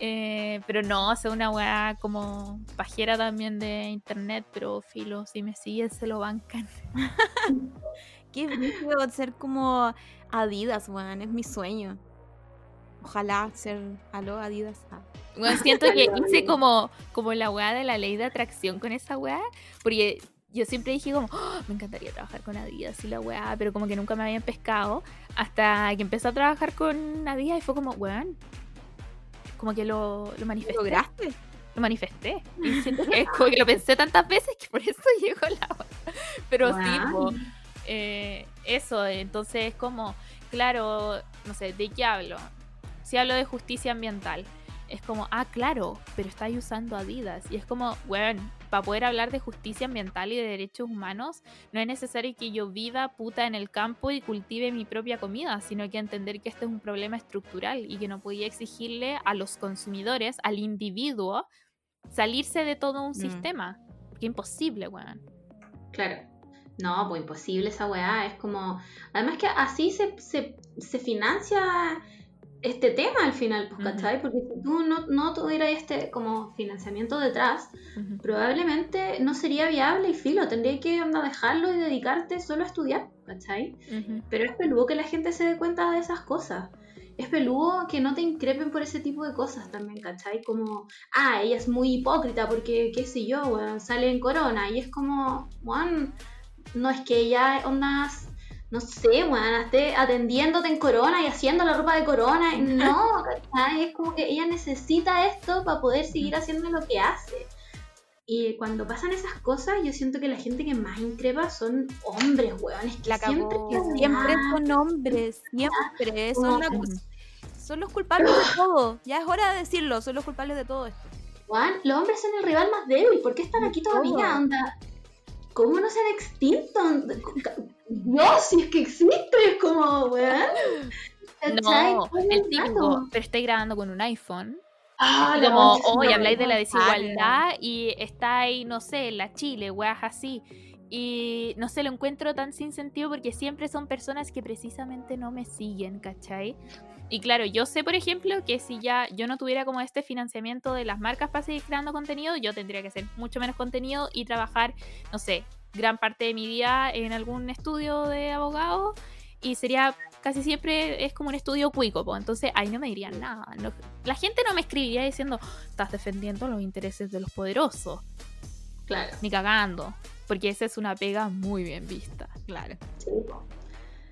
Eh, pero no, es una weá como pajera también de internet, pero filo, si me siguen se lo bancan. Qué brígido ser como Adidas, weón, es mi sueño. Ojalá ser, aló Adidas. Ah. Bueno, siento que hice como, como la weá de la ley de atracción con esa weá, porque yo siempre dije como, "Oh, me encantaría trabajar con Adidas y la weá, pero como que nunca me habían pescado, hasta que empecé a trabajar con Adidas y fue como, weón, como que lo, lo manifesté. ¿Lograste? Lo manifesté. Y siento que es como que lo pensé tantas veces que por eso llegó la weá. Pero sí, eh, eso, entonces es como, claro, no sé, ¿de qué hablo? Si hablo de justicia ambiental, es como, ah, claro, pero estáis usando Adidas. Y es como, bueno, para poder hablar de justicia ambiental y de derechos humanos, no es necesario que yo viva puta en el campo y cultive mi propia comida, sino que entender que este es un problema estructural y que no podía exigirle a los consumidores, al individuo, salirse de todo un Mm. sistema. Porque imposible, weón. Claro. No, pues imposible esa weá. Es como. Además que así se, se, se financia este tema al final, pues. ¿cachai? Porque si tú no, no tuvieras este como financiamiento detrás, probablemente no sería viable y filo, tendría que anda, dejarlo y dedicarte solo a estudiar, ¿cachai? Pero es peludo que la gente se dé cuenta de esas cosas. Es peludo que no te increpen por ese tipo de cosas también, ¿cachai? Como, ah, ella es muy hipócrita porque, qué sé yo, sale en corona. Y es como, weón, no es que ella, ondas, no sé, weón, esté atendiéndote en corona y haciendo la ropa de corona. No. Es como que ella necesita esto para poder seguir haciendo lo que hace. Y cuando pasan esas cosas, yo siento que la gente que más increpa son hombres, weón. Es que La siempre, Siempre son hombres, siempre. Son, la- son los culpables de todo. Ya es hora de decirlo, son los culpables de todo esto. Weón, los hombres son el rival más débil. ¿Por qué están aquí todavía? Onda? ¿Cómo no se han extinto? Dios, si es que existe, es como, weón. No, el típico, pero estáis grabando con un iPhone. Ah, Y como hoy habláis de la desigualdad y está ahí, no sé, la Chile, weas así. Y no sé, lo encuentro tan sin sentido porque siempre son personas que precisamente no me siguen, ¿cachai? Y claro, yo sé, por ejemplo, que si ya yo no tuviera como este financiamiento de las marcas para seguir creando contenido, yo tendría que hacer mucho menos contenido y trabajar, no sé, gran parte de mi día en algún estudio de abogado y sería casi siempre es como un estudio cuico, po. entonces ahí no me dirían nada. no- la gente no me escribiría diciendo, estás defendiendo los intereses de los poderosos, Claro. ni cagando, porque esa es una pega muy bien vista. Claro. Sí.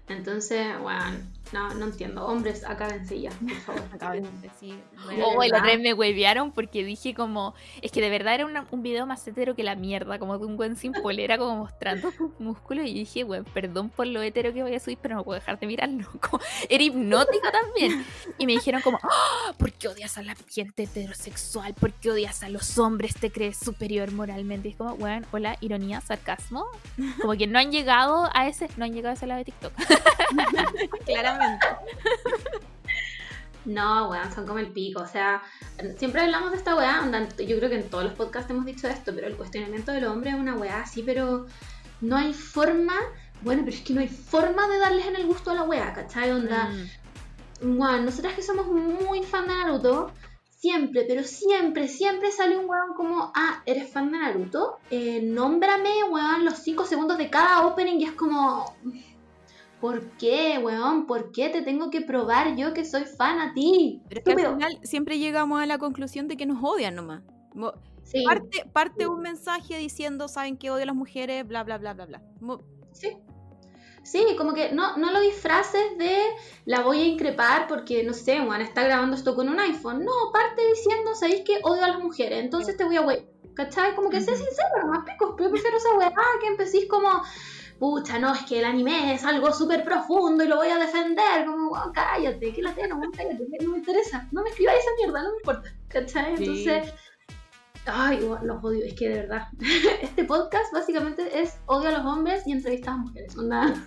Entonces, bueno, no, no entiendo. Hombres, acaben sillas, por favor. Decir. De Oh, la otra vez me huevearon porque dije como, es que de verdad era una- un video más hetero que la mierda, como de un buen sin polera, como mostrando sus músculos, y dije, bueno, perdón por lo hetero que voy a subir, pero no puedo dejar de mirarlo. Como, era hipnótico también. Y me dijeron como, "Ah, ¿por qué odias a la gente heterosexual? ¿Por qué odias a los hombres? ¿Te crees superior moralmente? Y es como, bueno, hola, ironía, sarcasmo. Como que no han llegado a ese, no han llegado a ese lado de TikTok. Claramente. No, weón, son como el pico. O sea, siempre hablamos de esta weá. Yo creo que en todos los podcasts hemos dicho esto, pero el cuestionamiento del hombre es una weá así, pero no hay forma. Bueno, pero es que no hay forma de darles en el gusto a la weá, ¿cachai? Onda, Mm. weón, nosotras que somos muy fan de Naruto, siempre, pero siempre, siempre sale un weón como, ah, ¿eres fan de Naruto? Eh, nómbrame, weón, los 5 segundos de cada opening y es como... ¿Por qué, weón? ¿Por qué te tengo que probar yo que soy fan a ti? Pero es que al final siempre llegamos a la conclusión de que nos odian nomás. Mo- Sí, Parte, parte un mensaje diciendo, saben que odio a las mujeres, bla, bla, bla, bla, bla. Mo- sí. Sí, como que no, no lo disfraces de la voy a increpar porque, no sé, weón, está grabando esto con un iPhone. No, parte diciendo, ¿sabéis que odio a las mujeres? Entonces te voy a wey. ¿Cachai? Como que sé sincero, más pico. Yo prefiero esa weá que empecéis como, pucha, no, es que el anime es algo súper profundo y lo voy a defender. Como, weón, cállate, que la tengo, cállate, no me interesa. No me escribáis esa mierda, no me importa. ¿Cachai? Sí. Ay, los odio, es que de verdad. Este podcast básicamente es odio a los hombres y entrevistas a mujeres. Onda.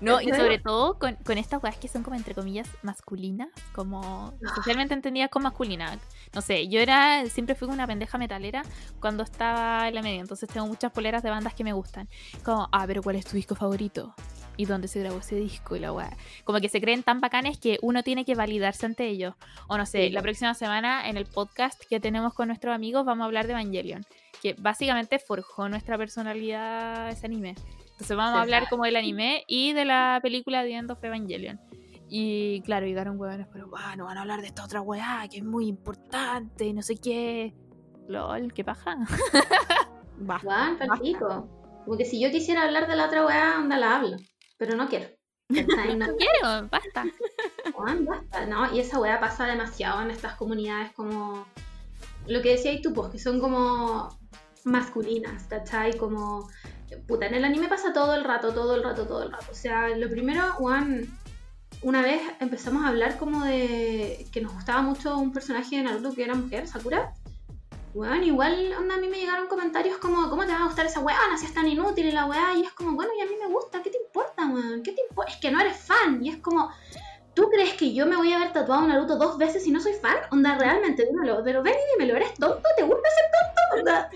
No, y sobre todo con, con estas weas que son como entre comillas masculinas, como socialmente entendidas como masculinas. No sé, yo era, siempre fui una pendeja metalera cuando estaba en la media, entonces tengo muchas poleras de bandas que me gustan. Como, ah, pero ¿cuál es tu disco favorito? ¿Y dónde se grabó ese disco? Y la wea. Como que se creen tan bacanes que uno tiene que validarse ante ellos. O no sé, Sí. la próxima semana en el podcast que tenemos con nuestros amigos vamos a hablar de Evangelion, que básicamente forjó nuestra personalidad ese anime. Entonces vamos a Sí. hablar como del anime y de la película The End of Evangelion. Y claro, llegaron hueones, pero "Buah, no van a hablar de esta otra weá que es muy importante y no sé qué. LOL, qué paja. Basta. Juan. Como que si yo quisiera hablar de la otra weá, anda la hablo. Pero no quiero. ¿Cachai? No, No quiero, basta. Juan, basta. No, y esa weá pasa demasiado en estas comunidades como. Lo que decías tú, pues, que son como masculinas, ¿cachai? Como. Puta, en el anime pasa todo el rato, todo el rato, todo el rato. O sea, lo primero, Juan. Una vez empezamos a hablar como de que nos gustaba mucho un personaje de Naruto que era mujer, Sakura. Bueno, igual onda, a mí me llegaron comentarios como, ¿cómo te va a gustar esa weá? Si es tan inútil y la weá. Y es como, bueno, y a mí me gusta, ¿qué te importa, weón? ¿Qué te importa? Es que no eres fan. Y es como, ¿tú crees que yo me voy a haber tatuado Naruto dos veces si no soy fan? Onda, realmente, dímelo. Pero ven y dímelo, ¿eres tonto? ¿Te gusta ser tonto? Onda,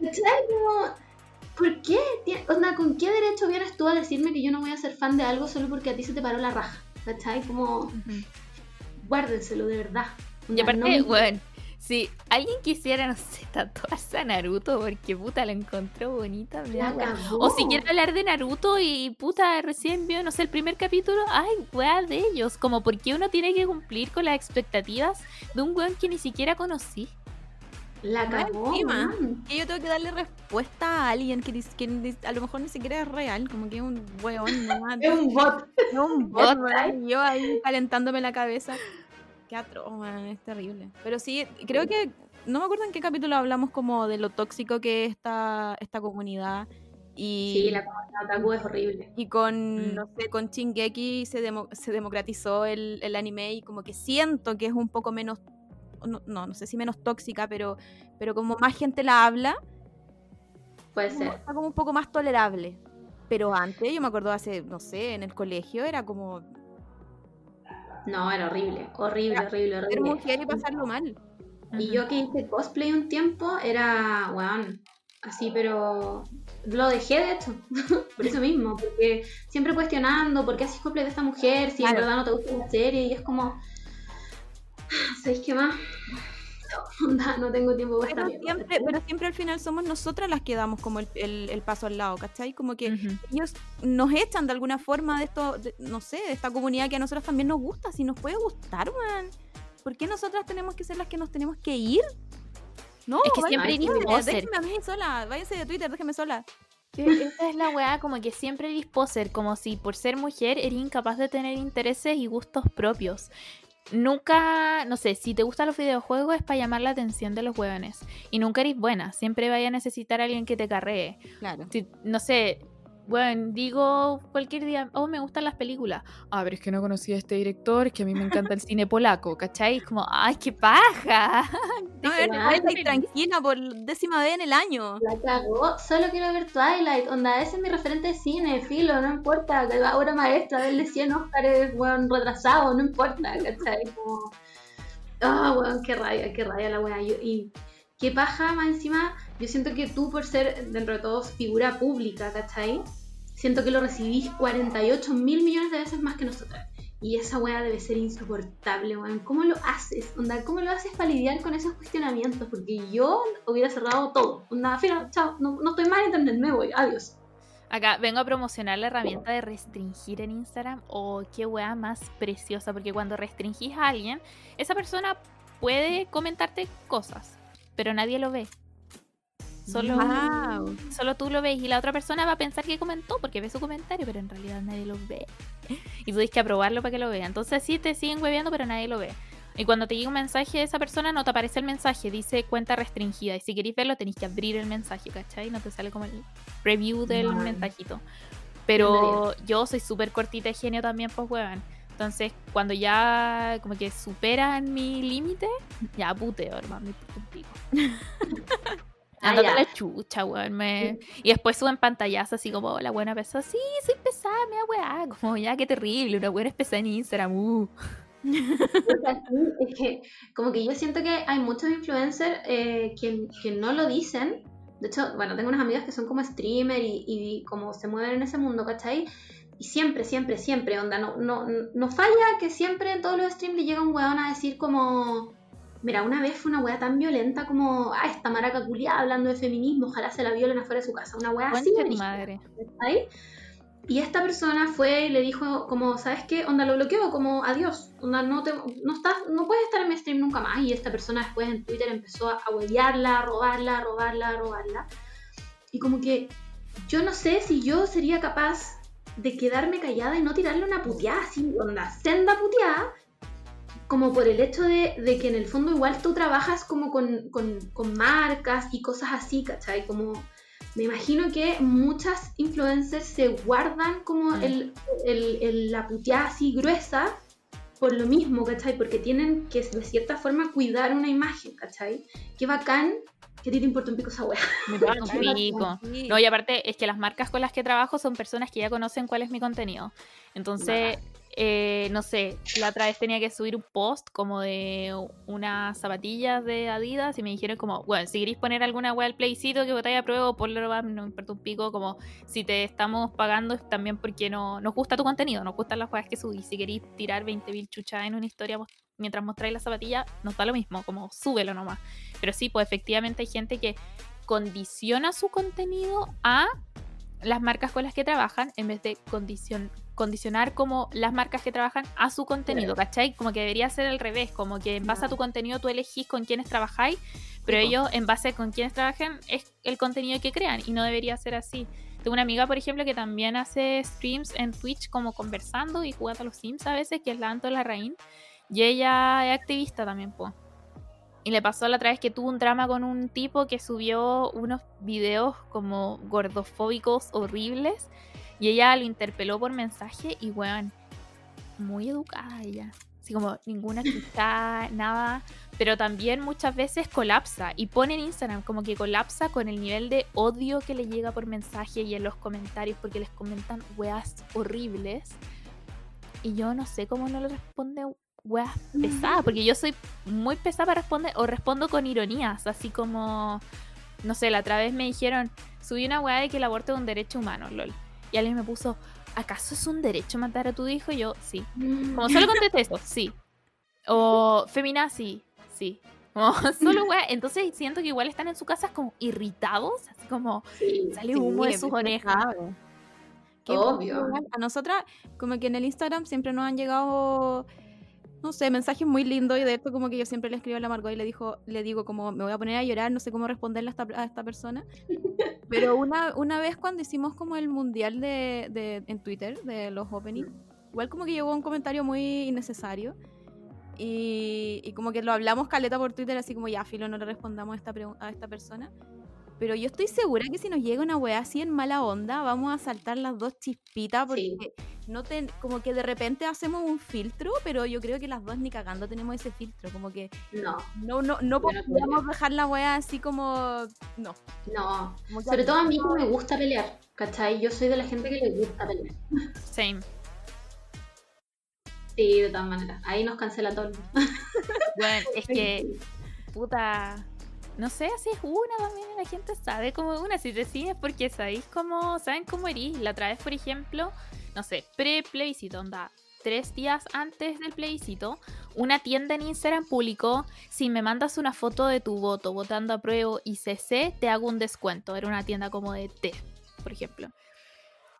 ¿cachai? Como, ¿por qué? Onda, ¿con qué derecho vienes tú a decirme que yo no voy a ser fan de algo solo porque a ti se te paró la raja? ¿Cachai? Como, guárdenselo de verdad. Y Onda, aparte, no me- bueno, si alguien quisiera, no sé, tatuarse a Naruto porque puta la encontró bonita. O si quiere hablar de Naruto y puta recién vio, no sé, el primer capítulo, ay, weá de ellos. Como porque uno tiene que cumplir con las expectativas de un weón que ni siquiera conocí. La cagó, encima, man. que yo tengo que darle respuesta a alguien que, a lo mejor ni siquiera es real, como que es un weón nomás. Es un bot. Es un bot, weón, y yo ahí calentándome la cabeza. Qué atroz, weón, es terrible. Pero sí, creo que, no me acuerdo en qué capítulo hablamos como de lo tóxico que es esta, esta comunidad. Y, Sí, la comunidad otaku es horrible. y con, Mm. no sé, con Shingeki se, demo- se democratizó el, el anime y como que siento que es un poco menos, no, no, no sé si menos tóxica, pero, pero como más gente la habla, Puede como- ser. está como un poco más tolerable. Pero antes, yo me acuerdo hace, no sé, en el colegio era como No, era horrible. Horrible, horrible, horrible. mujer y pasarlo mal. Y yo que hice cosplay un tiempo, era, weón, así, pero lo dejé de hecho, por eso mismo, porque siempre cuestionando, ¿por qué haces cosplay de esta mujer? Si en verdad no te gusta la serie, y es como, ¿sabéis qué más? No, onda, no tengo tiempo para Pero siempre, pero siempre al final somos nosotras las que damos como el, el- el paso al lado, ¿cachai? Como que Ujú. ellos nos echan de alguna forma de esto, de- no sé, de esta comunidad que a nosotros también nos gusta, si nos puede gustar, man. ¿Por qué nosotras tenemos que ser las que nos tenemos que ir? No, Es que váyanse, siempre eres déjenme, a mí sola, váyanse de Twitter, déjenme sola. Esta es la weá, como que siempre eres poser, como si por ser mujer eres incapaz de tener intereses y gustos propios. Nunca, no sé, si te gustan los videojuegos es para llamar la atención de los hueones. Y nunca eres buena, siempre vaya a necesitar a alguien que te carree. Claro. Si- no sé, bueno, digo cualquier día, oh, me gustan las películas. Ah, pero es que no conocí a este director, que a mí me encanta el cine polaco, ¿cachai? Es como, ay, qué paja. No, ver Twilight tranquila por décima vez en el año. La cagó, solo quiero ver Twilight, onda, ese es mi referente de cine, filo, no importa, obra maestra, denle 100 Óscares, weón, retrasado, no importa, ¿cachai? Como, ah, weón, qué rabia, qué rabia la weá, Yo- y qué paja, más encima, yo siento que tú por ser, dentro de todo, figura pública, ¿cachai? Siento que lo recibís 48 mil millones de veces más que nosotras. Y esa weá debe ser insoportable, weón. ¿Cómo lo haces? Onda, ¿cómo lo haces para lidiar con esos cuestionamientos? Porque yo hubiera cerrado todo. Onda, filo, chao, no, no estoy en internet, me voy, adiós. Acá vengo a promocionar la herramienta de restringir en Instagram. Oh, qué weá más preciosa, porque cuando restringís a alguien, esa persona puede comentarte cosas, pero nadie lo ve. Solo, Wow. solo tú lo ves y la otra persona va a pensar que comentó porque ve su comentario, pero en realidad nadie lo ve. Y tú tienes que aprobarlo para que lo vea. Entonces sí te siguen hueveando, pero nadie lo ve. Y cuando te llega un mensaje de esa persona, no te aparece el mensaje, dice cuenta restringida. Y si queréis verlo, tenéis que abrir el mensaje, ¿cachai? No te sale como el review del mensajito. Pero yo soy súper cortita de genio también, pues, huevan. Entonces, cuando ya como que superan mi límite, ya puteo, hermano, pico. Ah, la chucha, weón. Me... Y después suben pantallazos así como, la buena persona, sí, soy pesada, me da weá. Como, ya, qué terrible, una buena es pesada en Instagram. uh". Es que como que yo siento que hay muchos influencers eh, que, que no lo dicen. De hecho, bueno, tengo unas amigas que son como streamer y, y como se mueven en ese mundo, ¿cachai? Y siempre, siempre, siempre, onda, no, no, no falla que siempre en todos los streams le llega un weón a decir como... Mira, una vez fue una weá tan violenta como, ah, esta maraca culiada hablando de feminismo, ojalá se la violen afuera de su casa. Una weá así. De madre. ¿cachai? Y esta persona fue y le dijo como, ¿sabes qué? Onda, lo bloqueó, como, adiós, onda, no, te, no, estás, no puedes estar en mi stream nunca más. Y esta persona después en Twitter empezó a huevearla, a robarla, a robarla, a robarla. Y como que yo no sé si yo sería capaz de quedarme callada y no tirarle una puteada así, onda, senda puteada, como por el hecho de, de que en el fondo igual tú trabajas como con, con, con marcas y cosas así, ¿cachai? Como me imagino que muchas influencers se guardan como Mm. el, el- el- la puteada así gruesa por lo mismo, ¿cachai? Porque tienen que de cierta forma cuidar una imagen, ¿cachai? Qué bacán que a ti te importa un pico esa wea. Me importa un Ay, pico. No, y aparte es que las marcas con las que trabajo son personas que ya conocen cuál es mi contenido. Entonces, eh, no sé, la otra vez tenía que subir un post como de unas zapatillas de Adidas y me dijeron como, bueno, si queréis poner alguna wea al playcito que votáis a prueba, ponlo, no me importa un pico, como si te estamos pagando es también porque no, nos gusta tu contenido, nos gustan las weas que subís. Si queréis tirar 20.000 chuchas en una historia mientras mostráis la zapatilla, nos da lo mismo, como súbelo nomás. Pero sí, pues efectivamente hay gente que condiciona su contenido a las marcas con las que trabajan en vez de condicion- condicionar como las marcas que trabajan a su contenido, ¿cachai? Como que debería ser al revés, como que en base a tu contenido tú elegís con quiénes trabajáis, pero ellos en base con quiénes trabajan es el contenido que crean y no debería ser así. Tengo una amiga, por ejemplo, que también hace streams en Twitch como conversando y jugando a los Sims a veces, que es la Anto Larraín, y ella es activista también, pues. Y le pasó la otra vez que tuvo un drama con un tipo que subió unos videos como gordofóbicos horribles. Y ella lo interpeló por mensaje y, weón, muy educada ella. Así como ninguna quizá, nada. Pero también muchas veces colapsa y pone en Instagram como que colapsa con el nivel de odio que le llega por mensaje y en los comentarios porque les comentan weas horribles. Y yo no sé cómo no le responde weas pesadas, porque yo soy muy pesada para responder o respondo con ironías, así como, no sé, la otra vez me dijeron, subí una wea de que el aborto es un derecho humano, lol. Y alguien me puso, ¿acaso es un derecho matar a tu hijo? Y yo, sí. Como solo contesté eso, sí. O feminazi, sí. Como solo wea. Entonces siento que igual están en su casa como irritados, así como Sí. sale humo de Sí, sus orejas. pesado. Qué Obvio. A nosotras, como que en el Instagram siempre nos han llegado, no sé, mensajes muy lindos y de esto como que yo siempre le escribo a la Margot y le, dijo, le digo como, me voy a poner a llorar, no sé cómo responderle a esta, a esta persona. Pero una, una vez cuando hicimos como el mundial de, de- en Twitter de los openings, igual como que llegó un comentario muy innecesario. Y, y como que lo hablamos caleta por Twitter, así como ya, filo, no le respondamos a esta, a esta persona. Pero yo estoy segura que si nos llega una weá así en mala onda, vamos a saltar las dos chispitas porque Sí. no ten- como que de repente hacemos un filtro, pero yo creo que las dos ni cagando tenemos ese filtro, como que No, no no no podríamos dejar la weá así como no. no. como Sobre todo a mí que me gusta pelear, ¿cachai? Yo soy de la gente que le gusta pelear. Same. Sí, de todas maneras. Ahí nos cancela todo. Bueno, es que, puta, no sé, así es una también, la gente sabe cómo es una, si te sigues porque sabéis cómo, saben cómo erís. La otra vez, por ejemplo, no sé, pre-plebiscito, onda, tres días antes del plebiscito, una tienda en Instagram publicó, si me mandas una foto de tu voto votando a prueba ICC, te hago un descuento. Era una tienda como de té, por ejemplo.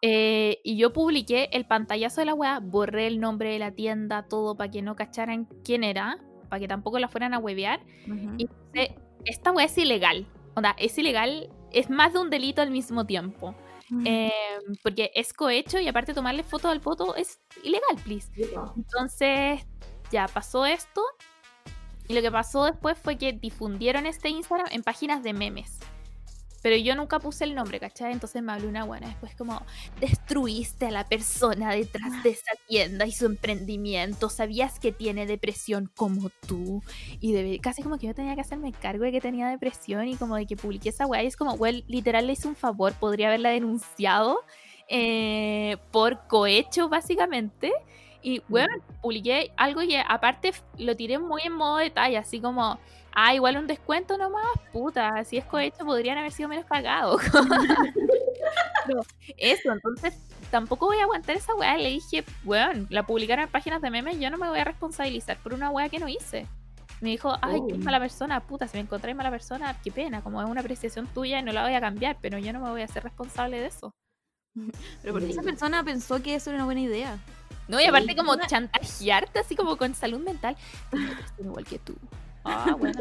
Eh, y yo publiqué el pantallazo de la weá, borré el nombre de la tienda, todo para que no cacharan quién era, para que tampoco la fueran a huevear. Y puse, esta weá es ilegal. Onda, es ilegal, es más de un delito al mismo tiempo. Eh, porque es cohecho y aparte tomarle foto al voto es ilegal, please. Entonces, ya pasó esto. Y lo que pasó después fue que difundieron este Instagram en páginas de memes. Pero yo nunca puse el nombre, ¿cachai? Entonces me habló una buena después como, destruiste a la persona detrás de esa tienda y su emprendimiento. ¿Sabías que tiene depresión como tú? Y casi como que yo tenía que hacerme cargo de que tenía depresión y como de que publiqué esa weá. Y es como, weón, literal le hice un favor, podría haberla denunciado eh, por cohecho, básicamente. Y, bueno, publiqué algo y aparte lo tiré muy en modo detalle, así como, ah, igual un descuento nomás, puta, si es cohecho podrían haber sido menos pagados. Eso, entonces tampoco voy a aguantar esa weá. Le dije, weón, la publicaron en páginas de memes, yo no me voy a responsabilizar por una weá que no hice. Me dijo, ay, qué Oh. mala persona, puta, si me encontré mala persona, qué pena, como es una apreciación tuya y no la voy a cambiar, pero yo no me voy a hacer responsable de eso. Pero porque esa persona pensó que eso era una buena idea. No, y aparte como chantajearte así como con salud mental. Igual que tú. Ah, bueno,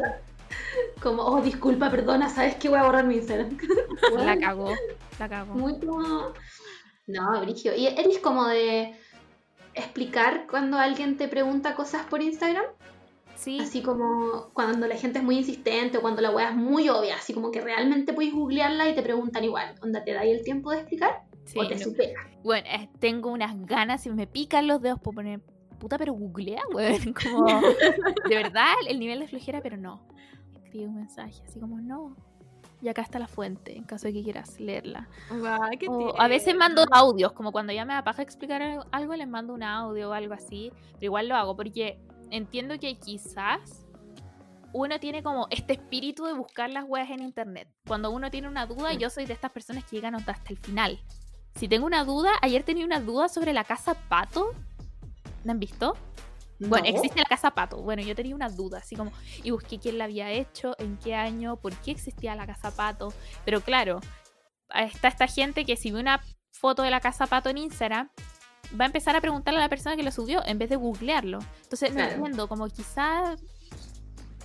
Como, oh, disculpa, perdona, ¿sabes qué? Voy a borrar mi Instagram. la cagó, la cagó. Muy como... No, Brigio. ¿Y eres como de explicar cuando alguien te pregunta cosas por Instagram? Sí, Así como cuando la gente es muy insistente o cuando la weá es muy obvia, así como que realmente puedes googlearla y te preguntan igual. ¿Onda te dais el tiempo de explicar? sí, ¿O te no. supera? Bueno, eh, tengo unas ganas y me pican los dedos por poner puta, pero googlea, weón. Como, de verdad, el nivel de flojera, pero no. Escribe un mensaje así como, no. Y acá está la fuente, en caso de que quieras leerla. Qué O a veces mando audios, como cuando ya me da paja explicar al- algo, les mando un audio o algo así. Pero igual lo hago porque entiendo que quizás uno tiene como este espíritu de buscar las weas en internet. Cuando uno tiene una duda, yo soy de estas personas que llegan hasta el final. Si tengo una duda, ayer tenía una duda sobre la casa Pato. ¿La han visto? Bueno, No. existe la casa Pato. Bueno, yo tenía una duda, así como, y busqué quién la había hecho, en qué año, por qué existía la casa Pato. Pero claro, está esta gente que si ve una foto de la casa pato en Instagram, va a empezar a preguntarle a la persona que lo subió en vez de googlearlo. Entonces, no Claro. entiendo, como quizás.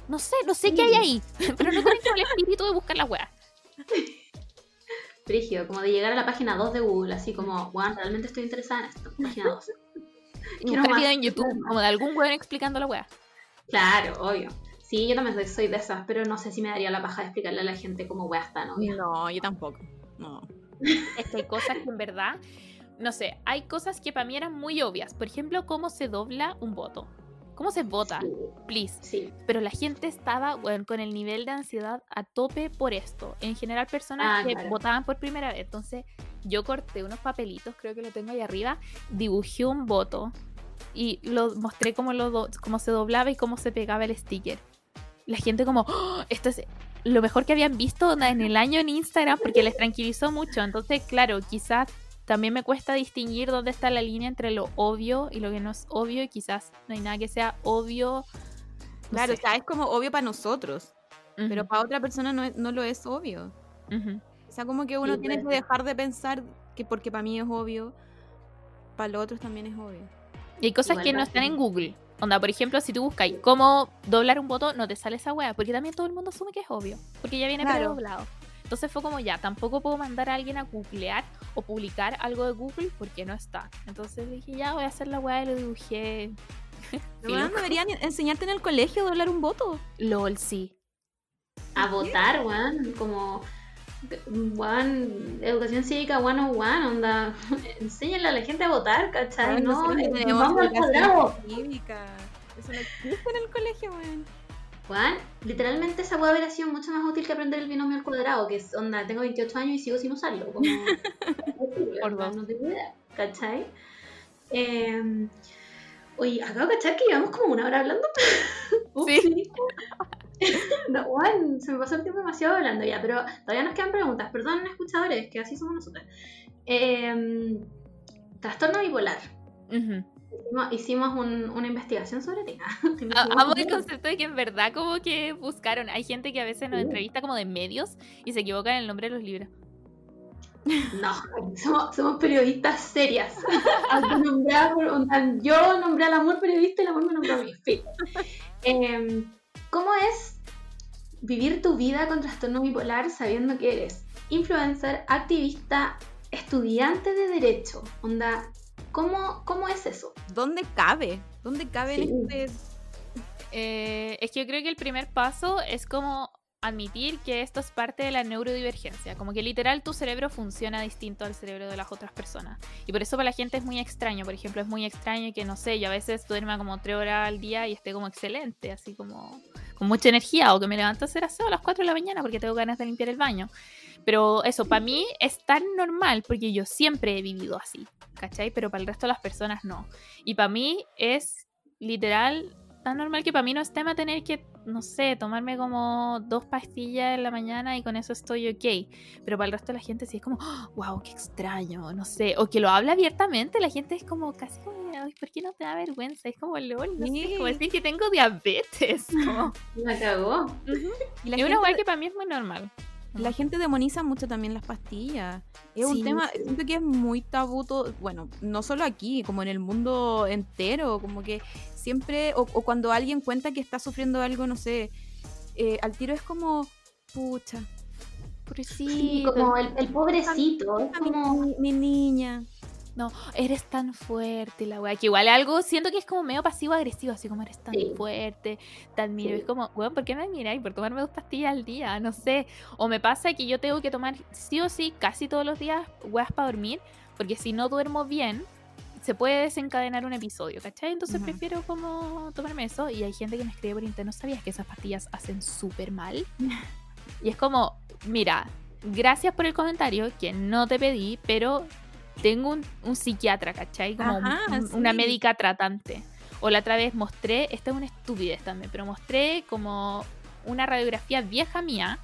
No sé, no sé qué hay ahí, pero no conecto el espíritu de buscar la wea. Frigio, como de llegar a la página 2 de Google, así como, bueno, realmente estoy interesada en esto. Página 2. Y video en YouTube, como de algún weón explicando la wea. Claro, obvio. Sí, yo también soy, soy de esas, pero no sé si me daría la paja de explicarle a la gente cómo weá está, ¿no? No, yo tampoco. No. Es que hay cosas que en verdad, no sé, hay cosas que para mí eran muy obvias. Por ejemplo, cómo se dobla un voto. ¿Cómo se vota? Sí, Please. sí. Pero la gente estaba bueno, con el nivel de ansiedad a tope por esto. En general, personas Ah, que claro. votaban por primera vez. Entonces, yo corté unos papelitos, creo que lo tengo ahí arriba, dibujé un voto y lo mostré cómo, lo cómo se doblaba y cómo se pegaba el sticker. La gente como, "Oh, esto es lo mejor que habían visto en el año en Instagram porque les tranquilizó mucho. Entonces, claro, quizás también me cuesta distinguir dónde está la línea entre lo obvio y lo que no es obvio y quizás no hay nada que sea obvio. no Claro, sé. o sea, es como obvio para nosotros, pero para otra persona no, es- no lo es obvio. O sea, como que uno Sí, tiene que dejar de pensar que porque para mí es obvio, para los otros también es obvio. Y hay cosas Igual que no están en Google. Onda, por ejemplo, si tú buscas cómo doblar un voto, no te sale esa wea, porque también todo el mundo asume que es obvio, porque ya viene Claro. predoblado. Entonces fue como ya, tampoco puedo mandar a alguien a googlear o publicar algo de Google porque no está. Entonces dije, ya voy a hacer la wea y lo dibujé. Bueno, deberían enseñarte en el colegio a doblar un voto. LOL, sí. A votar, weón, como, weón, educación cívica 101, onda, enséñale a la gente a votar, ¿cachai? Ay, no, nosotros eh, tenemos vamos al educación cuadrado. cívica. Eso no existe en el colegio, weón. Weón, literalmente esa puede haber sido mucho más útil que aprender el binomio al cuadrado, que es, onda, tengo 28 años y sigo sin usarlo, como, Por dos. no tengo idea, ¿cachai? Eh, oye, acabo de cachar que llevamos como una hora hablando. Sí. No, weón, se me pasó el tiempo demasiado hablando ya, pero todavía nos quedan preguntas. Perdonen, escuchadores, que así somos nosotros. Eh, trastorno bipolar. Ujú. Hicimos, hicimos un- una investigación sobre ti. Amo el concepto de que en verdad como que buscaron. Hay gente que a veces nos entrevista como de medios y se equivoca en el nombre de los libros. No, somos, somos periodistas serias. Yo nombré al amor periodista y el amor me nombró a mí. Eh, ¿Cómo es vivir tu vida con trastorno bipolar sabiendo que eres influencer, activista, estudiante de derecho? Onda, ¿cómo, cómo es eso? ¿Dónde cabe? ¿Dónde cabe Sí. en este Eh, es que yo creo que el primer paso es como admitir que esto es parte de la neurodivergencia, como que literal tu cerebro funciona distinto al cerebro de las otras personas. Y por eso para la gente es muy extraño, por ejemplo, es muy extraño que, no sé, yo a veces duerma como tres horas al día y esté como excelente, así como con mucha energía, o que me levanto a hacer aseo a las 4 de la mañana porque tengo ganas de limpiar el baño. Pero eso, para mí es tan normal porque yo siempre he vivido así, ¿cachai? Pero para el resto de las personas no. Y para mí es literal tan normal que para mí no es tema tener que, no sé, tomarme como dos pastillas en la mañana y con eso estoy ok. Pero para el resto de la gente sí es como, wow, qué extraño, no sé. O que lo habla abiertamente, la gente es como casi como, "Ay, ¿por qué no te da vergüenza? Es como, lol, no sé, como Sí. decir que tengo diabetes. como- La cagó. Y la es una gente- weá que para mí es muy normal. La gente demoniza mucho también las pastillas. Es un tema, sí. siento que es muy tabú, todo- bueno, no solo aquí, como en el mundo entero, como que siempre, o, o cuando alguien cuenta que está sufriendo algo, no sé, eh, al tiro es como, pucha, Sí, como el, el pobrecito. Es mi, como, mi niña. No, eres tan fuerte, la weá. Que igual algo siento que es como medio pasivo-agresivo, así como eres tan Sí. fuerte, te admiro. Sí. Es como, weón, ¿por qué me admiráis? Por tomarme dos pastillas al día, no sé. O me pasa que yo tengo que tomar sí o sí casi todos los días weas para dormir, porque si no duermo bien, se puede desencadenar un episodio, ¿cachai? Entonces prefiero como tomarme eso. Y hay gente que me escribe por internet, ¿no sabías que esas pastillas hacen súper mal? Y es como, mira, gracias por el comentario, que no te pedí, pero tengo un, un psiquiatra, ¿cachai? Como un- Ajá, un- una médica tratante. O la otra vez mostré, esta es una estupidez también, pero mostré como una radiografía vieja mía,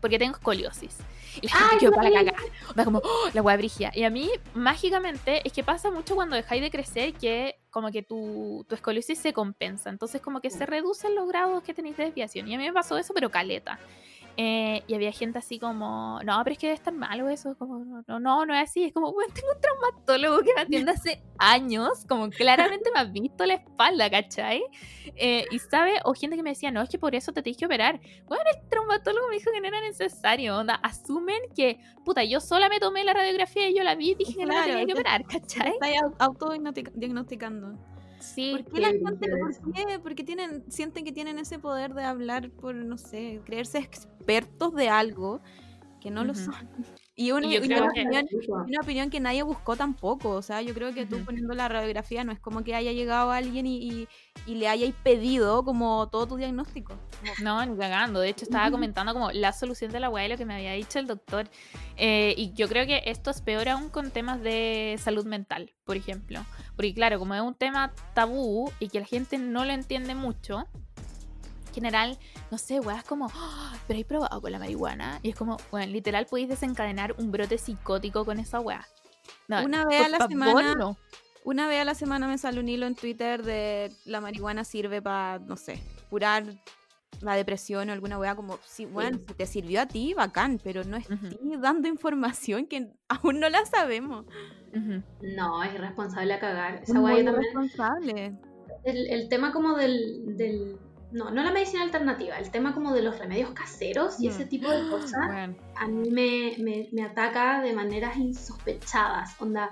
porque tengo escoliosis. Y la gente Ay, quedó para la también. cagada. O sea, como, ¡oh! la hueá brigia. Y a mí, mágicamente, es que pasa mucho cuando dejáis de crecer que como que tu, tu escoliosis se compensa. Entonces como que se reducen los grados que tenéis de desviación. Y a mí me pasó eso, pero caleta. Eh, y había gente así como, no, pero es que debe estar malo eso, como, no, no, no, es así, es como, bueno, tengo un traumatólogo que me atiende hace años, como claramente me ha visto la espalda, ¿cachai? Eh, y sabe, o gente que me decía, no, es que por eso te tienes que operar. Bueno, el traumatólogo me dijo que no era necesario, onda, asumen que, puta, yo sola me tomé la radiografía y yo la vi y dije que no Claro, tenía que operar, ¿cachai? Está au- autodiagnosticando. Sí, ¿Por qué la gente, por qué? Porque tienen, sienten que tienen ese poder de hablar por, no sé, creerse expertos de algo que no lo son. Y una, Y opinión, una opinión que nadie buscó tampoco. O sea, yo creo que tú Ujú. poniendo la radiografía no es como que haya llegado alguien y, y, y le hayáis pedido como todo tu diagnóstico. No, ni cagando. De hecho, estaba comentando como la solución de la weá y lo que me había dicho el doctor. Eh, y yo creo que esto es peor aún con temas de salud mental, por ejemplo. Porque claro, como es un tema tabú y que la gente no lo entiende mucho, general, no sé, weá, es como, "Ah, pero hay probado con la marihuana. Y es como, bueno, literal podéis desencadenar un brote psicótico con esa weá. No, Una vez a la favor, semana- no. Una vez a la semana me sale un hilo en Twitter de la marihuana sirve para, no sé, curar la depresión o alguna wea como, sí, bueno, si te sirvió a ti, bacán, pero no estoy dando información que aún no la sabemos. No, es irresponsable a cagar. Es Esa muy guay también. responsable. El, el tema como del, del. No, no la medicina alternativa, el tema como de los remedios caseros y Mm. ese tipo de cosas. Bueno, a mí me, me- me ataca de maneras insospechadas. Onda,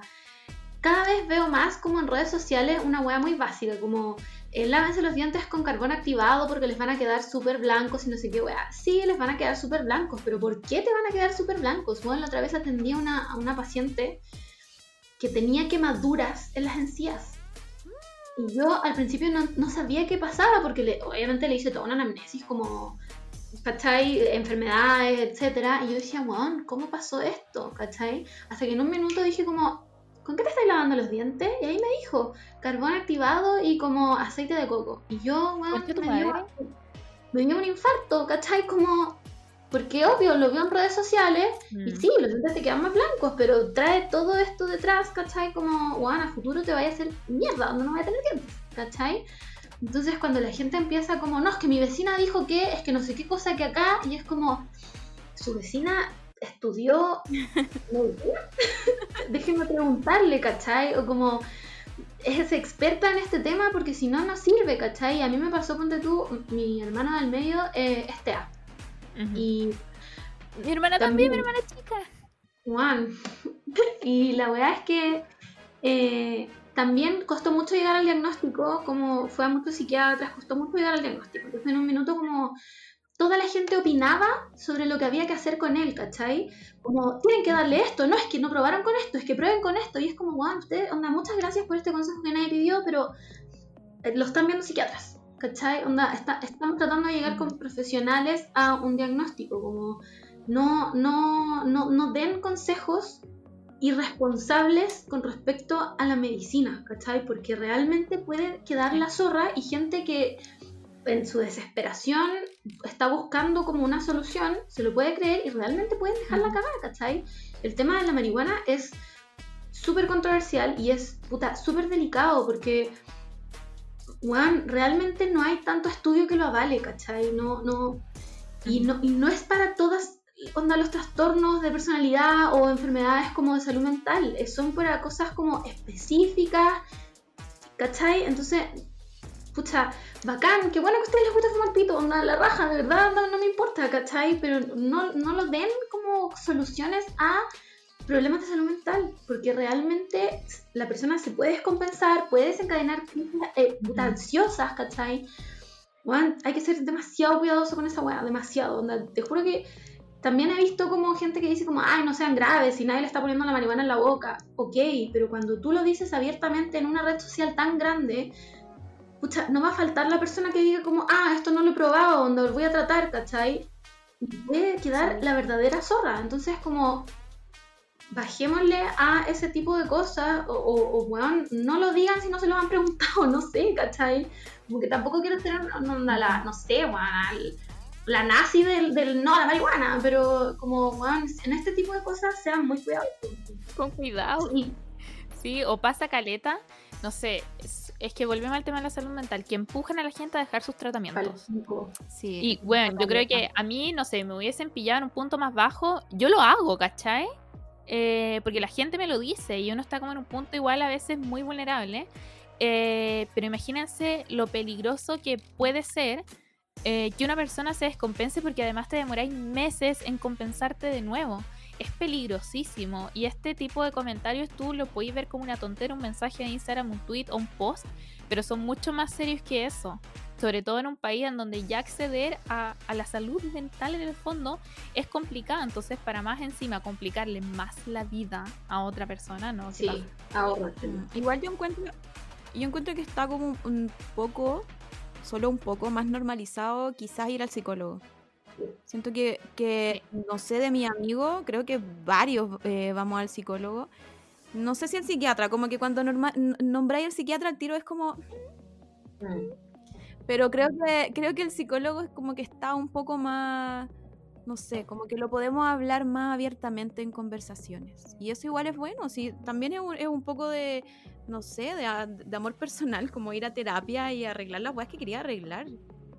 cada vez veo más como en redes sociales una hueá muy básica, como eh, lávense los dientes con carbón activado porque les van a quedar súper blancos y no sé qué hueá. Sí, les van a quedar súper blancos, pero ¿por qué te van a quedar súper blancos? Bueno, la otra vez atendí a una, a una paciente que tenía quemaduras en las encías. Y yo al principio no, no sabía qué pasaba porque le- obviamente le hice toda una anamnesis como ¿cachai? Enfermedades, etcétera. Y yo decía, weón, ¿cómo pasó esto? ¿cachai? Hasta que en un minuto dije como, ¿con qué te estás lavando los dientes? Y ahí me dijo, carbón activado y como aceite de coco. Y yo, weón, me dio, me dio un infarto, ¿cachai? Como, porque obvio, lo veo en redes sociales y Mm. sí, los dientes te quedan más blancos, pero trae todo esto detrás, ¿cachai? Como, weón, a futuro te vaya a hacer mierda, donde no voy a tener dientes, ¿cachai? Entonces cuando la gente empieza como, no, es que mi vecina dijo que, es que no sé qué cosa que acá, y es como, su vecina estudió medicina? Déjenme preguntarle, ¿cachai? O como, es experta en este tema porque si no, no sirve, ¿cachai? A mí me pasó, ponte tú, mi hermano del medio eh, es Y Mi hermana también, también- mi hermana chica. Juan. Y la verdad es que eh, también costó mucho llegar al diagnóstico, como fue a muchos psiquiatras, costó mucho llegar al diagnóstico. Entonces en un minuto como toda la gente opinaba sobre lo que había que hacer con él, ¿cachai? Como, tienen que darle esto, no es que no probaron con esto, es que prueben con esto. Y es como, Juan, usted, onda, muchas gracias por este consejo que nadie pidió, pero eh, lo están viendo psiquiatras, ¿cachai? Onda, está- están tratando de llegar con profesionales a un diagnóstico, como no, no, no, no den consejos irresponsables con respecto a la medicina, ¿cachai? Porque realmente puede quedar la zorra y gente que en su desesperación está buscando como una solución, se lo puede creer y realmente pueden dejarla cagar, ¿cachai? El tema de la marihuana es súper controversial y es puta súper delicado porque weón, realmente no hay tanto estudio que lo avale, ¿cachai? No, no, y no, no es para todas onda los trastornos de personalidad o enfermedades como de salud mental, eh, son para cosas como específicas, ¿cachai? Entonces, pucha, bacán, qué bueno que a ustedes les gusta fumar pito, onda, la raja, de verdad, no, no me importa, ¿cachai? Pero no, no lo den como soluciones a problemas de salud mental, porque realmente la persona se puede descompensar, puede desencadenar eh, ansiosas, ¿cachai? Weón, hay que ser demasiado cuidadoso con esa weá, demasiado. onda, te juro que también he visto como gente que dice como, ay, no sean graves, si nadie le está poniendo la marihuana en la boca. Ok, pero cuando tú lo dices abiertamente en una red social tan grande, pucha, no va a faltar la persona que diga como, ah, esto no lo he probado, onda, lo voy a tratar, ¿cachai? Puede quedar la verdadera zorra. Entonces como, bajémosle a ese tipo de cosas, o, o, o, weón, no lo digan si no se lo han preguntado, no sé, ¿cachai? Como que tampoco quiero ser no, no, la, no sé, weón, al- la nazi del, del no a la marihuana, pero como, weón, en este tipo de cosas sean muy cuidadosos. Con cuidado. Sí. Sí, o pasa caleta, no sé, es- es que volvemos al tema de la salud mental, que empujan a la gente a dejar sus tratamientos. Sí. Y bueno, yo creo que a mí, no sé, me hubiesen pillado en un punto más bajo, yo lo hago, ¿cachai? Eh, porque la gente me lo dice y uno está como en un punto igual a veces muy vulnerable. Eh, pero imagínense lo peligroso que puede ser eh, que una persona se descompense porque además te demoráis meses en compensarte de nuevo. Es peligrosísimo. Y este tipo de comentarios tú lo puedes ver como una tontera, un mensaje de Instagram, un tweet o un post, pero son mucho más serios que eso. Sobre todo en un país en donde ya acceder a, a la salud mental en el fondo es complicado. Entonces, para más encima complicarle más la vida a otra persona, ¿no? Sí, ahorro. Mm, Igual yo encuentro, yo encuentro que está como un poco, solo un poco más normalizado quizás ir al psicólogo. Siento que, que no sé de mi amigo, creo que varios eh, vamos al psicólogo. No sé si el psiquiatra, como que cuando nombráis al psiquiatra al tiro es como... Mm. Pero creo que, creo que el psicólogo es como que está un poco más, no sé, como que lo podemos hablar más abiertamente en conversaciones. Y eso igual es bueno, sí, también es un, es un poco de, no sé, de, de amor personal, como ir a terapia y arreglar las weas que quería arreglar.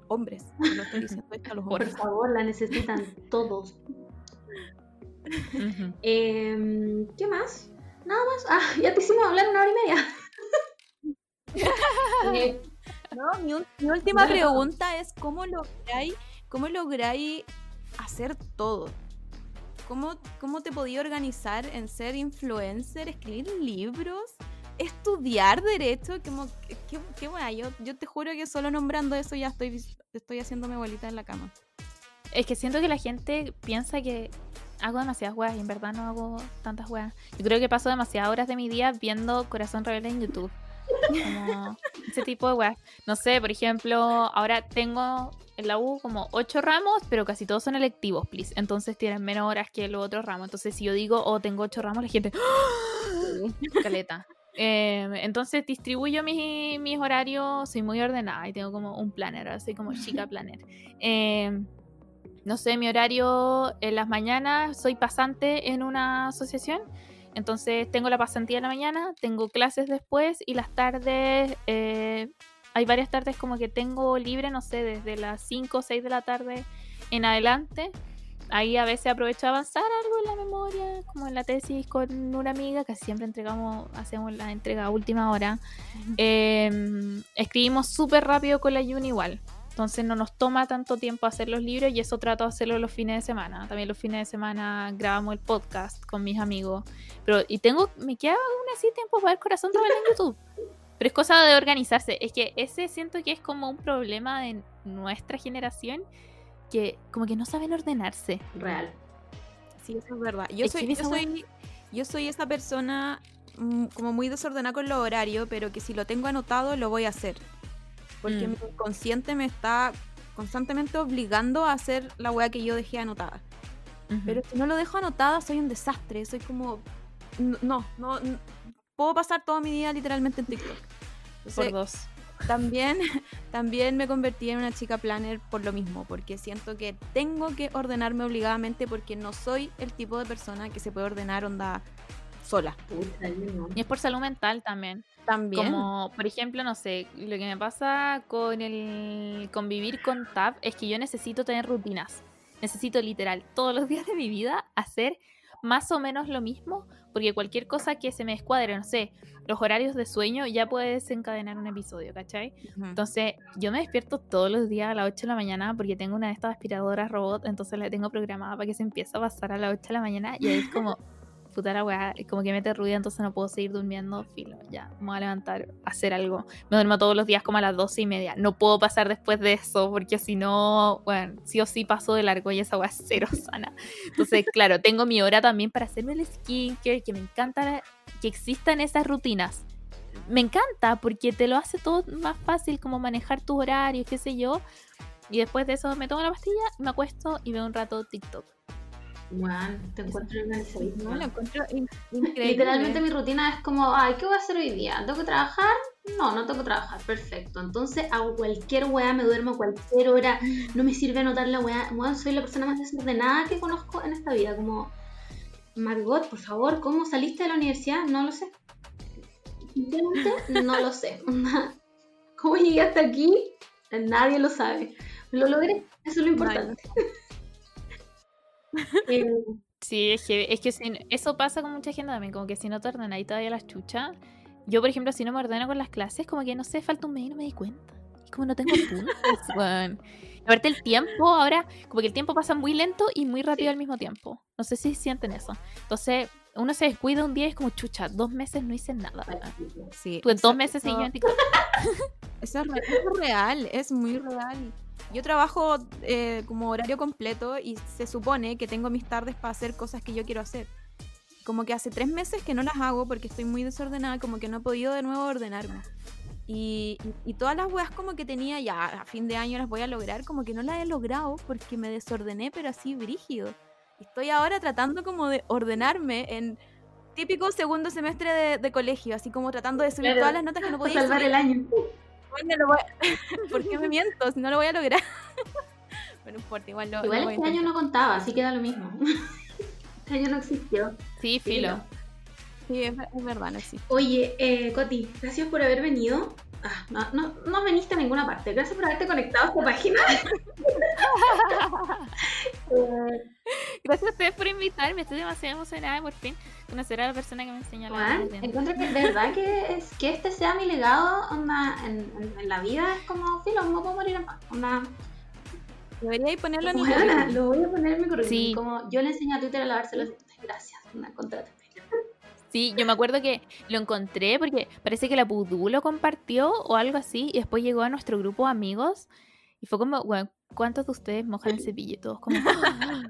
Hombres, no estoy diciendo esto a los Por hombres. favor, la necesitan todos. Em, ¿Qué más? Nada más. Ah, ya te hicimos hablar una hora y media. Eh, No, mi, última pregunta es cómo lográis, cómo lográis hacer todo. ¿Cómo, ¿Cómo te podías organizar en ser influencer, escribir libros, estudiar derecho? Como, ¿Qué, qué? Yo, yo te juro que solo nombrando eso ya estoy, estoy haciéndome bolita en la cama. Es que siento que la gente piensa que hago demasiadas weas y en verdad no hago tantas weas. Yo creo que paso demasiadas horas de mi día viendo Corazón Rebelde en YouTube. Como ese tipo de weas. No sé, por ejemplo, ahora tengo en la U como ocho ramos, pero casi todos son electivos, please. Entonces tienen menos horas que los otros ramos. Entonces si yo digo, oh, tengo ocho ramos, la gente... ¡Ah! Caleta. Eh, entonces distribuyo mis, mis horarios, soy muy ordenada y tengo como un planner, soy como chica planner. Eh, no sé, mi horario en las mañanas, soy pasante en una asociación, entonces tengo la pasantía en la mañana, tengo clases después y las tardes, eh, hay varias tardes como que tengo libre, no sé, desde las 5 o 6 de la tarde en adelante. Ahí a veces aprovecho de avanzar algo en la memoria, como en la tesis con una amiga, casi siempre entregamos, hacemos la entrega a última hora. Eh, escribimos súper rápido con la Uni igual. Entonces no nos toma tanto tiempo hacer los libros y eso trato de hacerlo los fines de semana. También los fines de semana grabamos el podcast con mis amigos. Pero, y tengo, me queda aún así tiempo para ver Corazón Rebelde en YouTube. Pero es cosa de organizarse. Es que ese siento que es como un problema de nuestra generación que como que no saben ordenarse. real. Sí, eso es verdad. Yo Es soy, yo soy, yo soy esa persona mm, como muy desordenada con los horarios, pero que si lo tengo anotado lo voy a hacer. Porque Mm. mi inconsciente me está constantemente obligando a hacer la weá que yo dejé anotada. Pero si no lo dejo anotada, soy un desastre. Soy como. No, no. Puedo pasar toda mi vida literalmente en TikTok. por Entonces, dos. también, también me convertí en una chica planner por lo mismo, porque siento que tengo que ordenarme obligadamente porque no soy el tipo de persona que se puede ordenar onda sola. Y es por salud mental también. También. Como, por ejemplo, no sé, lo que me pasa con el convivir con Tab es que yo necesito tener rutinas. Necesito literal todos los días de mi vida hacer más o menos lo mismo, porque cualquier cosa que se me descuadre, no sé, los horarios de sueño ya puede desencadenar un episodio, ¿cachai? Ujú. Entonces, yo me despierto todos los días a las 8 de la mañana porque tengo una de estas aspiradoras robot, entonces la tengo programada para que se empiece a pasar a las 8 de la mañana y ahí es como, puta la weá, como que mete ruido, entonces no puedo seguir durmiendo, filo, ya, me voy a levantar, a hacer algo. Me duermo todos los días como a las 12 y media, no puedo pasar después de eso porque si no, bueno, sí o sí paso de largo y esa weá es cero sana. Entonces, claro, tengo mi hora también para hacerme el skincare, que me encanta que existan esas rutinas me encanta porque te lo hace todo más fácil como manejar tus horarios, qué sé yo. Y después de eso me tomo la pastilla, me acuesto y veo un rato TikTok. Weón, te encuentro en. No, lo encuentro in- increíble. Literalmente mi rutina es como, ay, ¿qué voy a hacer hoy día? ¿Tengo que trabajar? No, no tengo que trabajar, perfecto. Entonces hago cualquier weá, me duermo a cualquier hora, no me sirve anotar la weá. Weón, soy la persona más desordenada que conozco en esta vida. Como, Margot, por favor, ¿cómo saliste de la universidad? No lo sé. No lo sé. ¿Cómo llegué hasta aquí? Nadie lo sabe. Lo logré, eso es lo importante. Eh, Sí, es que, es que si- eso pasa con mucha gente también, como que si no te ordenáis todavía las chuchas. Yo, por ejemplo, si no me ordeno con las clases, como que no sé, falta un mes y no me di cuenta. Es como no tengo puntos, weón. Aparte el tiempo, ahora, como que el tiempo pasa muy lento y muy rápido Sí. al mismo tiempo. No sé si sienten eso. Entonces, uno se descuida un día y es como chucha, dos meses no hice nada. Sí, Tú en dos meses seguí en TikTok. Eso es, re- es real, es muy real. Yo trabajo eh, como horario completo y se supone que tengo mis tardes para hacer cosas que yo quiero hacer. Como que hace tres meses que no las hago porque estoy muy desordenada, como que no he podido de nuevo ordenarme. Y, todas las weas como que tenía ya a fin de año las voy a lograr, como que no las he logrado porque me desordené, pero así brígido. Estoy ahora tratando como de ordenarme en típico segundo semestre de, de colegio, así como tratando de subir Claro, todas las notas que no para podía salvar subir. el año. Bueno, lo voy a- ¿Por qué me miento? Si no lo voy a lograr. Bueno, no importa, igual lo, lo Igual este año no contaba, así que da lo mismo. Este año no existió. Sí, filo. Sí, es verdad, no existe. Oye, eh, Coti, gracias por haber venido. Ah, no, no, no viniste a ninguna parte. Gracias por haberte conectado a esta página. Gracias a ustedes por invitarme. Estoy demasiado emocionada por fin conocer a la persona que me enseñó la Juan, encuentro que de verdad que, es, que este sea mi legado onda, en, en- en la vida es como filo, no puedo morir en paz. Onda, Debería ponerlo en mi lo voy a poner en mi currículum. Sí. Como yo le enseño a Twitter a lavarse los dientes. Gracias, una contrata. Sí, yo me acuerdo que lo encontré porque parece que la Pudú lo compartió o algo así y después llegó a nuestro grupo de amigos y fue como, bueno, ¿cuántos de ustedes mojan el cepillo? Todos como, "Ah,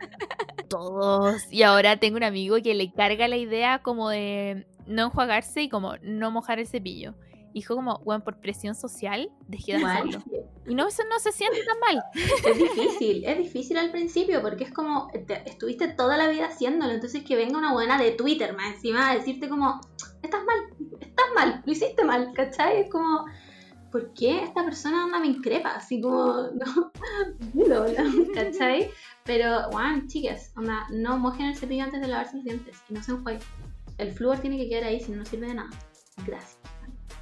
todos. Y ahora tengo un amigo que le carga la idea como de no enjuagarse y como no mojar el cepillo. Y como, bueno, por presión social, dejé de hacerlo. Y no, eso no se siente tan mal. es difícil, es difícil al principio porque es como te- estuviste toda la vida haciéndolo, entonces que venga una buena de Twitter más encima a decirte como, estás mal, estás mal, lo hiciste mal, ¿cachai? Es como, ¿por qué esta persona anda me increpa? Así como, no, dilo, ¿no? ¿cachai? Pero, bueno, chicas, onda, no mojen el cepillo antes de lavarse los dientes y no se enjueguen. El flúor tiene que quedar ahí si no no sirve de nada. Gracias.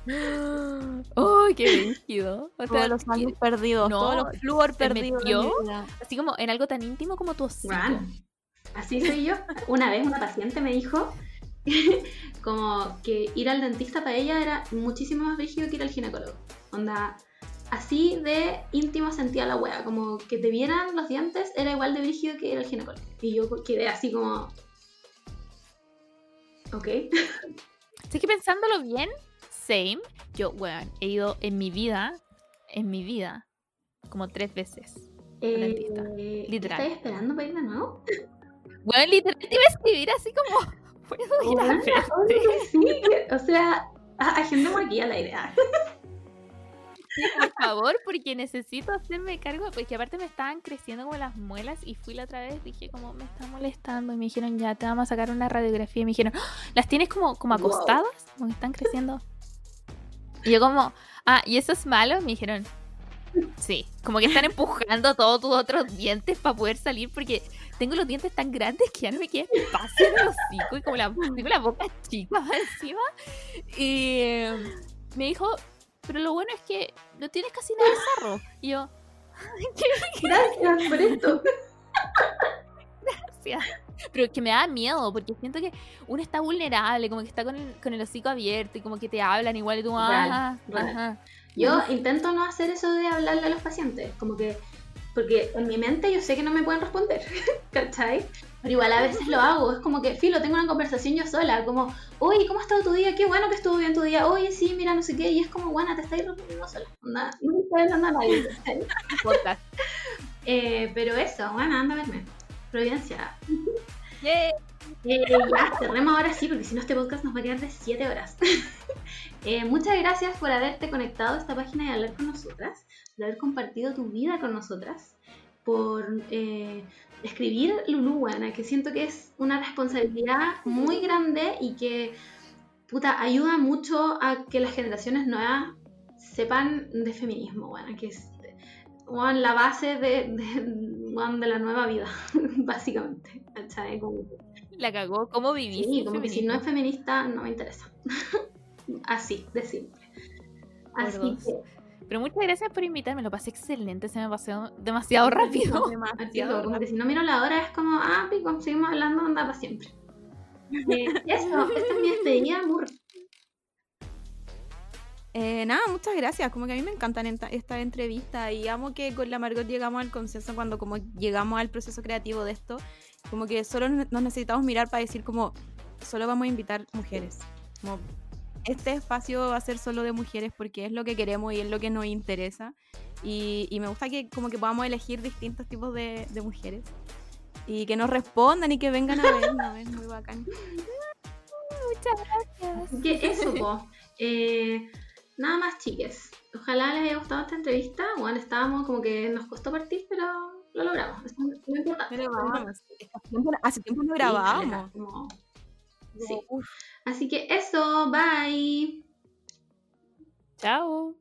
¡Uy, qué rígido! O sea, Todos los años perdidos, no, todos los flúor perdidos. Así como en algo tan íntimo como tu hocico. Bueno, así soy yo. Una vez una paciente me dijo como que ir al dentista para ella era muchísimo más rígido que ir al ginecólogo. Onda, así de íntimo sentía la wea, como que te vieran los dientes era igual de rígido que ir al ginecólogo. Y yo quedé así como... Ok. Así que pensándolo bien, same. Yo, weón, he ido en mi vida, en mi vida, como tres veces. Eh, ¿qué Literal. ¿Estáis esperando para ir de nuevo? Weón, literal, te iba a escribir así como, ¿puedo ir a verte? sí, o sea, agendemos aquí a la idea. Por favor, porque necesito hacerme cargo, porque aparte me estaban creciendo como las muelas y fui la otra vez, dije como me está molestando y me dijeron ya te vamos a sacar una radiografía y me dijeron, "Ah, las tienes como, como acostadas, como que están creciendo. Y yo como, ah, ¿y eso es malo? Me dijeron, sí, como que están empujando todos tus otros dientes para poder salir porque tengo los dientes tan grandes que ya no me queda espacio en el hocico y como la, tengo la boca chica más encima. Y me dijo, pero lo bueno es que no tienes casi nada de sarro. Y yo, Gracias por esto. gracias. Pero es que me da miedo, porque siento que uno está vulnerable, como que está con el, con el hocico abierto y como que te hablan igual y tú, Real, ah, real. ajá. Yo intento no hacer eso de hablarle a los pacientes, como que, porque en mi mente yo sé que no me pueden responder, ¿cachai? Pero igual a veces lo hago, es como que, filo, tengo una conversación yo sola, como, oye, ¿cómo ha estado tu día? Qué bueno que estuvo bien tu día, oye, sí, mira, no sé qué, y es como, bueno, te estáis respondiendo sola, Onda, no me está hablando a nadie, ¿cachai? Eh, pero eso, bueno, anda a verme. Providencia. Yay. Eh, ya, cerremos ahora sí, porque si no este podcast nos va a quedar de 7 horas. Eh, muchas gracias por haberte conectado a esta página y hablar con nosotras, por haber compartido tu vida con nosotras, por eh, escribir Lulu, buena, que siento que es una responsabilidad muy grande y que, puta, ayuda mucho a que las generaciones nuevas sepan de feminismo, bueno, que es bueno, la base de, de, de la nueva vida, básicamente. ¿cachai? Como que- La cagó. ¿Cómo vivís? Sí, como que si no es feminista, no me interesa. Así, de simple. Así que, Pero muchas gracias por invitarme, lo pasé excelente, se me pasó demasiado rápido. todo, como que si no miro la hora es como, ah, pico, seguimos hablando, anda para siempre. Eh, eso, esta es mi despedida, amor. Eh, nada, muchas gracias. Como que a mí me encantan esta, esta entrevista y amo que con la Margot llegamos al consenso cuando como llegamos al proceso creativo de esto. Como que solo nos necesitamos mirar para decir como solo vamos a invitar mujeres. Como este espacio va a ser solo de mujeres porque es lo que queremos y es lo que nos interesa. Y, y me gusta que como que podamos elegir distintos tipos de, de mujeres. Y que nos respondan y que vengan a vernos. Es muy bacán. Así que eso. Eh, nada más, chiques. Ojalá les haya gustado esta entrevista. Bueno, estábamos como que nos costó partir, pero lo logramos. Es importante. Pero vamos, hace tiempo- no grabábamos. Como- Sí. Así que eso, bye. Chao.